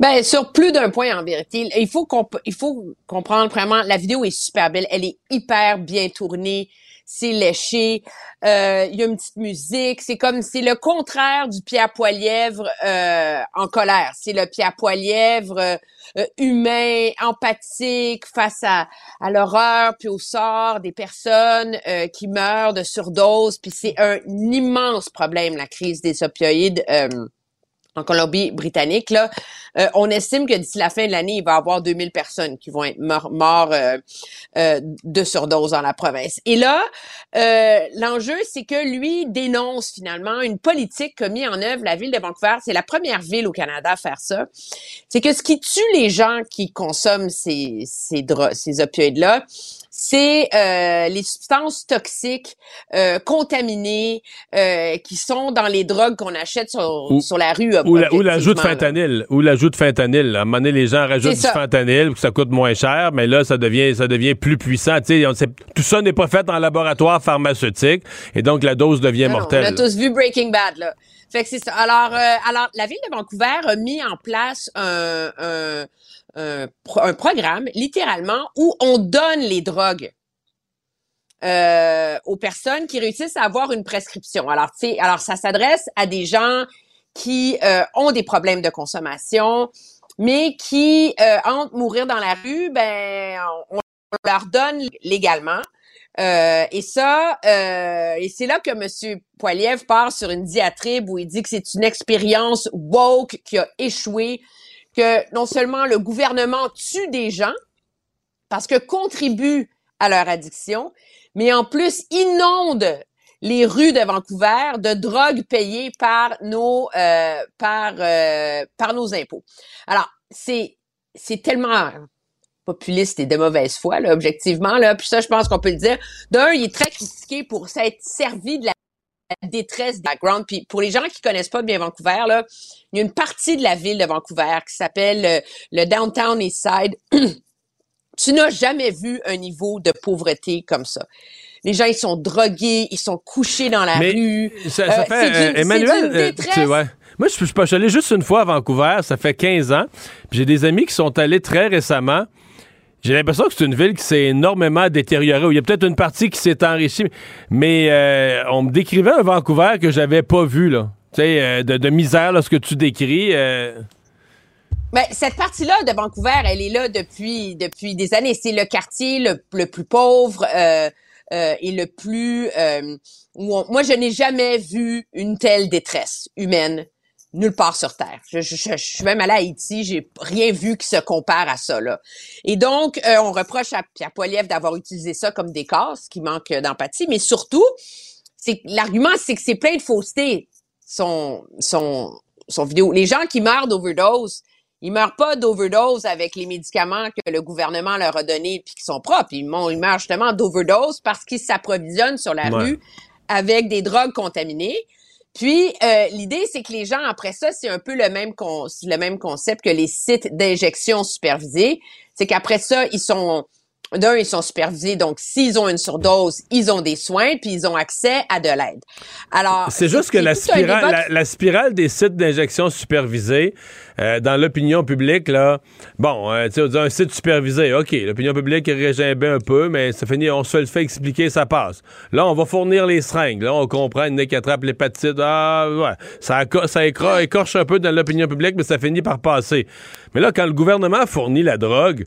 Ben, sur plus d'un point, en vérité. Il faut, il faut comprendre vraiment, la vidéo est super belle. Elle est hyper bien tournée c'est léché, euh, il y a une petite musique, c'est comme c'est le contraire du Pierre Poilièvre euh, en colère. C'est le Pierre Poilièvre euh, humain, empathique face à, à l'horreur puis au sort des personnes qui meurent de surdose. Puis c'est un immense problème la crise des opioïdes en Colombie-Britannique, là, euh, on estime que d'ici la fin de l'année, il va y avoir 2000 personnes qui vont être morts euh, euh, de surdose dans la province. Et là, l'enjeu, c'est que lui dénonce finalement une politique qu'a mis en œuvre la ville de Vancouver. C'est la première ville au Canada à faire ça. C'est que ce qui tue les gens qui consomment ces, ces, ces opioïdes-là, c'est euh, les substances toxiques euh, contaminées euh, qui sont dans les drogues qu'on achète sur, sur la rue. Ou, l'ajout de fentanyl. Ou l'ajout de fentanyl. À un moment donné, les gens rajoutent du fentanyl que ça coûte moins cher, mais là, ça devient, ça devient plus puissant. Tu sais, tout ça n'est pas fait en laboratoire pharmaceutique et donc la dose devient mortelle. on a tous vu Breaking Bad, là. Fait que c'est ça. Alors, alors, la ville de Vancouver a mis en place un, un un, programme, littéralement, où on donne les drogues euh, aux personnes qui réussissent à avoir une prescription. Alors, tu sais, alors ça s'adresse à des gens qui euh, ont des problèmes de consommation, mais qui, euh, entre mourir dans la rue, ben, on, leur donne légalement. Euh, et ça, euh, et c'est là que M. Poiliev part sur une diatribe où il dit que c'est une expérience woke qui a échoué, que non seulement le gouvernement tue des gens parce que contribue à leur addiction, mais en plus inonde les rues de Vancouver de drogue payée par nos euh, par euh, par nos impôts. Alors c'est c'est tellement populiste et de mauvaise foi là objectivement là puis ça je pense qu'on peut le dire d'un il est très critiqué pour s'être servi de la détresse background puis pour les gens qui connaissent pas bien Vancouver là il y a une partie de la ville de Vancouver qui s'appelle euh, le downtown east side tu n'as jamais vu un niveau de pauvreté comme ça les gens, ils sont drogués, ils sont couchés dans la rue. Ça, ça euh, fait, Emmanuel, euh, tu ouais. Moi, je, je, suis allé juste une fois à Vancouver, ça fait 15 ans. J'ai des amis qui sont allés très récemment. J'ai l'impression que c'est une ville qui s'est énormément détériorée. Il y a peut-être une partie qui s'est enrichie, mais on me décrivait un Vancouver que j'avais pas vu, là. Tu sais, de, misère, là, ce que tu décris. Ben, cette partie-là de Vancouver, elle est là depuis depuis des années. C'est le quartier le, le plus pauvre. Euh, euh, et le plus... Euh, moi, je n'ai jamais vu une telle détresse humaine nulle part sur Terre. Je, suis même allée à Haïti, j'ai rien vu qui se compare à ça. Là. Et donc, euh, on reproche à Pierre Poilievre d'avoir utilisé ça comme décor, ce qui manque d'empathie, mais surtout, c'est l'argument, c'est que c'est plein de fausseté, son, son, son vidéo. Les gens qui meurent d'overdose, ils meurent pas d'overdose avec les médicaments que le gouvernement leur a donnés puis qui sont propres. Ils, ils meurent justement d'overdose parce qu'ils s'approvisionnent sur la rue avec des drogues contaminées. Puis euh, l'idée, c'est que les gens après ça, c'est un peu le même le même concept que les sites d'injection supervisés. C'est qu'après ça, ils sont d'un, ils sont supervisés, donc s'ils ont une surdose, ils ont des soins, puis ils ont accès à de l'aide. Alors, c'est juste que la spirale, la, spirale des sites d'injection supervisés euh, dans l'opinion publique, là, bon, euh, tu sais, un site supervisé, ok, l'opinion publique régimbe un peu, mais ça finit, on se le fait expliquer, ça passe. Là, on va fournir les seringues, là, on comprend une nez qui attrape l'hépatite, ah, ouais, ça, ça écorche un peu dans l'opinion publique, mais ça finit par passer. Mais là, quand le gouvernement fournit la drogue,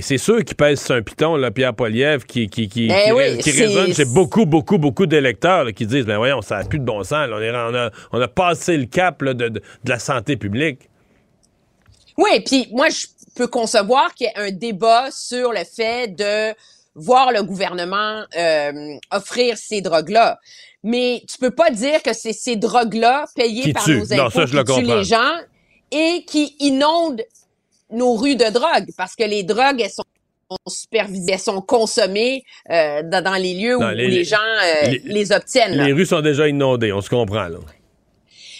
c'est sûr qu'il pèse sur un piton, là, Pierre Poliev, qui, qui, qui, ben qui, résonne chez beaucoup, beaucoup, beaucoup d'électeurs qui disent Ben voyons, ça n'a plus de bon sens. on, a, on, a, passé le cap de, de, la santé publique. Oui, puis moi, je peux concevoir qu'il y ait un débat sur le fait de voir le gouvernement euh, offrir ces drogues-là. Mais tu peux pas dire que c'est ces drogues-là payées par nos impôts qui tuent les gens et qui inondent nos rues de drogue parce que les drogues, elles sont supervisées, elles sont consommées euh, dans, les lieux où, les, gens euh, les, obtiennent. Les rues sont déjà inondées, on se comprend là.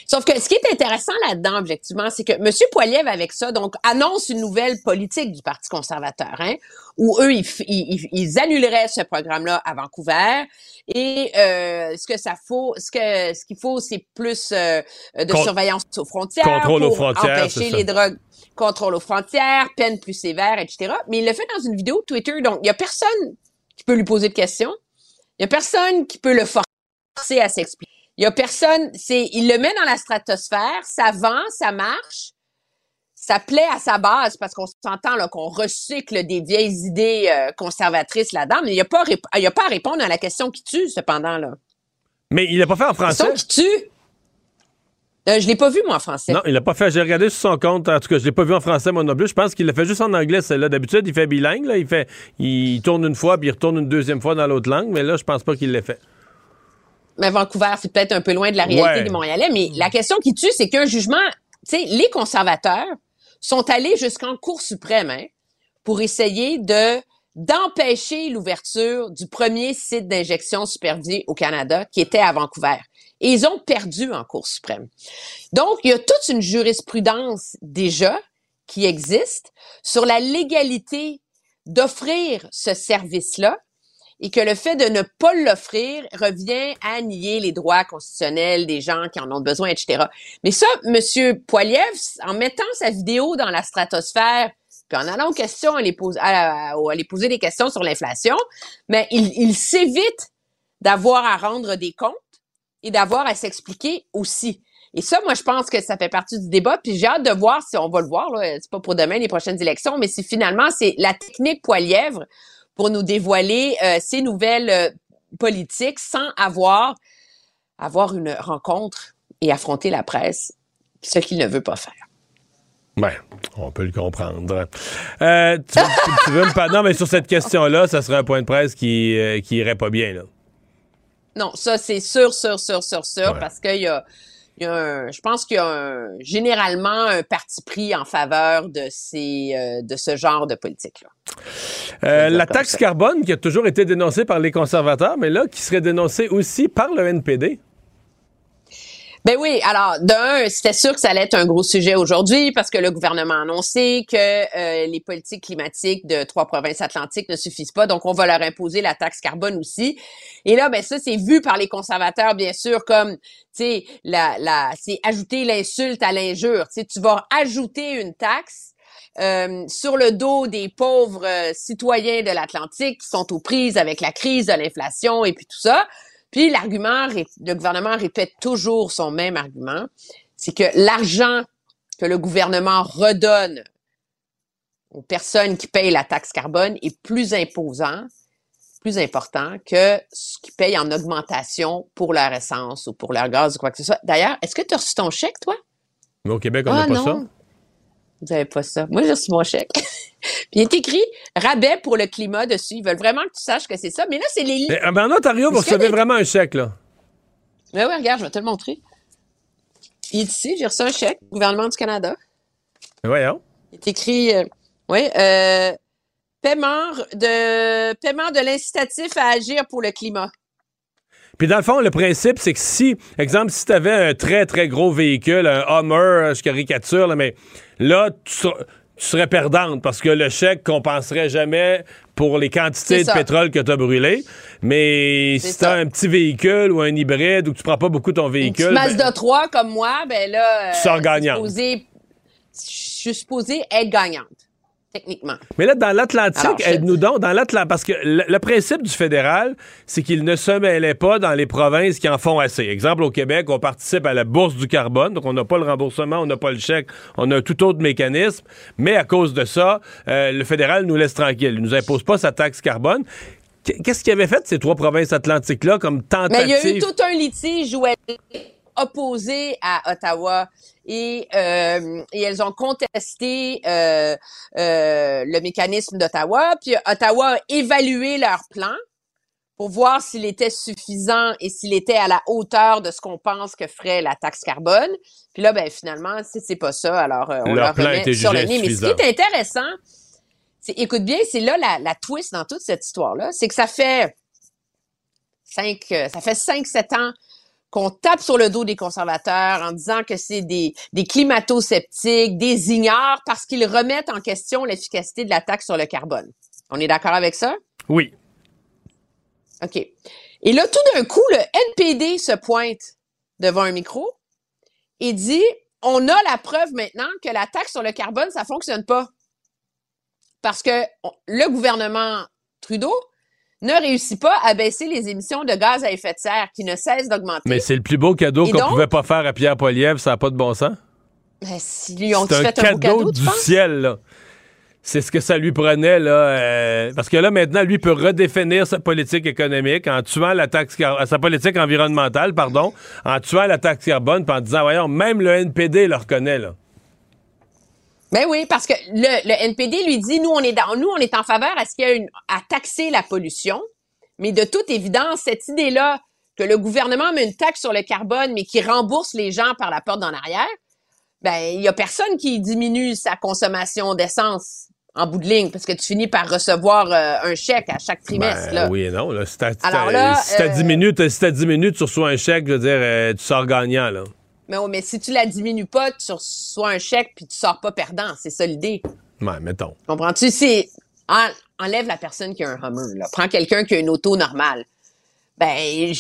Sauf que ce qui est intéressant là-dedans, objectivement, c'est que M. Poiliev, avec ça, donc, annonce une nouvelle politique du Parti conservateur, hein, où eux, ils, ils, annuleraient ce programme-là à Vancouver. Et euh, ce que ça faut, ce que ce qu'il faut, c'est plus de surveillance aux frontières, contrôle aux frontières, empêcher les drogues contrôle aux frontières, peine plus sévère, etc. Mais il le fait dans une vidéo Twitter, donc il y a personne qui peut lui poser de questions. Il y a personne qui peut le forcer à s'expliquer. Il y a personne, c'est, il le met dans la stratosphère, ça vend, ça marche, ça plaît à sa base parce qu'on s'entend là qu'on recycle des vieilles idées euh, conservatrices là-dedans, mais il n'y a pas, il a pas à répondre à la question qui tue cependant là. Mais il n'a pas fait en français. La question qui tue. Euh, je l'ai pas vu, moi, en français. Non, il l'a pas fait. J'ai regardé sur son compte. En tout cas, je l'ai pas vu en français, moi non plus. Je pense qu'il l'a fait juste en anglais, celle-là. D'habitude, il fait bilingue. Là. Il, fait, il tourne une fois, puis il retourne une deuxième fois dans l'autre langue. Mais là, je pense pas qu'il l'ait fait. Mais Vancouver, c'est peut-être un peu loin de la réalité des Montréalais. Mais la question qui tue, c'est qu'un jugement... Tu sais, les conservateurs sont allés jusqu'en Cour suprême hein, pour essayer de d'empêcher l'ouverture du premier site d'injection supervisé au Canada, qui était à Vancouver et ils ont perdu en Cour suprême. Donc, il y a toute une jurisprudence déjà qui existe sur la légalité d'offrir ce service-là et que le fait de ne pas l'offrir revient à nier les droits constitutionnels des gens qui en ont besoin, etc. Mais ça, Monsieur Poiliev, en mettant sa vidéo dans la stratosphère, puis en allant aux questions, à les, poser, à, les poser des questions sur l'inflation, mais il, il s'évite d'avoir à rendre des comptes et d'avoir à s'expliquer aussi. Et ça, moi, je pense que ça fait partie du débat. Puis j'ai hâte de voir si on va le voir. Là, c'est pas pour demain les prochaines élections, mais si finalement c'est la technique poilièvre pour nous dévoiler euh, ces nouvelles euh, politiques sans avoir avoir une rencontre et affronter la presse, ce qu'il ne veut pas faire. Ben, on peut le comprendre. Euh, tu, veux me Non, mais sur cette question-là, ça serait un point de presse qui, qui irait pas bien, là. Non, ça, c'est sûr, sûr, sûr, sûr, sûr, parce qu'il y a, je pense qu'il y a généralement un parti pris en faveur de ces, euh, de ce genre de politique-là. Euh, la taxe carbone qui a toujours été dénoncée par les conservateurs, mais là, qui serait dénoncée aussi par le NPD. Ben oui, alors d'un, c'était sûr que ça allait être un gros sujet aujourd'hui parce que le gouvernement a annoncé que euh, les politiques climatiques de trois provinces atlantiques ne suffisent pas, donc on va leur imposer la taxe carbone aussi. Et là, ben ça c'est vu par les conservateurs bien sûr comme, tu sais, la, la, c'est ajouter l'insulte à l'injure. Tu tu vas ajouter une taxe. Euh, sur le dos des pauvres euh, citoyens de l'Atlantique qui sont aux prises avec la crise de l'inflation et puis tout ça. Puis l'argument, le gouvernement répète toujours son même argument, c'est que l'argent que le gouvernement redonne aux personnes qui payent la taxe carbone est plus imposant, plus important que ce qu'ils payent en augmentation pour leur essence ou pour leur gaz ou quoi que ce soit. D'ailleurs, est-ce que tu as reçu ton chèque, toi? Mais au Québec, on n'a ah, pas ça. Vous n'avez pas ça. Moi, j'ai reçu mon chèque. Puis il est écrit rabais pour le climat dessus. Ils veulent vraiment que tu saches que c'est ça. Mais là, c'est les Mais, ben, en Ontario, vous recevez vraiment un chèque, là. Oui, oui, regarde, je vais te le montrer. Il est ici, j'ai reçu un chèque, gouvernement du Canada. Voyons. Il est écrit, euh, oui, euh, paiement de, paiement de l'incitatif à agir pour le climat. Puis dans le fond, le principe, c'est que si, exemple, si tu avais un très, très gros véhicule, un Hummer, je caricature, là, mais là, tu, serais perdante parce que le chèque compenserait jamais pour les quantités de pétrole que tu as brûlé. Mais si tu as un petit véhicule ou un hybride ou que tu prends pas beaucoup ton véhicule. Une Mazda ben, 3 comme moi, ben là. Tu sors gagnante. Je suis supposée être gagnante techniquement. Mais là, dans l'Atlantique, aide-nous donc, dans l'Atlantique, parce que le, principe du fédéral, c'est qu'il ne se mêlait pas dans les provinces qui en font assez. Exemple, au Québec, on participe à la bourse du carbone, donc on n'a pas le remboursement, on n'a pas le chèque, on a un tout autre mécanisme, mais à cause de ça, euh, le fédéral nous laisse tranquille. Il nous impose pas sa taxe carbone. Qu'est-ce qu'il avait fait ces trois provinces atlantiques-là comme tentative? Mais il y a eu tout un litige où elle opposée à Ottawa et, euh, et elles ont contesté euh, euh, le mécanisme d'Ottawa. Puis Ottawa a évalué leur plan pour voir s'il était suffisant et s'il était à la hauteur de ce qu'on pense que ferait la taxe carbone. Puis là, ben finalement, c'est pas ça, alors on leur, remet sur le nez. Mais ce qui est intéressant, c'est, écoute bien, c'est là la, la twist dans toute cette histoire-là, c'est que ça fait cinq, ça fait cinq, sept ans qu'on tape sur le dos des conservateurs en disant que c'est des, des climato-sceptiques, des ignorants parce qu'ils remettent en question l'efficacité de la taxe sur le carbone. On est d'accord avec ça? Oui. OK. Et là, tout d'un coup, le NPD se pointe devant un micro et dit on a la preuve maintenant que la taxe sur le carbone, ça fonctionne pas. Parce que le gouvernement Trudeau ne réussit pas à baisser les émissions de gaz à effet de serre qui ne cessent d'augmenter. Mais c'est le plus beau cadeau qu'on pouvait pas faire à Pierre Poilievre, ça n'a pas de bon sens. Ben, si lui ont fait un, cadeau, cadeau du ciel, là. C'est ce que ça lui prenait, là. Euh, parce que là, maintenant, lui peut redéfinir sa politique économique en tuant la taxe sa politique environnementale, pardon, en tuant la taxe carbone, puis en disant, voyons, même le NPD le reconnaît, là. Ben oui, parce que le, le, NPD lui dit, nous, on est dans, nous, on est en faveur à ce qu'il y a une, à taxer la pollution. Mais de toute évidence, cette idée-là que le gouvernement met une taxe sur le carbone, mais qui rembourse les gens par la porte d'en arrière, ben, il y a personne qui diminue sa consommation d'essence en bout de ligne, parce que tu finis par recevoir euh, un chèque à chaque trimestre. Ben, Oui et non. Là, si t'as, si 10 minutes, si t'as 10 minutes, tu reçois un chèque, je veux dire, euh, tu sors gagnant. Là. Mais, mais si tu la diminues pas, tu reçois un chèque puis tu sors pas perdant. C'est ça l'idée. Ouais, mettons. Comprends-tu? C'est. enlève la personne qui a un Hummer. Là. Prends quelqu'un qui a une auto normale. Ben,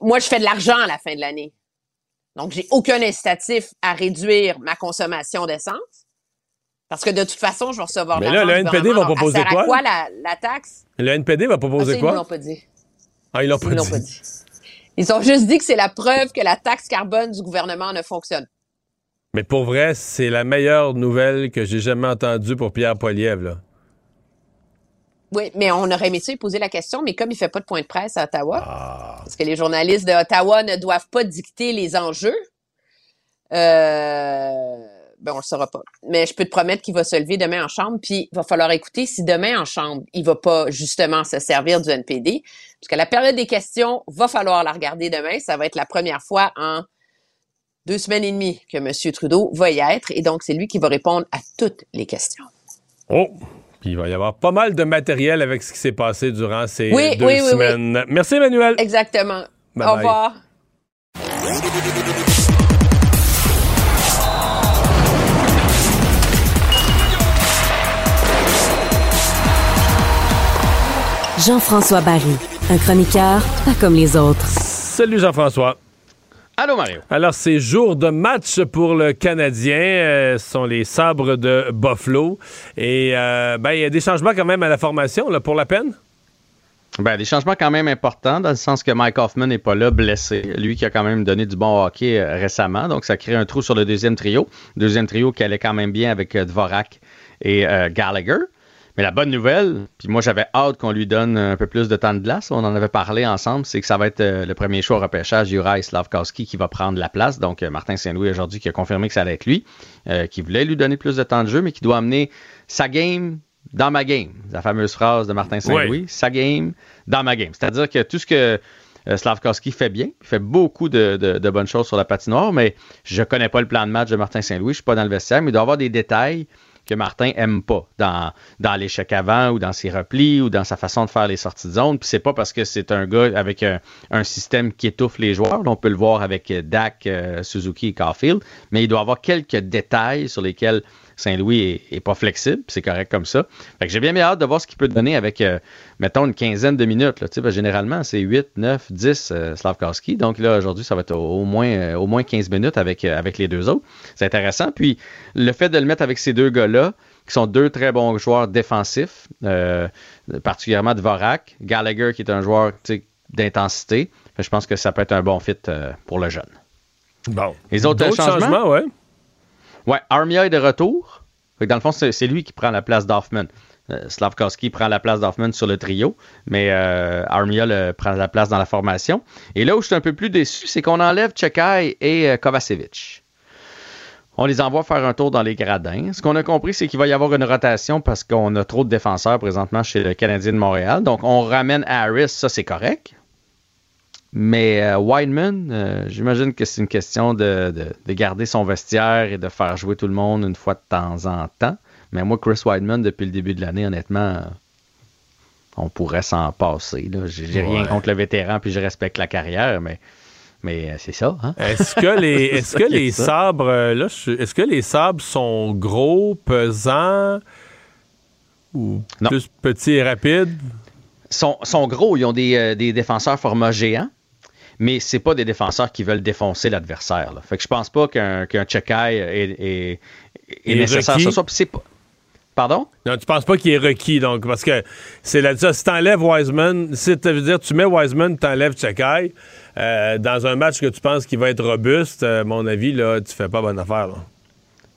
moi, je fais de l'argent à la fin de l'année. Donc, j'ai aucun incitatif à réduire ma consommation d'essence. Parce que de toute façon, je vais recevoir Mais là, le NPD va proposer quoi? À quoi? la, la, taxe? Le NPD va proposer ah, quoi? Ils l'ont pas dit. Ah, ils l'ont pas, pas, dit. Ils ont juste dit que c'est la preuve que la taxe carbone du gouvernement ne fonctionne. Mais pour vrai, c'est la meilleure nouvelle que j'ai jamais entendue pour Pierre Poilievre. Oui, mais on aurait aimé ça lui poser la question, mais comme il fait pas de point de presse à Ottawa, ah. parce que les journalistes d'Ottawa ne doivent pas dicter les enjeux, euh, ben on le saura pas. Mais je peux te promettre qu'il va se lever demain en chambre, puis il va falloir écouter si demain en chambre, il va pas justement se servir du NPD, parce que la période des questions, va falloir la regarder demain. Ça va être la première fois en deux semaines et demie que M. Trudeau va y être, et donc c'est lui qui va répondre à toutes les questions. Oh! il va y avoir pas mal de matériel avec ce qui s'est passé durant ces deux semaines. Merci, Emmanuel. Exactement. Au revoir. Jean-François Barry, un chroniqueur pas comme les autres. Salut Jean-François. Allô Mario. Alors c'est jour de match pour le Canadien, euh, ce sont les sabres de Buffalo et euh, ben il y a des changements quand même à la formation là, pour la peine? Ben, des changements quand même importants, dans le sens que Mike Hoffman n'est pas là, blessé. Lui qui a quand même donné du bon hockey euh, récemment. Donc, ça crée un trou sur le deuxième trio. Deuxième trio qui allait quand même bien avec Dvorak et Gallagher. Mais la bonne nouvelle, puis moi j'avais hâte qu'on lui donne un peu plus de temps de glace, on en avait parlé ensemble, c'est que ça va être euh, le premier choix au repêchage, Juraj Slavkowski, qui va prendre la place. Donc euh, Martin Saint-Louis aujourd'hui qui a confirmé que ça allait être lui, euh, qui voulait lui donner plus de temps de jeu, mais qui doit amener sa game dans ma game. La fameuse phrase de Martin Saint-Louis, sa game dans ma game. C'est-à-dire que tout ce que Slavkowski fait bien, il fait beaucoup de, de, bonnes choses sur la patinoire, mais je connais pas le plan de match de Martin Saint-Louis, je suis pas dans le vestiaire, mais il doit avoir des détails que Martin aime pas dans, l'échec avant ou dans ses replis ou dans sa façon de faire les sorties de zone. Puis c'est pas parce que c'est un gars avec un, système qui étouffe les joueurs. On peut le voir avec Dak, euh, Suzuki et Caulfield, mais il doit avoir quelques détails sur lesquels Saint-Louis est, pas flexible, c'est correct comme ça. Fait que j'ai bien hâte de voir ce qu'il peut donner avec, euh, mettons, une quinzaine de minutes. Là. généralement, c'est 8, 9, 10 Slavkowski. Donc là, aujourd'hui, ça va être au, moins, euh, au moins 15 minutes avec, euh, avec les deux autres. C'est intéressant. Puis le fait de le mettre avec ces deux gars-là, qui sont deux très bons joueurs défensifs, particulièrement de Vorak, Gallagher qui est un joueur d'intensité, je pense que ça peut être un bon fit pour le jeune. Bon. Les autres changements, changements ouais. Ouais, Armia est de retour. dans le fond, c'est lui qui prend la place d'Hoffman. Euh, Slavkowski prend la place d'Hoffman sur le trio, mais euh, Armia prend la place dans la formation. Et là où je suis un peu plus déçu, c'est qu'on enlève Chekai et euh, Kovacevic. On les envoie faire un tour dans les gradins. Ce qu'on a compris, c'est qu'il va y avoir une rotation parce qu'on a trop de défenseurs présentement chez le Canadien de Montréal. Donc, on ramène Harris, ça c'est correct. Mais euh, Wideman, euh, j'imagine que c'est une question de, garder son vestiaire et de faire jouer tout le monde une fois de temps en temps. Mais moi, Chris Wideman, depuis le début de l'année, honnêtement, on pourrait s'en passer. J'ai rien contre le vétéran, puis je respecte la carrière, mais, mais euh, c'est ça. Hein? Est-ce que les, est-ce que les sabres, là, est-ce que les sabres sont gros, pesants ou plus petits et rapides? Sont, sont gros, ils ont des, des défenseurs format géant mais c'est pas des défenseurs qui veulent défoncer l'adversaire. Fait que je pense pas qu'un qu est, nécessaire ce soir. C'est pas. Pardon? Non, tu penses pas qu'il est requis, donc, parce que c'est là ça, si t'enlèves Wiseman, si tu veux dire, tu mets Wiseman, t'enlèves Chekai, euh, dans un match que tu penses qu'il va être robuste, à mon avis, là, tu fais pas bonne affaire, là.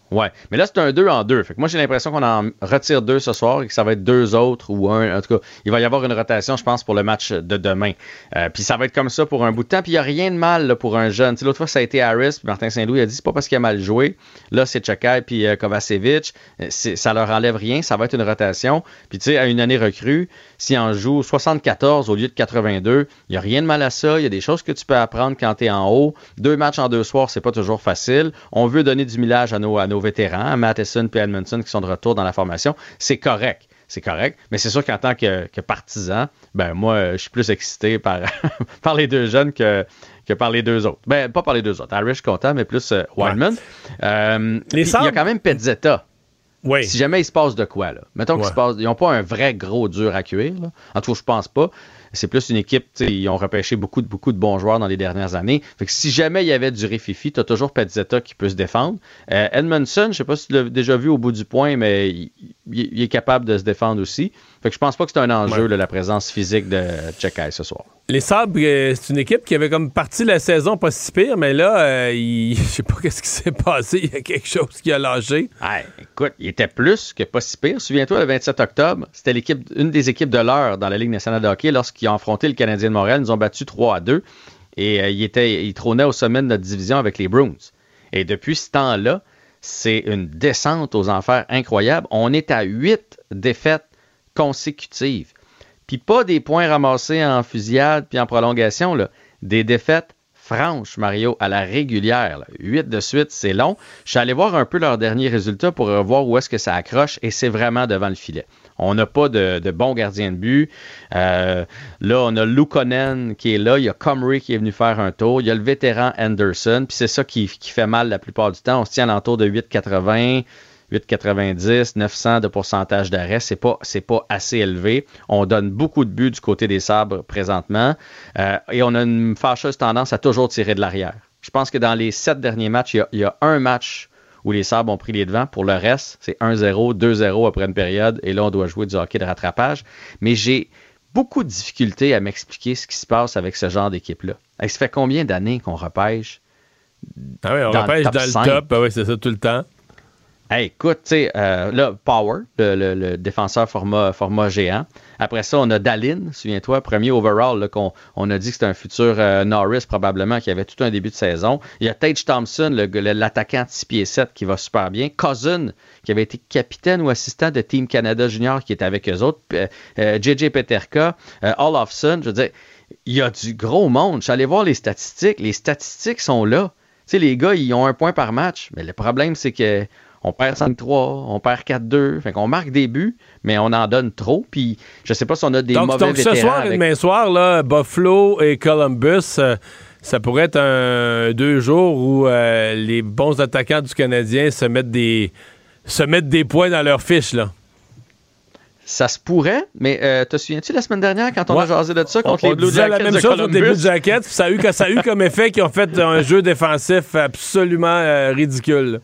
Ouais, mais là, c'est un 2 en 2. Fait que moi, j'ai l'impression qu'on en retire deux ce soir et que ça va être deux autres ou un. En tout cas, il va y avoir une rotation, je pense, pour le match de demain. Euh, puis ça va être comme ça pour un bout de temps. Puis il n'y a rien de mal pour un jeune. L'autre fois, ça a été Harris. Puis Martin Saint-Louis a dit c'est pas parce qu'il a mal joué. Là, c'est Chakai puis euh, Kovacevic. Euh, ça leur enlève rien. Ça va être une rotation. Puis tu sais, à une année recrue, si on joue 74 au lieu de 82, il n'y a rien de mal à ça. Il y a des choses que tu peux apprendre quand tu es en haut. Deux matchs en deux soirs, c'est pas toujours facile. On veut donner du millage à nos, à nos vétérans, Matheson et Edmondson qui sont de retour dans la formation. C'est correct. C'est correct. Mais c'est sûr qu'en tant que, partisan, ben moi, je suis plus excité par, par les deux jeunes que, que par les deux autres. Ben, pas par les deux autres. Irish content, mais plus euh, Wildman. Euh, il y a quand même Pezzetta. Oui. Si jamais il se passe de quoi, là. Mettons qu'ils n'ont pas un vrai gros dur à cuire, En tout cas, je pense pas. C'est plus une équipe, ils ont repêché beaucoup de, beaucoup de bons joueurs dans les dernières années. Fait que si jamais il y avait du Rififi, tu as toujours Petzetta qui peut se défendre. Euh, Edmondson, je sais pas si tu l'as déjà vu au bout du point, mais il, est capable de se défendre aussi. Fait que je pense pas que c'est un enjeu, la présence physique de Chekai ce soir. Les Sabres, euh, c'est une équipe qui avait comme parti la saison pas si pire, mais là, euh, il... je sais pas qu'est-ce qui s'est passé. Il y a quelque chose qui a lâché. écoute, il était plus que pas si pire. Souviens-toi, le 27 octobre, c'était l'équipe, une des équipes de l'heure dans la Ligue nationale de hockey lorsqu'ils affronté le Canadien de Montréal. Nous ont battu 3 à 2 et euh, il, était, il trônait au sommet de notre division avec les Bruins. Et depuis ce temps-là, c'est une descente aux enfers incroyable. On est à 8 défaites consécutives. Puis pas des points ramassés en fusillade puis en prolongation, des défaites franches, Mario, à la régulière. Huit de suite, c'est long. Je suis allé voir un peu leurs derniers résultats pour voir où est-ce que ça accroche et c'est vraiment devant le filet. On n'a pas de, de bon gardien de but. Euh, là, on a Lukonen qui est là. Il y a Comrie qui est venu faire un tour. Il y a le vétéran Anderson. Puis c'est ça qui, qui, fait mal la plupart du temps. On se tient à l'entour de 8,80. 8,90, 900 de pourcentage d'arrêt, c'est pas c'est pas assez élevé. On donne beaucoup de buts du côté des sabres présentement euh, et on a une fâcheuse tendance à toujours tirer de l'arrière. Je pense que dans les sept derniers matchs, il y a, un match où les sabres ont pris les devants. Pour le reste, c'est 1-0, 2-0 après une période et là, on doit jouer du hockey de rattrapage. Mais j'ai beaucoup de difficultés à m'expliquer ce qui se passe avec ce genre d'équipe-là. Ça fait combien d'années qu'on repêche? Ah oui, on repêche dans le top, ah oui, c'est ça tout le temps. Écoute, tu sais, euh, là, Power, le, défenseur format, géant. Après ça, on a Dalin, souviens-toi, premier overall, qu'on on a dit que c'était un futur euh, Norris probablement, qui avait tout un début de saison. Il y a Tage Thompson, l'attaquant 6 pieds 7 qui va super bien. Cousin, qui avait été capitaine ou assistant de Team Canada Junior, qui est avec eux autres. JJ euh, Peterka, Olofsson, je veux dire, il y a du gros monde. Je suis allé voir les statistiques. Les statistiques sont là. Tu sais, les gars, ils ont un point par match. Mais le problème, c'est que on perd 5-3, on perd 4-2. Fait qu'on marque des buts, mais on en donne trop. Puis je sais pas si on a des mauvais donc ce soir et demain soir, là, Buffalo et Columbus, euh, ça pourrait être un deux jours où euh, les bons attaquants du Canadien se mettent des se mettent des points dans leur fiche, là. Ça se pourrait, mais euh, te souviens-tu la semaine dernière quand on a jasé de ça contre les Blue Jackets? la même chose contre les Blue Jackets. Ça a, eu, ça a eu comme effet qu'ils ont fait un jeu défensif absolument ridicule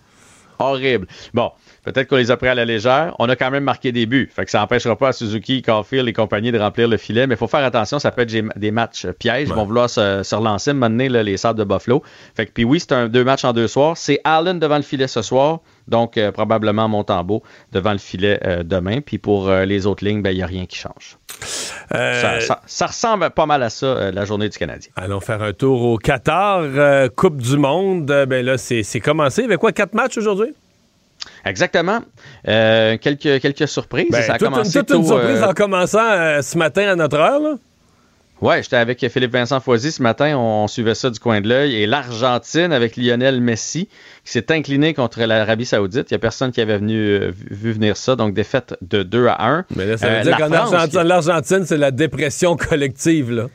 horrible. Bon, peut-être qu'on les a pris à la légère. On a quand même marqué des buts. Fait que ça n'empêchera pas à Suzuki, Caulfield et compagnie de remplir le filet. Mais il faut faire attention, ça peut être des matchs pièges. Ils vont vouloir se, relancer, mener les sables de Buffalo. Fait que puis oui, c'est un deux matchs en deux soirs. C'est Allen devant le filet ce soir. Donc, euh, probablement Montembeau devant le filet euh, demain. Puis pour euh, les autres lignes, ben, il n'y a rien qui change. Ça, ressemble pas mal à ça, la journée du Canadien. Allons faire un tour au Qatar. Coupe du Monde. ben là, c'est commencé. Avec quoi, quatre matchs aujourd'hui? Exactement. quelques, quelques surprises. Ben, ça a commencé toute une surprise en commençant ce matin à notre heure. Là. Ouais, j'étais avec Philippe Vincent Foisy ce matin, on, suivait ça du coin de l'œil. Et l'Argentine avec Lionel Messi qui s'est incliné contre l'Arabie Saoudite. Il n'y a personne qui avait venu, euh, vu venir ça, donc défaite de 2 à 1. Mais là, ça veut euh, dire qu'en Argentine, c'est la dépression collective, là.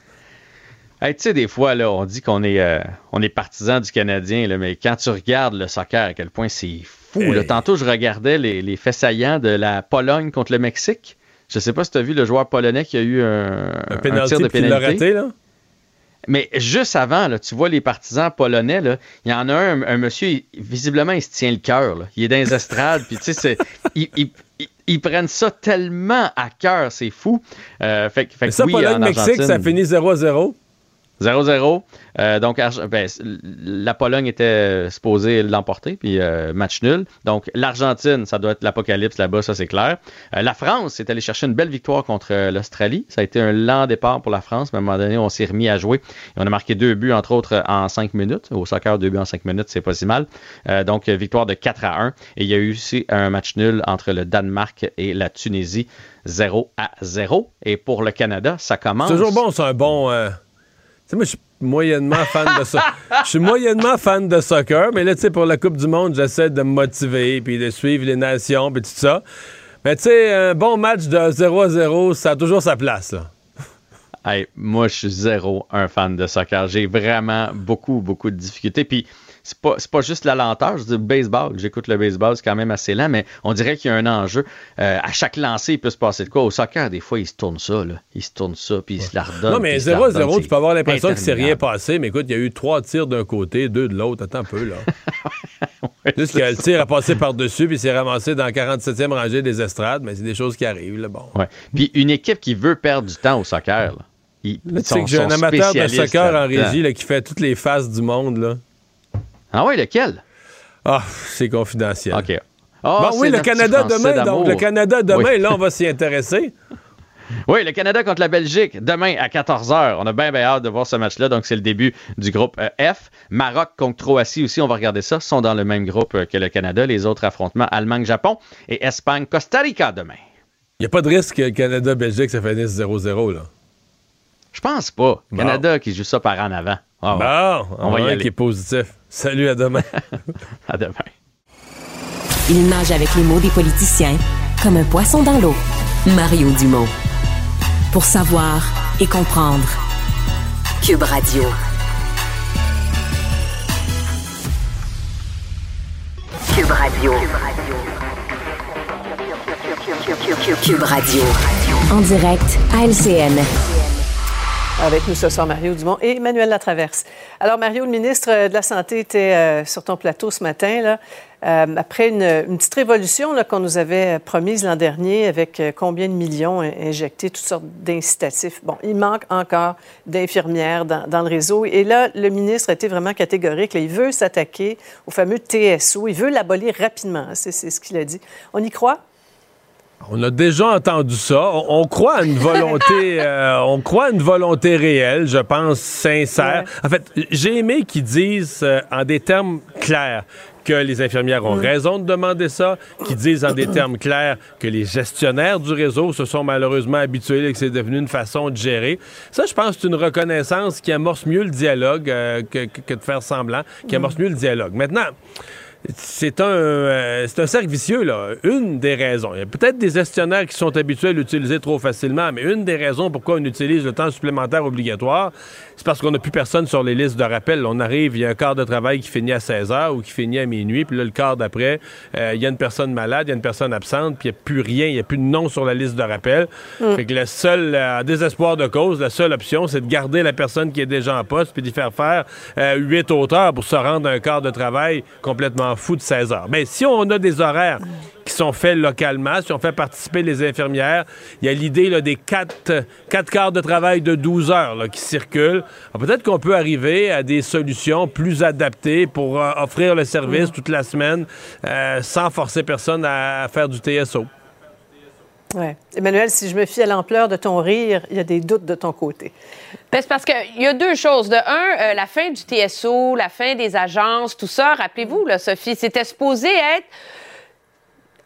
tu sais, des fois, là, on dit qu'on est, euh, on est partisan du Canadien, là, mais quand tu regardes le soccer, à quel point c'est fou. Tantôt, je regardais les, les faits saillants de la Pologne contre le Mexique. Je sais pas si tu as vu le joueur polonais qui a eu un, un, tir de pénalité. Raté, là? Mais juste avant, là, tu vois les partisans polonais, là, il y en a un, un monsieur, visiblement, il se tient le cœur. Il est dans les estrades, puis tu sais, ils, prennent ça tellement à cœur, c'est fou. Euh, fait, fait ça, oui, Pologne-Mexique, ça finit 0-0. 0-0. Euh, donc, ben, la Pologne était supposée l'emporter, puis euh, match nul. Donc, l'Argentine, ça doit être l'apocalypse là-bas, ça c'est clair. Euh, la France est allée chercher une belle victoire contre l'Australie. Ça a été un lent départ pour la France, mais à un moment donné, on s'est remis à jouer. Et on a marqué deux buts, entre autres, en cinq minutes. Au soccer, deux buts en cinq minutes, c'est pas si mal. donc, victoire de 4 à 1. Et il y a eu aussi un match nul entre le Danemark et la Tunisie, 0 à 0. Et pour le Canada, ça commence. Toujours bon, c'est un bon moi, je suis moyennement fan de ça. Je suis moyennement fan de soccer, mais là, tu sais, pour la Coupe du Monde, j'essaie de me motiver, puis de suivre les nations, puis tout ça. Mais tu sais, un bon match de 0 à 0, ça a toujours sa place, là. Moi, je suis zéro un fan de soccer. J'ai vraiment beaucoup, beaucoup de difficultés. Puis, c'est pas, pas juste la lenteur. Je dis baseball, j'écoute le baseball, c'est quand même assez lent, mais on dirait qu'il y a un enjeu. Euh, à chaque lancer, il peut se passer de quoi? Au soccer, des fois, il se tourne ça, là. Il se tourne ça, puis il se la redonne. Non, mais 0-0, tu peux avoir l'impression que c'est rien passé, mais écoute, il y a eu trois tirs d'un côté, deux de l'autre. Attends un peu, là. Juste que le tir a passé par-dessus, puis s'est ramassé dans la 47e rangée des estrades, mais c'est des choses qui arrivent, là, bon. Ouais. Puis une équipe qui veut perdre du temps au soccer, là. tu sais que j'ai un amateur de soccer en régie là, qui fait toutes les faces du monde, là. Ah oui, lequel? Ah, c'est confidentiel. OK. Oh, bon, oui, le Canada demain, donc. Le Canada demain, là, on va s'y intéresser. Oui, le Canada contre la Belgique, demain à 14h. On a bien, bien hâte de voir ce match-là. Donc, c'est le début du groupe euh, F. Maroc contre Croatie aussi, on va regarder ça. sont dans le même groupe euh, que le Canada. Les autres affrontements, Allemagne-Japon et Espagne-Costa Rica demain. Il n'y a pas de risque que Canada-Belgique, ça finisse 0-0, là. Je pense pas. Canada qui joue ça par en avant. Ah, bon, on va y aller. qui est positif. Salut, à demain. à demain. Il nage avec les mots des politiciens comme un poisson dans l'eau. Mario Dumont. Pour savoir et comprendre. Cube Radio. Cube Radio. Cube Radio. En direct à LCN. Avec nous ce soir, Mario Dumont et Emmanuel Latraverse. Alors, Mario, le ministre de la Santé était euh, sur ton plateau ce matin, là, euh, après une, petite révolution qu'on nous avait promise l'an dernier avec euh, combien de millions injectés, toutes sortes d'incitatifs. Bon, il manque encore d'infirmières dans, le réseau. Et là, le ministre a été vraiment catégorique. il veut s'attaquer au fameux TSO. Il veut l'abolir rapidement. C'est ce qu'il a dit. On y croit? On a déjà entendu ça. On, croit à une volonté, euh, on croit à une volonté réelle, je pense sincère. En fait, j'ai aimé qu'ils disent euh, en des termes clairs que les infirmières ont raison de demander ça, qu'ils disent en des termes clairs que les gestionnaires du réseau se sont malheureusement habitués et que c'est devenu une façon de gérer. Ça, je pense, c'est une reconnaissance qui amorce mieux le dialogue euh, que, que, de faire semblant, qui amorce mieux le dialogue. Maintenant, c'est un, euh, c'est un cercle vicieux, là. Une des raisons. Il y a peut-être des gestionnaires qui sont habitués à l'utiliser trop facilement, mais une des raisons pourquoi on utilise le temps supplémentaire obligatoire, c'est parce qu'on n'a plus personne sur les listes de rappel. On arrive, il y a un quart de travail qui finit à 16 h ou qui finit à minuit, puis là, le quart d'après, euh, il y a une personne malade, il y a une personne absente, puis il n'y a plus rien, il n'y a plus de nom sur la liste de rappel. Mm. Fait que le seul, euh, désespoir de cause, la seule option, c'est de garder la personne qui est déjà en poste, puis d'y faire faire huit auteurs pour se rendre à un quart de travail complètement fou de 16 heures. Mais si on a des horaires qui sont faits localement, si on fait participer les infirmières, il y a l'idée des quatre, quatre quarts de travail de 12 heures qui circulent. Peut-être qu'on peut arriver à des solutions plus adaptées pour euh, offrir le service toute la semaine euh, sans forcer personne à, faire du TSO. Ouais. Emmanuel, si je me fie à l'ampleur de ton rire, il y a des doutes de ton côté. Ben, c'est parce qu'il y a deux choses. De un, euh, la fin du TSO, la fin des agences, tout ça, rappelez-vous, là, Sophie, c'était supposé être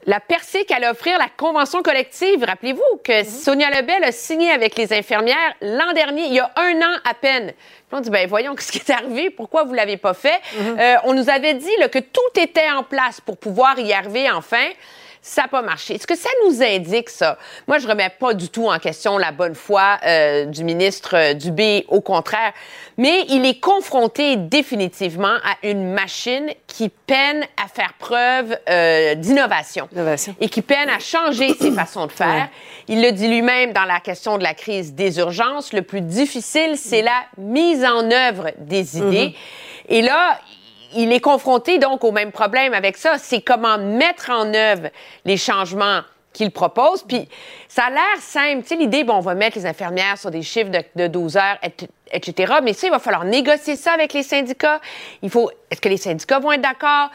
la percée qu'allait offrir la convention collective. Rappelez-vous que mhm. Sonia Lebel a signé avec les infirmières l'an dernier, il y a un an à peine. On dit, ben voyons, ce qui est arrivé? Pourquoi vous l'avez pas fait? Mhm. Euh, on nous avait dit que tout était en place pour pouvoir y arriver enfin ça n'a pas marché. Est-ce que ça nous indique ça? Moi, je remets pas du tout en question la bonne foi euh, du ministre euh, Dubé, au contraire. Mais il est confronté définitivement à une machine qui peine à faire preuve euh, d'innovation et qui peine à changer ses façons de faire. Il le dit lui-même dans la question de la crise des urgences. Le plus difficile, c'est la mise en œuvre des idées. Mm-hmm. Et là, il est confronté donc au même problème avec ça. C'est comment mettre en œuvre les changements qu'il propose. Puis ça a l'air simple. Tu sais, l'idée, bon, on va mettre les infirmières sur des chiffres de, 12 heures, etc. Mais ça, il va falloir négocier ça avec les syndicats. Il faut. Est-ce que les syndicats vont être d'accord?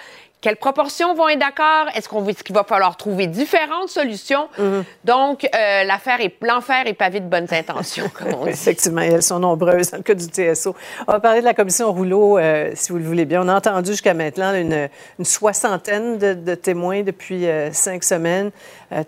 Quelles proportions vont être d'accord? Est-ce qu'on qu'il va falloir trouver différentes solutions? Mhm. Donc, euh, l'affaire est, l'enfer est pavé de bonnes intentions, comme on dit. Effectivement, elles sont nombreuses dans le cas du TSO. On va parler de la commission Rouleau, euh, si vous le voulez bien. On a entendu jusqu'à maintenant une, soixantaine de, témoins depuis euh, cinq semaines.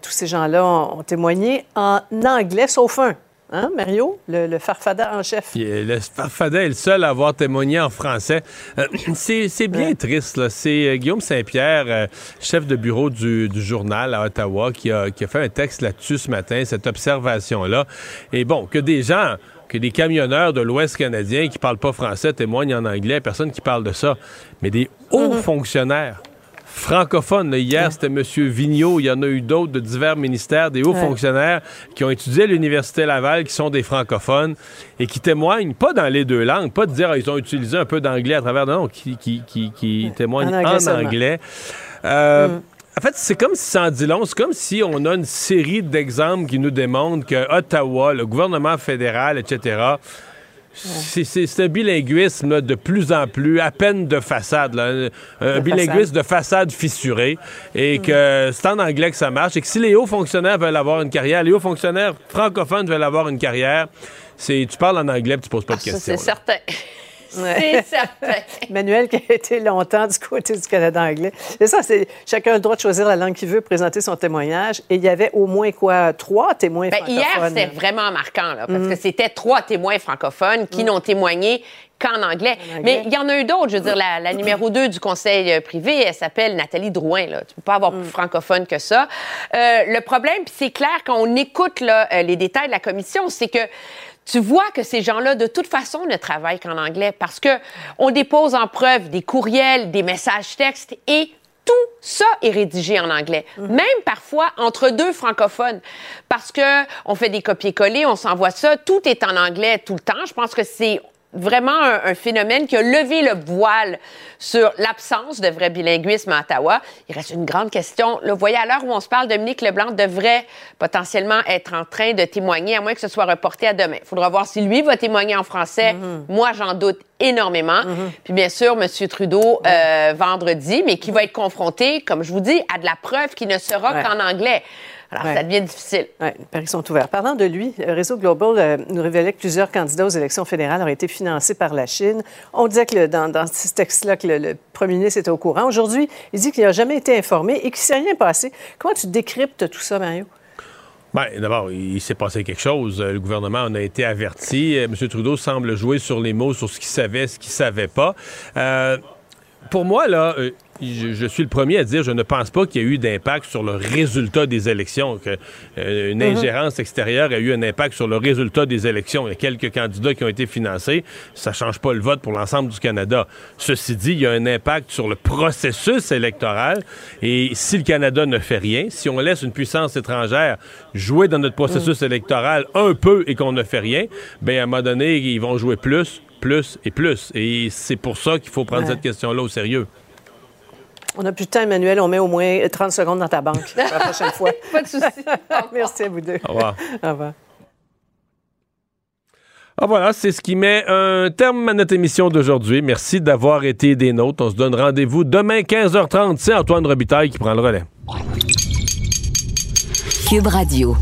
tous ces gens-là ont, témoigné en anglais, sauf un hein, Mario? Le, farfada en chef. Le farfada est le seul à avoir témoigné en français. Euh, c'est bien triste. C'est euh, Guillaume Saint-Pierre, euh, chef de bureau du, journal à Ottawa, qui a, qui a fait un texte là-dessus ce matin, cette observation-là. Et bon, que des gens que des camionneurs de l'Ouest canadien qui parlent pas français témoignent en anglais, personne qui parle de ça. Mais des hauts mhm. fonctionnaires francophones. Hier, c'était M. Vigneault. Il y en a eu d'autres de divers ministères, des hauts fonctionnaires qui ont étudié à l'Université Laval, qui sont des francophones et qui témoignent, pas dans les deux langues, pas de dire qu'ils ont utilisé un peu d'anglais à travers, non, qui, qui, témoignent en anglais. Euh, mm. En fait, c'est comme si ça dit long. C'est comme si on a une série d'exemples qui nous démontrent que Ottawa, le gouvernement fédéral, etc., c'est un bilinguisme de plus en plus, à peine de façade, un, bilinguisme de façade fissurée, et mm. que c'est en anglais que ça marche, et que si les hauts fonctionnaires veulent avoir une carrière, les hauts fonctionnaires francophones veulent avoir une carrière, c'est tu parles en anglais, tu poses pas de ah, questions. C'est certain. C'est certain. Manuel qui a été longtemps du côté du Canada anglais. C'est ça, c'est chacun a le droit de choisir la langue qu'il veut, présenter son témoignage. Et il y avait au moins quoi, trois témoins ben, francophones. Hier, c'était vraiment marquant, là, parce que mhm. c'était trois témoins francophones qui mhm. n'ont témoigné qu'en anglais. Mais il y en a eu d'autres. Je veux dire, la, numéro 2 du conseil euh, privé, elle s'appelle Nathalie Drouin. Là. Tu peux pas avoir plus mhm. francophone que ça. Euh, le problème, puis c'est clair, quand on écoute là, euh, les détails de la commission, c'est que tu vois que ces gens-là, de toute façon, ne travaillent qu'en anglais parce que on dépose en preuve des courriels, des messages textes et tout ça est rédigé en anglais, mhm. même parfois entre deux francophones, parce que on fait des copier-coller, on s'envoie ça, tout est en anglais tout le temps. Je pense que c'est vraiment un, phénomène qui a levé le voile sur l'absence de vrai bilinguisme à Ottawa. Il reste une grande question. Le voyez, à l'heure où on se parle, Dominique Leblanc devrait potentiellement être en train de témoigner, à moins que ce soit reporté à demain. Il faudra voir si lui va témoigner en français. Mm-hmm. Moi, j'en doute énormément. Mm-hmm. Puis bien sûr, M. Trudeau, euh, vendredi, mais qui va être confronté, comme je vous dis, à de la preuve qui ne sera qu'en anglais. Alors, ça devient difficile. Oui, les paris sont ouverts. Parlant de lui, le Réseau Global euh, nous révélait que plusieurs candidats aux élections fédérales auraient été financés par la Chine. On disait que dans, ce texte-là, que le, premier ministre était au courant. Aujourd'hui, il dit qu'il n'a jamais été informé et qu'il ne s'est rien passé. Comment tu décryptes tout ça, Mario? Bien, d'abord, il s'est passé quelque chose. Le gouvernement en a été averti. Euh, M. Trudeau semble jouer sur les mots, sur ce qu'il savait, ce qu'il savait pas. Euh, pour moi, là, je, suis le premier à dire, je ne pense pas qu'il y ait eu d'impact sur le résultat des élections, qu'une euh, mhm. ingérence extérieure a eu un impact sur le résultat des élections. Il y a quelques candidats qui ont été financés. Ça ne change pas le vote pour l'ensemble du Canada. Ceci dit, il y a un impact sur le processus électoral. Et si le Canada ne fait rien, si on laisse une puissance étrangère jouer dans notre processus mhm. électoral un peu et qu'on ne fait rien, bien, à un moment donné, ils vont jouer plus, plus et plus. Et c'est pour ça qu'il faut prendre cette question-là au sérieux. On n'a plus de temps, Emmanuel. On met au moins 30 secondes dans ta banque la prochaine fois. Pas de souci. Merci à vous deux. Au revoir. Au revoir. Ah voilà, c'est ce qui met un terme à notre émission d'aujourd'hui. Merci d'avoir été des nôtres. On se donne rendez-vous demain 15h30. C'est Antoine Robitaille qui prend le relais. Cube Radio.